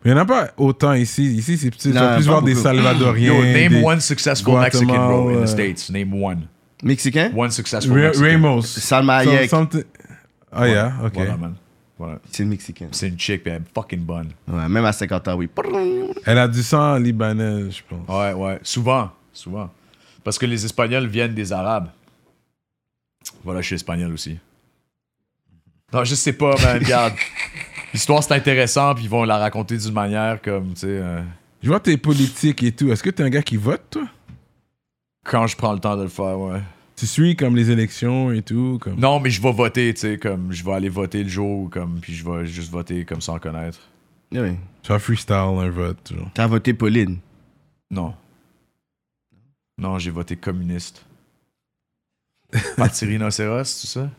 Il y en a pas autant ici. Ici, c'est petit. Tu Non, vas plus voir des. Salvadoriens. Yo, name des- one successful Mexican, bro, in the States. Name one. Mexicain? One successful Ra- Mexican. Ramos. Salma Some- Hayek. something- Ah, yeah, ok. Voilà, man. Voilà. C'est mexicain. C'est une chick, puis elle est fucking bonne. Ouais, même à 50 ans, oui. Elle a du sang libanais, je pense. Ouais, ouais. Souvent. Souvent. Parce que les Espagnols viennent des Arabes. Voilà, je suis espagnol aussi. Non, je sais pas, man. Regarde. [LAUGHS] L'histoire, c'est intéressant, puis ils vont la raconter d'une manière comme, tu sais. euh, Je vois tes politiques et tout. Est-ce que t'es un gars qui vote, toi? Quand je prends le temps de le faire, ouais. Tu suis comme les élections et tout comme... Non, mais je vais voter, tu sais, comme, je vais aller voter le jour, comme, puis je vais juste voter comme sans connaître. Oui. Tu vas freestyle un vote, genre. T'as voté Pauline? Non. Non, j'ai voté communiste. [LAUGHS] Parti rhinocéros, c'est ça?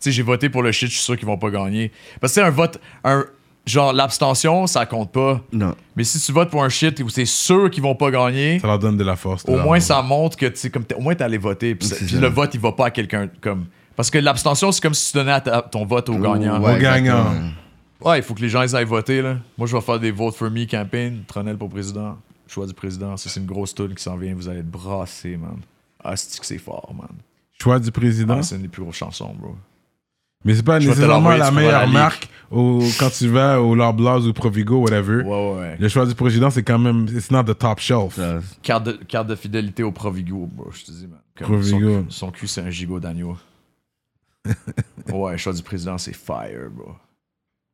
Tu sais, j'ai voté pour le shit, je suis sûr qu'ils vont pas gagner. Parce que c'est un vote, un, genre l'abstention, ça compte pas. Non. Mais si tu votes pour un shit où c'est sûr qu'ils vont pas gagner, Ça leur donne de la force. au moins ça montre que tu comme au moins t'es allé voter. Puis, le vote, il va pas à quelqu'un comme. Parce que l'abstention, c'est comme si tu donnais à ta- ton vote au gagnant. Ouais, Au gagnant. Ouais, il faut que les gens ils aillent voter. Là. Moi, je vais faire des Vote for Me campaign. Tronel pour président. Choix du président. Ça, c'est une grosse tune qui s'en vient. Vous allez être brassés, man. Ah, c'est que c'est fort, man. Choix du président? Ah, c'est une des plus grosses chansons, bro. Mais c'est pas Je nécessairement la meilleure la marque au, quand tu vas au Loblaws ou Provigo, whatever. Ouais, ouais, ouais. Le choix du président, c'est quand même... It's not the top shelf. Carte de, carte de fidélité au Provigo, bro. Je te dis, man. Son, Provigo. cul- son cul, c'est un gigot d'agneau. [LAUGHS] ouais, choix du président, c'est fire, bro.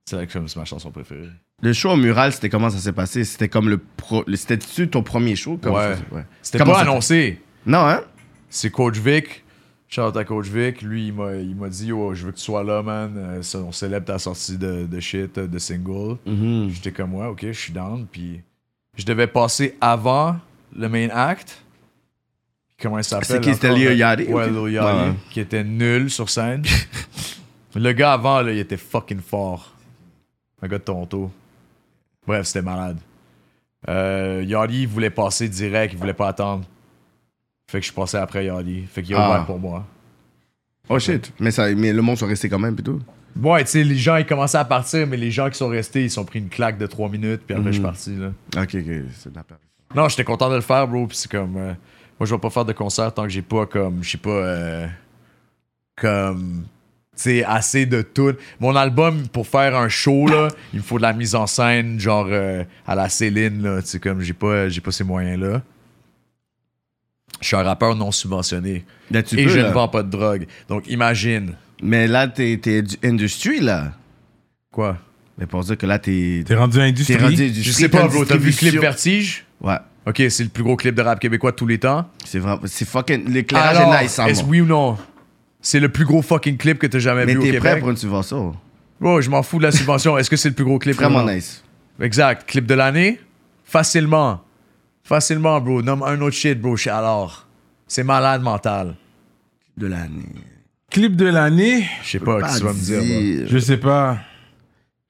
C'est là que c'est ma chanson préférée. Le show au mural, c'était comment ça s'est passé? C'était comme le pro. le- C'était-tu ton premier show? Comme Ouais. ça? C'était pas annoncé. Non, hein? C'est Coach Vic. Shout out à Coach Vic. Lui, il m'a, dit oh, Je veux que tu sois là, man. Euh, on célèbre ta sortie de, de shit, euh, de single. Mhm. J'étais comme Ouais, ok, je suis down. Puis je devais passer avant le main act. Comment il s'appelle C'est qui, c'était? Lil Yachty, Ouais. Lil Yachty, Ouais. Qui était nul sur scène. [LAUGHS] le gars avant, là, il était fucking fort. Un gars de Toronto. Bref, c'était malade. Euh, Yachty, il voulait passer direct, il voulait pas attendre. Fait que je passais après Yachty. Fait qu'il a Ah. ouvert pour moi. Oh shit. Mais, ça, mais le monde sont restés quand même, plutôt. Ouais, tu sais, les gens, ils commençaient à partir, mais les gens qui sont restés, ils sont pris une claque de 3 minutes, puis après, je suis Mhm. parti, là. Ok, ok. C'est de la perte. Non, j'étais content de le faire, bro. Puis c'est comme. euh, moi, je vais pas faire de concert tant que j'ai pas, comme. Je sais pas. euh, comme. Tu sais, assez de tout. Mon album, pour faire un show, là, il me faut de la mise en scène, genre euh, à la Céline, là. Tu sais, comme j'ai pas, j'ai pas ces moyens-là. Je suis un rappeur non subventionné. Là, tu et peux, je là. ne vends pas de drogue. Donc, imagine. Mais là, t'es t'es du industry, là. Quoi? Mais pour dire que là, t'es. T'es rendu industrie? T'es rendu industry. Je sais pas, t'as bro. T'as vu le clip. Vertige? Ouais. Ok, c'est le plus gros clip de rap québécois de tous les temps. C'est vraiment. C'est fucking. L'éclairage Alors, est nice, hein, est-ce moi. oui ou non? C'est le plus gros fucking clip que t'as jamais Mais vu au t'es prêt pour une subvention? Bro, je m'en fous de la subvention. Est-ce que c'est le plus gros clip? Vraiment nice. Exact. Clip de l'année? Facilement. Facilement, bro. Nomme un autre shit, bro. Alors. C'est malade mental. De l'année. Clip de l'année, Je sais pas, qu'est-ce que tu vas me dire, bro. je sais pas.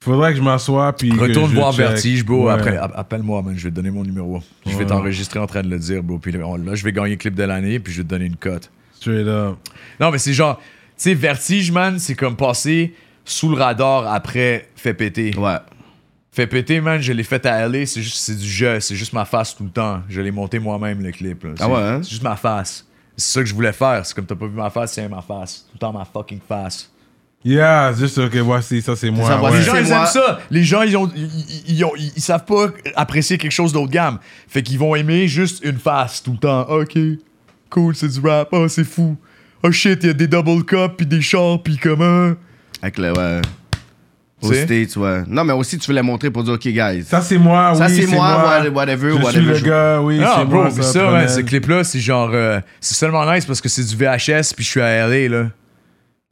Faudrait que je m'assoie puis. Retourne voir check. Vertige, bro. Ouais. Après, app- appelle-moi, man. Je vais te donner mon numéro. Je vais Ouais. t'enregistrer en train de le dire, bro. Puis là, je vais gagner clip de l'année, puis je vais te donner une cote. Straight up. Non, mais c'est genre, tu sais, Vertige, man, c'est comme passer sous le radar après Fait péter. Ouais. Fait péter, man, je l'ai fait à LA, c'est juste c'est du jeu, c'est juste ma face tout le temps. Je l'ai monté moi-même, le clip. là. C'est- Ah ouais, hein? C'est juste ma face. C'est ça que je voulais faire. C'est comme t'as pas vu ma face, c'est ma face. Tout le temps ma fucking face. Yeah, juste ok, voici, ça c'est moi. ça, voici ouais. Les gens, ils moi. aiment ça. Les gens, ils, ont, ils, ils- ils ont- ils- ils savent pas apprécier quelque chose d'autre gamme. Fait qu'ils vont aimer juste une face tout le temps. Ok, cool, c'est du rap. Oh, c'est fou. Oh shit, il y a des double cups, puis des chars, puis comment. Avec le. Ouais. Aux? States, ouais. Non, mais aussi, tu veux les montrer pour dire, OK, guys. Ça c'est moi, Ça, oui. c'est moi, whatever, Je whatever. suis le gars, oui, Non, c'est bro, moi. mais ça, man, prenez- ce clip-là, c'est genre. euh, c'est seulement nice parce que c'est du VHS, puis je suis à LA, là.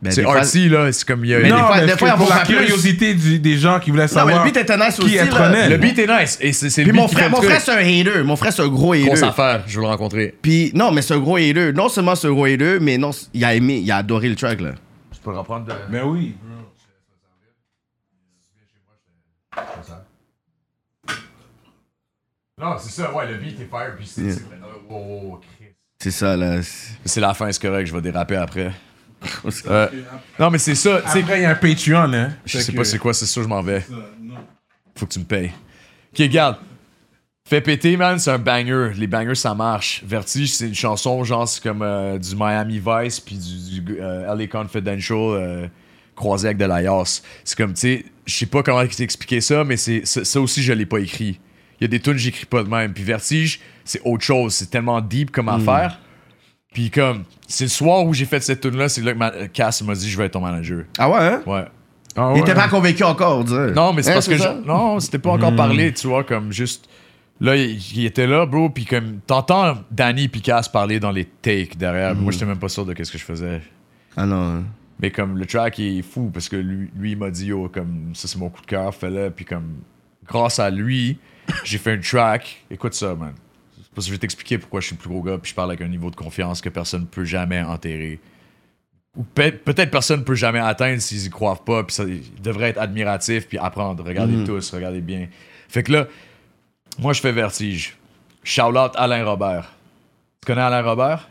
Ben, c'est fois- artsy, là. C'est comme. il y a- Mais non, des fois- mais des fois, pour faut la curiosité du- des gens qui voulaient Non, savoir. mais le beat était nice qui aussi, est là. honnête. Le beat est nice. Et c'est Puis beat mon frère, mon frère, c'est un hater. Mon frère, c'est un gros hater. Grosse affaire, je veux le rencontrer. Puis, non, mais c'est un gros hater. Non seulement c'est un gros hater, mais non, il a aimé, il a adoré le track, là. Je peux le reprendre de. Mais oui. Non, c'est ça, ouais, le beat est fire, puis c'est. Yeah. c'est- oh, Christ. C'est ça, là. C'est- C'est la fin, c'est correct, je vais déraper après. [LAUGHS] Euh, non, mais c'est ça, tu sais. Après, il y a un Patreon, hein. Je sais que- pas c'est quoi, c'est sûr, je m'en vais. Faut que tu me payes. Ok, regarde. Fait péter, man, c'est un banger. Les bangers, ça marche. Vertige, c'est une chanson, genre, c'est comme euh, du Miami Vice puis du, du euh, LA Confidential euh, croisé avec de la yasse. C'est comme, tu sais, je sais pas comment t'expliquer ça, mais c'est ça, aussi, je l'ai pas écrit. Il y a des tunes, j'écris pas de même. Puis Vertige, c'est autre chose. C'est tellement deep comme affaire. Puis comme, c'est le soir où j'ai fait cette tune là c'est là que ma- Cass m'a dit, je vais être ton manager. Ah ouais, hein? Ouais. Ah Il ouais. était pas convaincu encore, dirait. Non, mais c'est Hein, parce que je- non, c'était pas encore parlé, tu vois, comme juste là il, il était là, bro, puis comme t'entends Danny et Cass parler dans les takes derrière. Moi, j'étais même pas sûr de qu'est-ce que je faisais. Ah non. Mais comme le track il est fou parce que lui, lui il m'a dit yo comme ça c'est mon coup de cœur, fais-le puis comme grâce à lui, [LAUGHS] j'ai fait un track. Écoute ça, man. Parce que je vais t'expliquer pourquoi je suis le plus gros gars puis je parle avec un niveau de confiance que personne ne peut jamais enterrer. Ou peut- peut-être personne ne peut jamais atteindre s'ils y croient pas puis ça ils devraient être admiratifs puis apprendre. Regardez tous, regardez bien. Fait que là, moi je fais vertige. Shout out Alain Robert. Tu connais Alain Robert?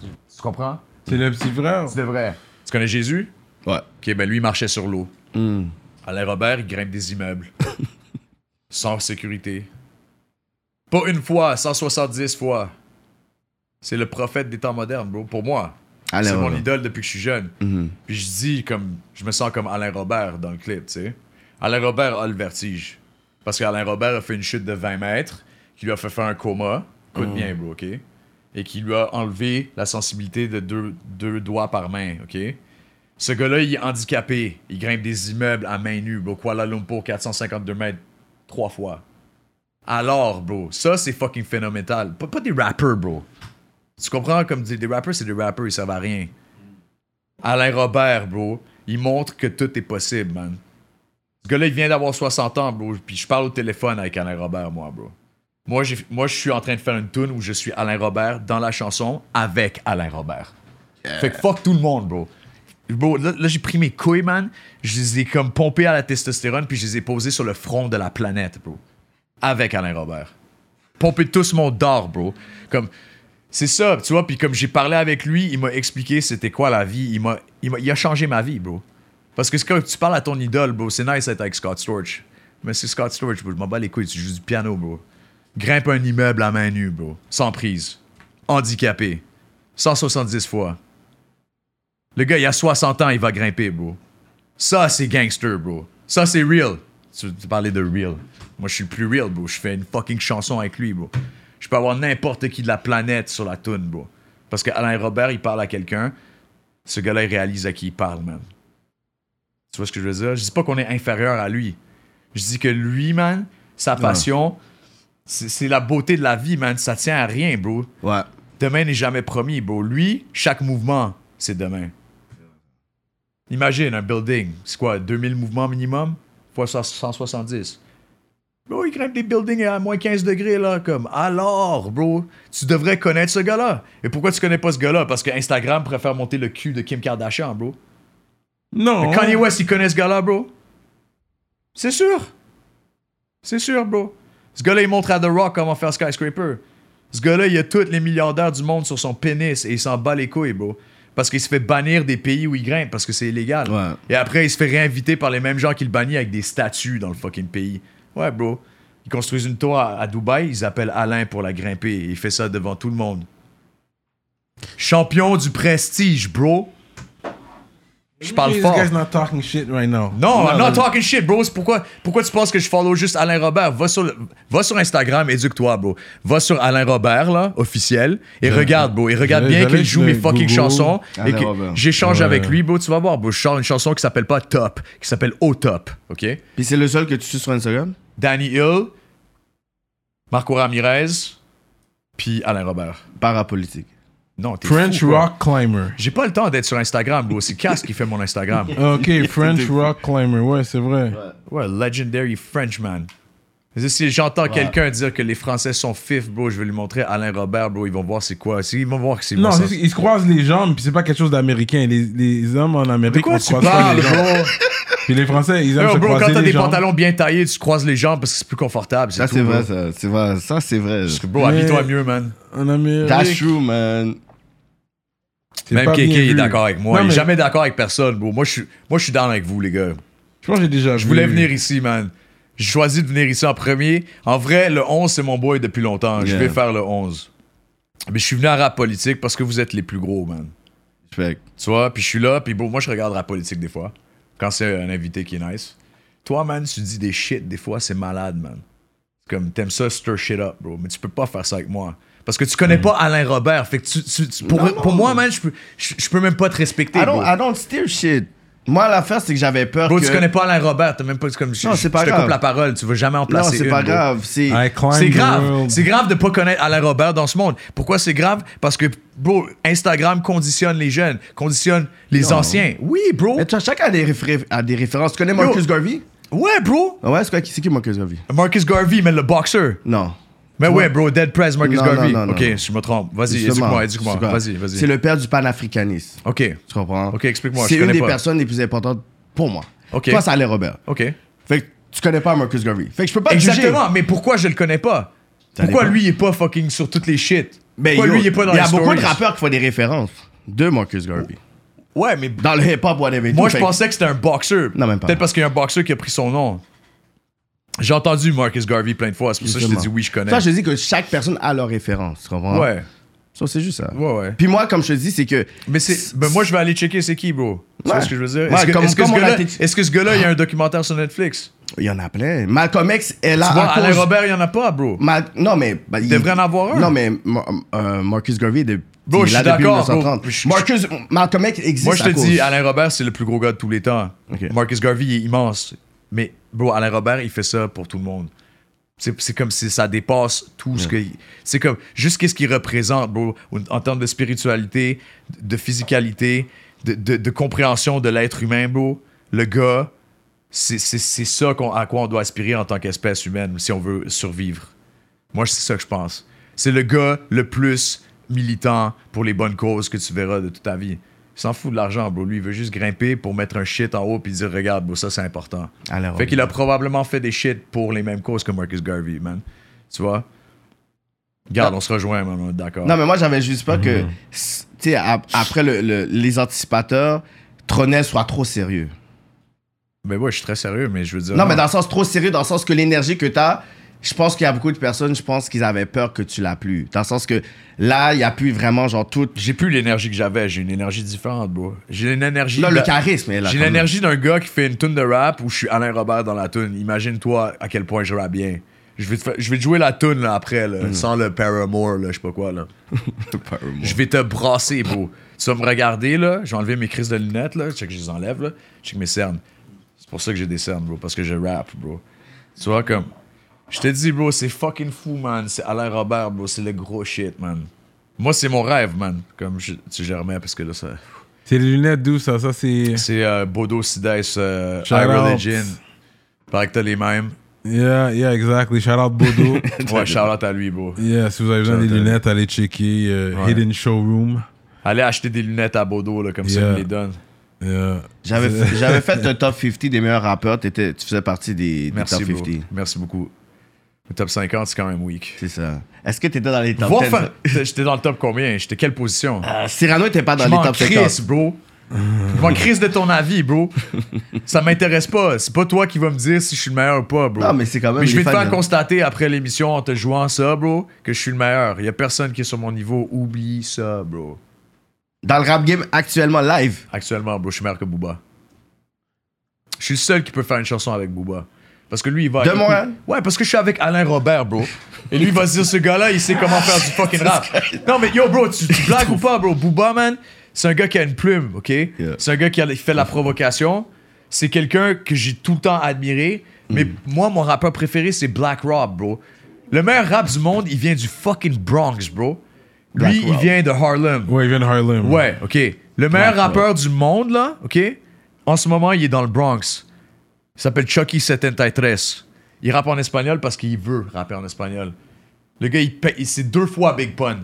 Tu comprends? C'est le petit frère. C'est vrai. Tu connais Jésus? Ouais. Ok, ben lui, il marchait sur l'eau. Hmm. Alain Robert, il grimpe des immeubles. [LAUGHS] Sans sécurité. Pas une fois, 170 fois. C'est le prophète des temps modernes, bro. Pour moi. C'est mon idole depuis que je suis jeune. Mhm. Puis je dis comme. Je me sens comme Alain Robert dans le clip, tu sais. Alain Robert a le vertige. Parce qu'Alain Robert a fait une chute de 20 mètres, qui lui a fait faire un coma. Écoute bien, bro, ok? Et qui lui a enlevé la sensibilité de deux, deux doigts par main, ok? Ce gars-là, il est handicapé. Il grimpe des immeubles à main nue, bro. Kuala Lumpur, 452 mètres, trois fois. Alors, bro, ça, c'est fucking phénoménal. Pas, des rappers, bro. Tu comprends? Comme des, des rappers, c'est des rappers, ils servent à rien. Alain Robert, bro, il montre que tout est possible, man. Ce gars-là, il vient d'avoir 60 ans, bro. Puis je parle au téléphone avec Alain Robert, moi, bro. Moi, moi, je suis en train de faire une tune où je suis Alain Robert dans la chanson avec Alain Robert. Fait que fuck tout le monde, bro. Bro, là, là, j'ai pris mes couilles, man. Je les ai comme pompées à la testostérone, puis je les ai posées sur le front de la planète, bro. Avec Alain Robert. Pompé tous mon d'or, bro. Comme, c'est ça, tu vois. Puis comme j'ai parlé avec lui, il m'a expliqué c'était quoi la vie. Il m'a, il m'a, il a changé ma vie, bro. Parce que quand tu parles à ton idole, bro, c'est nice d'être avec Scott Storch. Mais c'est Scott Storch, bro. Je m'en bats les couilles, tu joues du piano, bro. Grimpe un immeuble à main nue, bro. Sans prise. Handicapé. 170 fois. Le gars, il a 60 ans, il va grimper, bro. Ça, c'est gangster, bro. Ça, c'est real. Tu, tu parlais de real. Moi, je suis plus real, bro. Je fais une fucking chanson avec lui, bro. Je peux avoir n'importe qui de la planète sur la tune, bro. Parce que Alain Robert, il parle à quelqu'un. Ce gars-là, il réalise à qui il parle, man. Tu vois ce que je veux dire? Je dis pas qu'on est inférieur à lui. Je dis que lui, man, sa passion, c'est la beauté de la vie, man. Ça tient à rien, bro. Ouais. Demain n'est jamais promis, bro. Lui, chaque mouvement, c'est demain. Imagine un building, c'est quoi, 2000 mouvements minimum? Fois 170. Bro, il grimpe des buildings à moins 15 degrés, là, comme. Alors, bro, tu devrais connaître ce gars-là. Et pourquoi tu connais pas ce gars-là? Parce que Instagram préfère monter le cul de Kim Kardashian, bro. Non. Mais Kanye West, il connaît ce gars-là, bro. C'est sûr. C'est sûr, bro. Ce gars-là, il montre à The Rock comment faire Skyscraper. Ce gars-là, il a tous les milliardaires du monde sur son pénis et il s'en bat les couilles, bro. Parce qu'il se fait bannir des pays où il grimpe parce que c'est illégal. Ouais. Et après, il se fait réinviter par les mêmes gens qui le bannissent avec des statues dans le fucking pays. Ouais, bro. Ils construisent une tour à, à Dubaï, ils appellent Alain pour la grimper et il fait ça devant tout le monde. Champion du prestige, bro. Je parle This fort. guy's not talking shit right now. Non, I'm not talking shit, bro. C'est pourquoi, pourquoi tu penses que je follow juste Alain Robert? Va sur, va sur Instagram, éduque-toi, bro. Va sur Alain Robert, là, officiel, et regarde, bro. Et regarde bien qu'il joue mes fucking Google. chansons. Alain et que j'échange Ouais. avec lui, bro. Tu vas voir, bro. Je sors une chanson qui s'appelle pas Top, qui s'appelle Au Top, OK? Puis c'est le seul que tu suis sur Instagram? Danny Hill, Marco Ramirez, puis Alain Robert. Parapolitique. Non, t'es French fou, quoi. Rock Climber. J'ai pas le temps d'être sur Instagram, bro. C'est Cass qui fait mon Instagram. [LAUGHS] Ok, French Rock Climber. Ouais, c'est vrai. Ouais, legendary Frenchman. Si j'entends quelqu'un dire que les Français sont fifs, bro, je vais lui montrer Alain Robert, bro, ils vont voir c'est quoi. Ils vont voir que c'est Non, bon ils se croisent les jambes, puis c'est pas quelque chose d'américain. Les, les hommes en Amérique, De quoi on tu se croise pas parles, les jambes. bro? [LAUGHS] Puis les Français, ils aiment Yo, se bro, quand croiser t'as les des jambes. pantalons bien taillés, tu croises les jambes parce que c'est plus confortable. Ça, c'est vrai, ça. C'est vrai. Ça, c'est vrai. Parce que, bro, habille-toi mieux, man. En Amérique, That's true, man. Même Kéké est d'accord avec moi. Non, il est mais jamais d'accord avec personne, bro. Moi, je suis, moi, je suis down avec vous, les gars. Je pense que j'ai déjà Je voulais venir ici, man. J'ai choisi de venir ici en premier. En vrai, le 11, c'est mon boy depuis longtemps. Je vais faire le 11. Mais je suis venu à rap politique parce que vous êtes les plus gros, man. Fait Tu vois, puis je suis là, puis bon, moi je regarde la politique des fois, quand c'est un invité qui est nice. Toi, man, tu dis des shit des fois, c'est malade, man. C'est Comme, t'aimes ça, stir shit up, bro. Mais tu peux pas faire ça avec moi. Parce que tu connais pas Alain Robert. Fait que tu, tu- tu- pour, Mm. Non, non. pour moi, man, je peux, je, je peux même pas te respecter, I bro. don't, I don't steer shit. Moi, l'affaire, c'est que j'avais peur Bro, que... tu connais pas Alain Robert, t'as même pas comme je, Non, c'est pas je te grave. coupe la parole, tu veux jamais en Non, placer c'est une, pas bro. grave. C'est... C'est grave. C'est grave de pas connaître Alain Robert dans ce monde. Pourquoi c'est grave? Parce que, bro, Instagram conditionne les jeunes, conditionne les Non. anciens. Oui, bro. Mais tu chacun a des, réfé- a des références. Tu connais Marcus Garvey? Ouais, bro. Ouais, c'est quoi qui c'est qui Marcus Garvey? Marcus Garvey, mais le boxeur. Non. Mais ouais, bro, Dead Press, Marcus Non, Garvey. non, non, ok, non. je me trompe. Vas-y, Justement, éduque-moi, éduque-moi. c'est quoi? Vas-y, vas-y. C'est le père du panafricanisme. Ok, Tu comprends? ok, explique-moi. C'est je une connais des pas. personnes les plus importantes pour moi. Ok. Toi, c'est Alain Robert. Ok. Fait que tu connais pas Marcus Garvey. Fait que je peux pas te juger. Exactement, mais pourquoi je le connais pas? Ça Pourquoi dépend. lui, il est pas fucking sur toutes les shit? Ben, pourquoi yo, lui, il est pas dans Il y a beaucoup de stories? rappeurs qui font des références de Marcus Garvey. Ouais, mais Dans le hip-hop, whatever. moi, tout. je Fait pensais que c'était un boxeur. Non, même pas. Peut-être parce qu'il y a un boxeur qui a pris son nom. J'ai entendu Marcus Garvey plein de fois, c'est pour ça que je dit Justement. oui, je connais. Ça, je te dis que chaque personne a leur référence. Tu comprends? Ouais, Ça, c'est juste ça. ouais, ouais. Puis moi, comme je te dis, c'est que. Mais c'est. Ben moi, je vais aller checker c'est qui, bro. Tu vois ce que je veux dire? Ouais, Est-ce que, ce gars-là, été- est-ce que ce gars-là, il y a un documentaire sur Netflix? Il y en a plein. Malcolm X est là. Tu vois, Alain cause- Robert, il y en a pas, bro. Mal- Non, mais. bah, il devrait en avoir un. Non, mais euh, Marcus Garvey est de Bro, je suis d'accord, bro. 1930. Je- Marcus, Malcolm X existe Moi, je à te cause. dis, Alain Robert, c'est le plus gros gars de tous les temps. Marcus Garvey, il est immense. Mais, bro, Alain Robert, il fait ça pour tout le monde. C'est comme si ça dépasse tout ce que. C'est comme. Juste qu'est-ce qu'il représente, bro, en termes de spiritualité, de physicalité, de, de- de compréhension de l'être humain, bro. Le gars, c'est ça qu'on- à quoi on doit aspirer en tant qu'espèce humaine si on veut survivre. Moi, c'est ça que je pense. C'est le gars le plus militant pour les bonnes causes que tu verras de toute ta vie. Il s'en fout de l'argent, bro. Lui, il veut juste grimper pour mettre un shit en haut puis dire Regarde, bro, ça c'est important. Alain Fait qu'il a probablement fait des shit pour les mêmes causes que Marcus Garvey, man. Tu vois? Regarde, on se rejoint, man. on est D'accord. Non, mais moi, j'avais juste peur que, s- tu sais, ap- après le- le- les anticipateurs, Tronel soit trop sérieux. Mais ouais, je suis très sérieux, mais je veux dire. Non, mais dans le sens trop sérieux, dans le sens que l'énergie que t'as, je pense qu'il y a beaucoup de personnes, je pense qu'ils avaient peur que tu l'as plus. Dans le sens que là, il n'y a plus vraiment, genre, tout. J'ai plus l'énergie que j'avais. J'ai une énergie différente, bro. J'ai une énergie. Là, de- le charisme là. J'ai l'énergie d'un gars qui fait une tune de rap où je suis Alain Robert dans la tune. Imagine-toi à quel point je rappe bien. Je vais te, fa- je vais te jouer la tune là, après, là, Mm. sans le Paramore, là, je sais pas quoi. Là. [LAUGHS] je vais te brasser, bro. Tu vas me regarder, là. Je vais enlever mes crises de lunettes, là. Check que je les enlève, là. Check mes cernes. C'est pour ça que j'ai des cernes, bro. Parce que je rap, bro. Tu vois, comme. Je te dis, bro, c'est fucking fou, man. C'est Alain Robert, bro. C'est le gros shit, man. Moi, c'est mon rêve, man. Comme je, tu je remets parce que là, ça. C'est les lunettes d'où ça? Ça, c'est. C'est euh, Bodo Sides, euh, Shout High out. Religion. Paraît que t'as les mêmes. Yeah, yeah, exactly. Shout out Bodo. [LAUGHS] Ouais, shout out à lui, bro. yeah, si vous avez besoin des lunettes, allez checker euh, Ouais. Hidden Showroom. Allez acheter des lunettes à Bodo, là, comme ça, il me les donne. Yeah. J'avais [LAUGHS] fait- j'avais fait un top 50 des meilleurs rappeurs. T'étais- tu faisais partie des, des Merci, top bro. 50. Merci beaucoup. Le top 50, c'est quand même weak. C'est ça. Est-ce que t'étais dans les top Voir 10? fin- J'étais dans le top combien? J'étais quelle position? Euh, Cyrano était pas dans Je les m'en top 50. crisse, bro. Je m'en crisse de ton avis, bro. Ça m'intéresse pas. C'est pas toi qui vas me dire si je suis le meilleur ou pas, bro. Non, mais c'est quand même Mais je les vais te fans, faire constater après l'émission en te jouant ça, bro, que je suis le meilleur. Il y a personne qui est sur mon niveau. Oublie ça, bro. Dans le rap game actuellement live. Actuellement, bro, je suis meilleur que Booba. Je suis le seul qui peut faire une chanson avec Booba. Parce que lui, il va. De Montréal? Ouais, parce que je suis avec Alain Robert, bro. Et lui, il va se dire, ce gars-là, il sait comment faire du [LAUGHS] fucking rap. Non, mais yo, bro, tu, tu [LAUGHS] blagues ou pas, bro? Booba, man, c'est un gars qui a une plume, OK? C'est un gars qui, a- qui fait de la provocation. C'est quelqu'un que j'ai tout le temps admiré. Mais moi, mon rappeur préféré, c'est Black Rob, bro. Le meilleur rap du monde, il vient du fucking Bronx, bro. Lui, Black il Rob. vient de Harlem. Ouais, il vient de Harlem. Ouais, ok. Le meilleur rappeur du monde, là, ok? En ce moment, il est dans le Bronx. Il s'appelle Chucky 73. Il rappe en espagnol parce qu'il veut rapper en espagnol. Le gars, il paye. C'est deux fois Big Pun.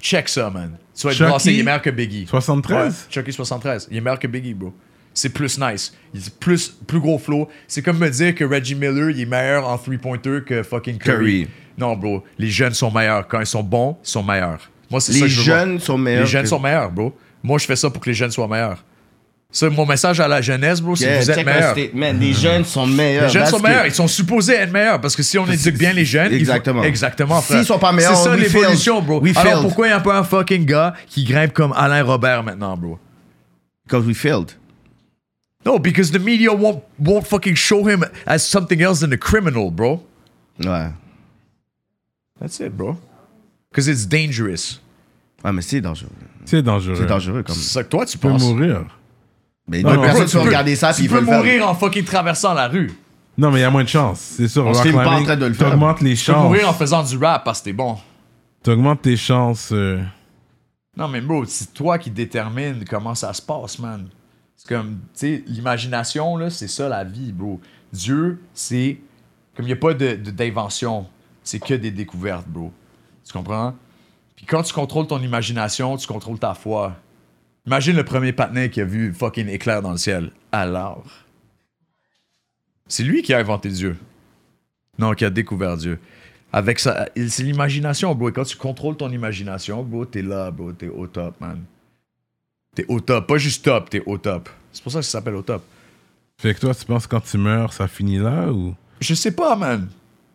Check ça, man. Tu vas être brassé, il est meilleur que Biggie. 73? Ouais, Chucky 73. Il est meilleur que Biggie, bro. C'est plus nice. Il est plus, plus gros flow. C'est comme me dire que Reggie Miller, il est meilleur en three-pointer que fucking Curry. Curry. Non, bro. Les jeunes sont meilleurs. Quand ils sont bons, ils sont meilleurs. Moi, c'est ça Les que je veux voir. jeunes sont meilleurs. Les jeunes que- sont meilleurs, bro. Moi, je fais ça pour que les jeunes soient meilleurs. Ça, mon message à la jeunesse, bro, c'est Yeah, que vous êtes meilleurs. statement. Les jeunes sont meilleurs. Les jeunes That's sont meilleurs. Ils sont supposés être meilleurs parce que si on éduque bien les jeunes, ils vont- Exactement. exactement. S'ils frère. sont pas meilleurs, c'est ça l'évolution, bro. We Alors failed. pourquoi il n'y a pas un fucking gars qui grimpe comme Alain Robert maintenant, bro? Because we failed. No, because the media won't won't fucking show him as something else than a criminal, bro. Ouais. That's it, bro. Because it's dangerous. Ouais, mais c'est dangereux. C'est dangereux. C'est dangereux comme. C'est ça que toi tu Tu peux penses. mourir. Mais Non, d'autres mais personnes tu qui vont regarder ça Tu puis ils peux veulent le faire. mourir en fucking traversant la rue. Non, mais il y a moins de chances. C'est sûr. On se rock filme pas en climbing, train de le faire. T'augmentes les Tu peux mourir en faisant du rap parce que t'es bon. T'augmentes tes chances. euh, Non, mais bro, c'est toi qui détermine comment ça se passe, man. C'est comme, tu sais, l'imagination, là, c'est ça la vie, bro. Dieu, c'est. Comme il n'y a pas de- de- d'invention, c'est que des découvertes, bro. Tu comprends? Puis quand tu contrôles ton imagination, tu contrôles ta foi. Imagine le premier patinet qui a vu fucking éclair dans le ciel. Alors? C'est lui qui a inventé Dieu. Non, qui a découvert Dieu. Avec ça, c'est l'imagination, bro. Et quand tu contrôles ton imagination, bro, t'es là, bro. T'es au top, man. T'es au top. Pas juste top, t'es au top. C'est pour ça que ça s'appelle au top. Fait que toi, tu penses que quand tu meurs, ça finit là ou? Je sais pas, man.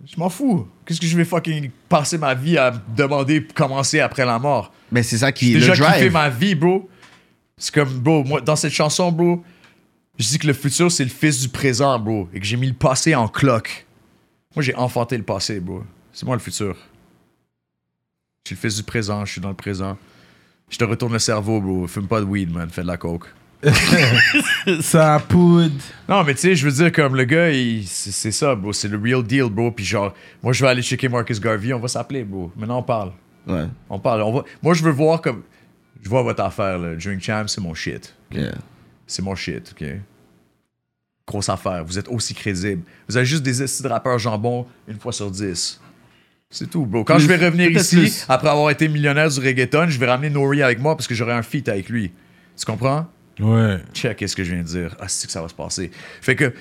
Je m'en fous. Qu'est-ce que je vais fucking passer ma vie à me demander commencer après la mort? Mais c'est ça qui J'ai est déjà le kiffé drive. ma vie, bro. C'est comme, bro, moi, dans cette chanson, bro, je dis que le futur, c'est le fils du présent, bro. Et que j'ai mis le passé en cloque. Moi, j'ai enfanté le passé, bro. C'est moi le futur. Je suis le fils du présent, je suis dans le présent. Je te retourne le cerveau, bro. Fume pas de weed, man. Fais de la coke. [LAUGHS] Ça poudre. Non, mais tu sais, je veux dire, comme le gars, il- c'est c'est ça, bro. C'est le real deal, bro. Puis genre, moi, je vais aller checker Marcus Garvey. On va s'appeler, bro. Maintenant, on parle. Ouais. On parle. On va... Moi, je veux voir comme. Je vois votre affaire, là. Drink Champ, c'est mon shit. Yeah. C'est mon shit, ok? Grosse affaire. Vous êtes aussi crédible. Vous avez juste des estis de rappeurs jambon une fois sur dix. C'est tout, bro. Quand je vais revenir [LAUGHS] ici, plus. après avoir été millionnaire du reggaeton, je vais ramener Nori avec moi parce que j'aurai un feat avec lui. Tu comprends? Ouais. Check, qu'est-ce que je viens de dire. Ah, c'est que ça va se passer. Fait que.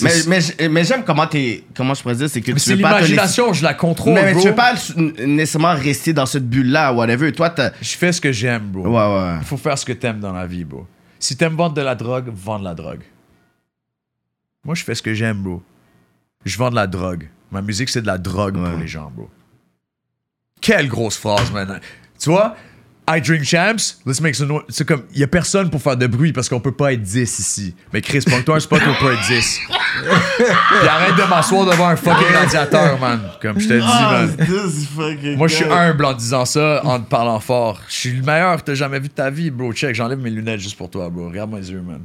Mais, mais, mais j'aime comment t'es. Comment je pourrais dire, c'est que mais tu veux pas te l'imagination, je la contrôle, Mais, mais bro. tu veux pas nécessairement rester dans cette bulle-là, whatever. Toi. Je fais ce que j'aime, bro. Ouais, ouais. Il faut faire ce que t'aimes dans la vie, bro. Si t'aimes vendre de la drogue, vends de la drogue. Moi, je fais ce que j'aime, bro. Je vends de la drogue. Ma musique, c'est de la drogue pour les gens, bro. Quelle grosse phrase, man. Tu vois, I drink champs, let's make some noise. C'est comme, y a personne pour faire de bruit parce qu'on peut pas être 10 ici. Mais Chris, prends-toi un spot où on peut être 10. [LAUGHS] Puis arrête de m'asseoir devant un fucking radiateur, man. Comme je te dis, Ah, man. Moi, je suis humble en disant ça, en te parlant fort. Je suis le meilleur que t'as jamais vu de ta vie, bro. Check, j'enlève mes lunettes juste pour toi, bro. Regarde mes yeux, man.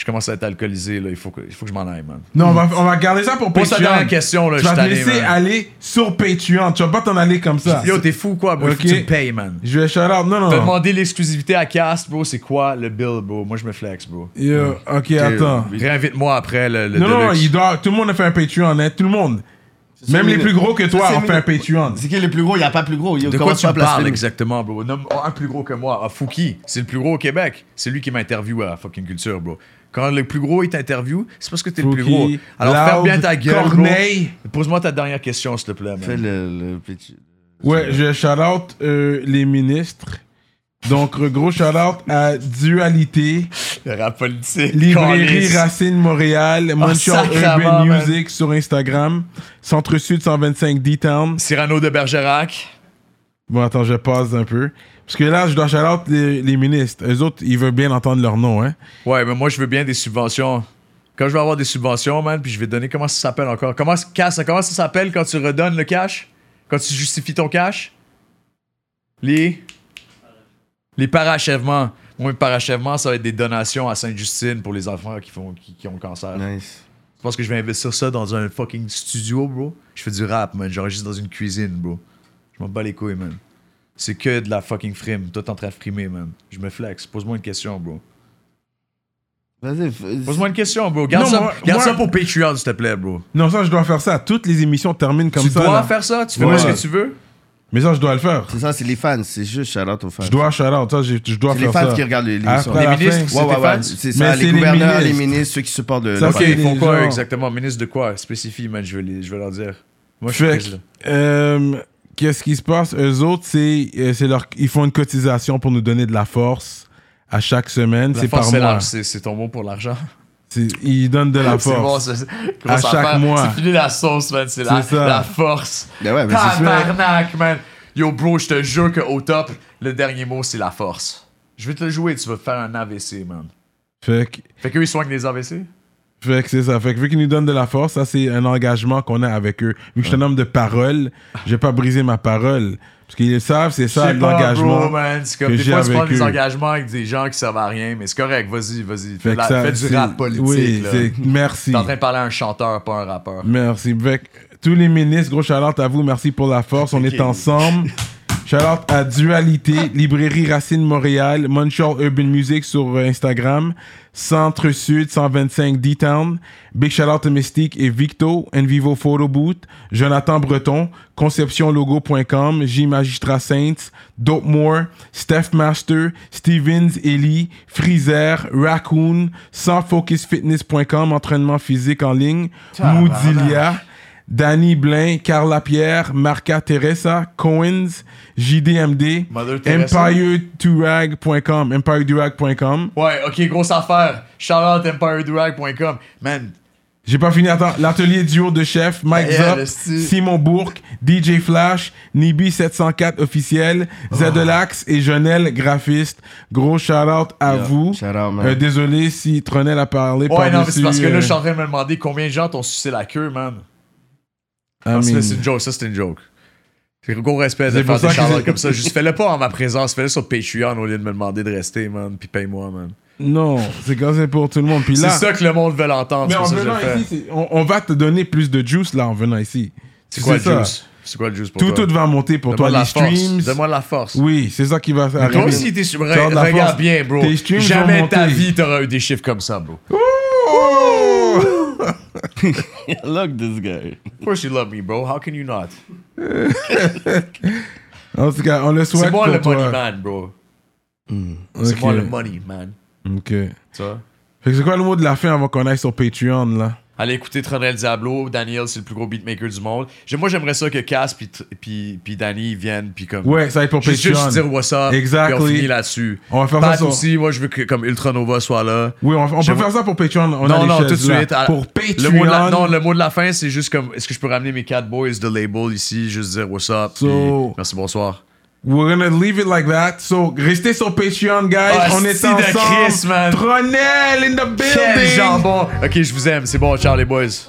Je commence à être alcoolisé, là. Il faut que, il faut que je m'en aille, man. Non, on va, on va garder ça pour Pose ta Patreon. dernière question, là. Tu Je vas te laisser man. aller sur Patreon. Tu vas pas t'en aller comme ça. Yo, t'es fou, quoi, bro? Faut que tu me payes, man. Je vais shout out. Non, T'as non. demandé l'exclusivité à Cast, bro. C'est quoi le bill, bro? Moi, je me flex, bro. Yo, ok, attends. Réinvite-moi après le, le Non, non, il doit, tout le monde a fait un Patreon, hein, tout le monde. Même les le- plus gros que toi ont fait un Patreon. C'est qui le plus gros? Il n'y a pas plus gros. Yo, De quoi tu parles le- exactement, bro? Nomme un plus gros que moi. Ah, Fouki, c'est le plus gros au Québec. C'est lui qui m'interviewe à fucking culture, bro. Quand le plus gros il t'interviewe, c'est parce que t'es le plus gros. Alors ferme Loud, bien ta gueule. Corneille. Pose-moi ta dernière question, s'il te plaît, man. Fais le, le petit. Ouais, je shout out euh, les ministres. Donc, gros shout out à Dualité, rap politique. Librairie. Racine Montréal, Montreal sacrément, Urban man. Music sur Instagram, Centre Sud 125 D-Town. Cyrano de Bergerac. Bon, attends, je passe un peu. Parce que là, je dois shout out les, les ministres. Eux autres, ils veulent bien entendre leur nom, hein. Ouais, mais moi, je veux bien des subventions. Quand je vais avoir des subventions, man, puis je vais donner, comment ça s'appelle encore? Comment, ça s'appelle quand tu redonnes le cash? Quand tu justifies ton cash? Les... Les parachèvements. Moi, mes parachèvements, ça va être des donations à Sainte-Justine pour les enfants qui, font, qui, qui ont le cancer. Nice. Tu penses que je vais investir ça dans un fucking studio, bro? Je fais du rap, man. J'enregistre dans une cuisine, bro. Je m'en bats les couilles, man. C'est que de la fucking frime. Toi, t'es en train de frimer, man. Je me flex. Pose-moi une question, bro. Vas-y. f- Pose-moi une question, bro. Garde, Non, ça, moi- garde moi- ça pour Patreon, s'il te plaît, bro. Non, ça, je dois faire ça. Toutes les émissions terminent comme tu ça. dois là. faire ça? Tu fais Ouais. ce que tu veux? Mais ça, je dois le faire. C'est ça, c'est les fans. C'est juste shout out aux fans. Je dois shout out. Ça, j'ai- je dois C'est les faire fans ça. qui regardent les- l'émission. Après Les la ministres, fin. c'est Ouais, ouais, tes ouais. fans? C'est Mais ça, c'est les les gouverneurs, les ministres. ministres, ceux qui supportent le. Ça, le Ok, c'est parti. ils font les quoi gens. exactement? Ministre de quoi? Spécifie, man. Je vais, les- je vais leur dire. Moi, je suis Fait euh, qu'est-ce qui se passe? Eux autres, c'est, euh, c'est leur, ils font une cotisation pour nous donner de la force à chaque semaine. La C'est force, par c'est mois. l'argent. C'est c'est ton mot pour l'argent. C'est- Ils donnent de la [LAUGHS] C'est bon, force. c'est- À chaque mois. C'est fini la sauce, man. C'est la, C'est ça. la force. Ben ouais, mais c'est ça. Tabarnak, man. Yo, bro, je te jure qu'au top, le dernier mot, c'est la force. Je vais te le jouer, tu vas faire un AVC, man. Fait que, Fait qu'eux, ils soignent les AVC? Fait que c'est ça. Fait que vu qu'ils nous donnent de la force, ça, c'est un engagement qu'on a avec eux. Vu que je suis un homme de parole, je vais pas briser ma parole. Parce qu'ils savent, c'est ça l'engagement. C'est comme que des j'ai fois, tu prends des engagements avec des gens qui servent à rien, mais c'est correct, vas-y, vas-y. Fais, la- ça, fais du rap politique, Oui, là. merci. T'es en train de parler à un chanteur, pas un rappeur. Merci. Fait que tous les ministres, gros shout à vous. Merci pour la force. On est ensemble. [LAUGHS] Shout à Dualité, Librairie Racine Montréal, Montreal Urban Music sur euh, Instagram, Centre Sud 125 D-Town, Big shout out à Mystique et Victo, Envivo Photo Booth, Jonathan Breton, conceptionlogo.com, J Magistrat Saints, Dope More, Steph Master, Stevens Ellie, Freezer, Raccoon, sansfocusfitness.com, entraînement physique en ligne, Moodilia, Danny Blain, Carla Pierre, Marca Teresa, Coens, JDMD. EmpireDurag.com, EmpireDurag.com. Ouais, ok, grosse affaire. Shout out EmpireDurag.com. Man, J'ai pas fini, attends. L'atelier duo de chef, Mike Yeah, Zop. Simon Bourque, DJ Flash, Nibi704 officiel, Oh. Zedelax et Jonel graphiste. Gros shout out à Yeah, vous. shout out, man. Euh, désolé si Tronel a parlé ouais, non, mais c'est parce que là, euh, je suis en train de me demander combien de gens t'ont sucé la queue, man. I c'est mean, c'est une joke, ça, c'est une joke. C'est gros respect de C'est pour faire des ça que shout j'ai- comme ça. Juste fais-le pas en ma présence, fais-le sur Patreon au lieu de me demander de rester, man. Puis paye-moi, man. Non, c'est comme ça pour tout le monde. Puis C'est ça que le monde veut l'entendre. mais en venant ici, on, on va te donner plus de juice là en venant ici. C'est quoi le juice? C'est quoi le juice pour Tout, toi? tout va monter pour Donne-moi toi. la Les force. streams. Donne-moi de la force. Oui, c'est ça qui va Toi arriver. aussi, t'es sur... La Regarde force. bien, bro. Tes streams Jamais ta monter. vie, t'auras eu des chiffres comme ça, bro. [LAUGHS] Look this guy. Of course you love me, bro. How can you not? en tout cas, on le souhaite C'est moi pour le toi. money man, bro. C'est moi le money man. Ok. Ça? Fait que c'est quoi le mot de la fin avant qu'on aille sur Patreon là? Allez écouter Tronel Diablo. Daniel, c'est le plus gros beatmaker du monde. Moi, j'aimerais ça que Cass puis, puis, puis Danny viennent puis comme... Ouais, ça va être pour Patreon. juste dire what's up. Exactly. Puis on finit là-dessus. On va faire Pat ça aussi, moi, je veux que comme Ultranova soit là. Oui, on, on peut faire ça pour Patreon. On non, non, tout de suite. À- Pour Patreon. Le mot de la, non, le mot de la fin, c'est juste comme est-ce que je peux ramener mes quatre boys de label ici, juste dire what's up. So- merci, bonsoir. We're gonna leave it like that. So, restez sur Patreon, guys. Ah, on est sti de ensemble. Chris, man. Tronel in the Quel building. jambon! Ok, je vous aime. C'est bon, ciao les boys.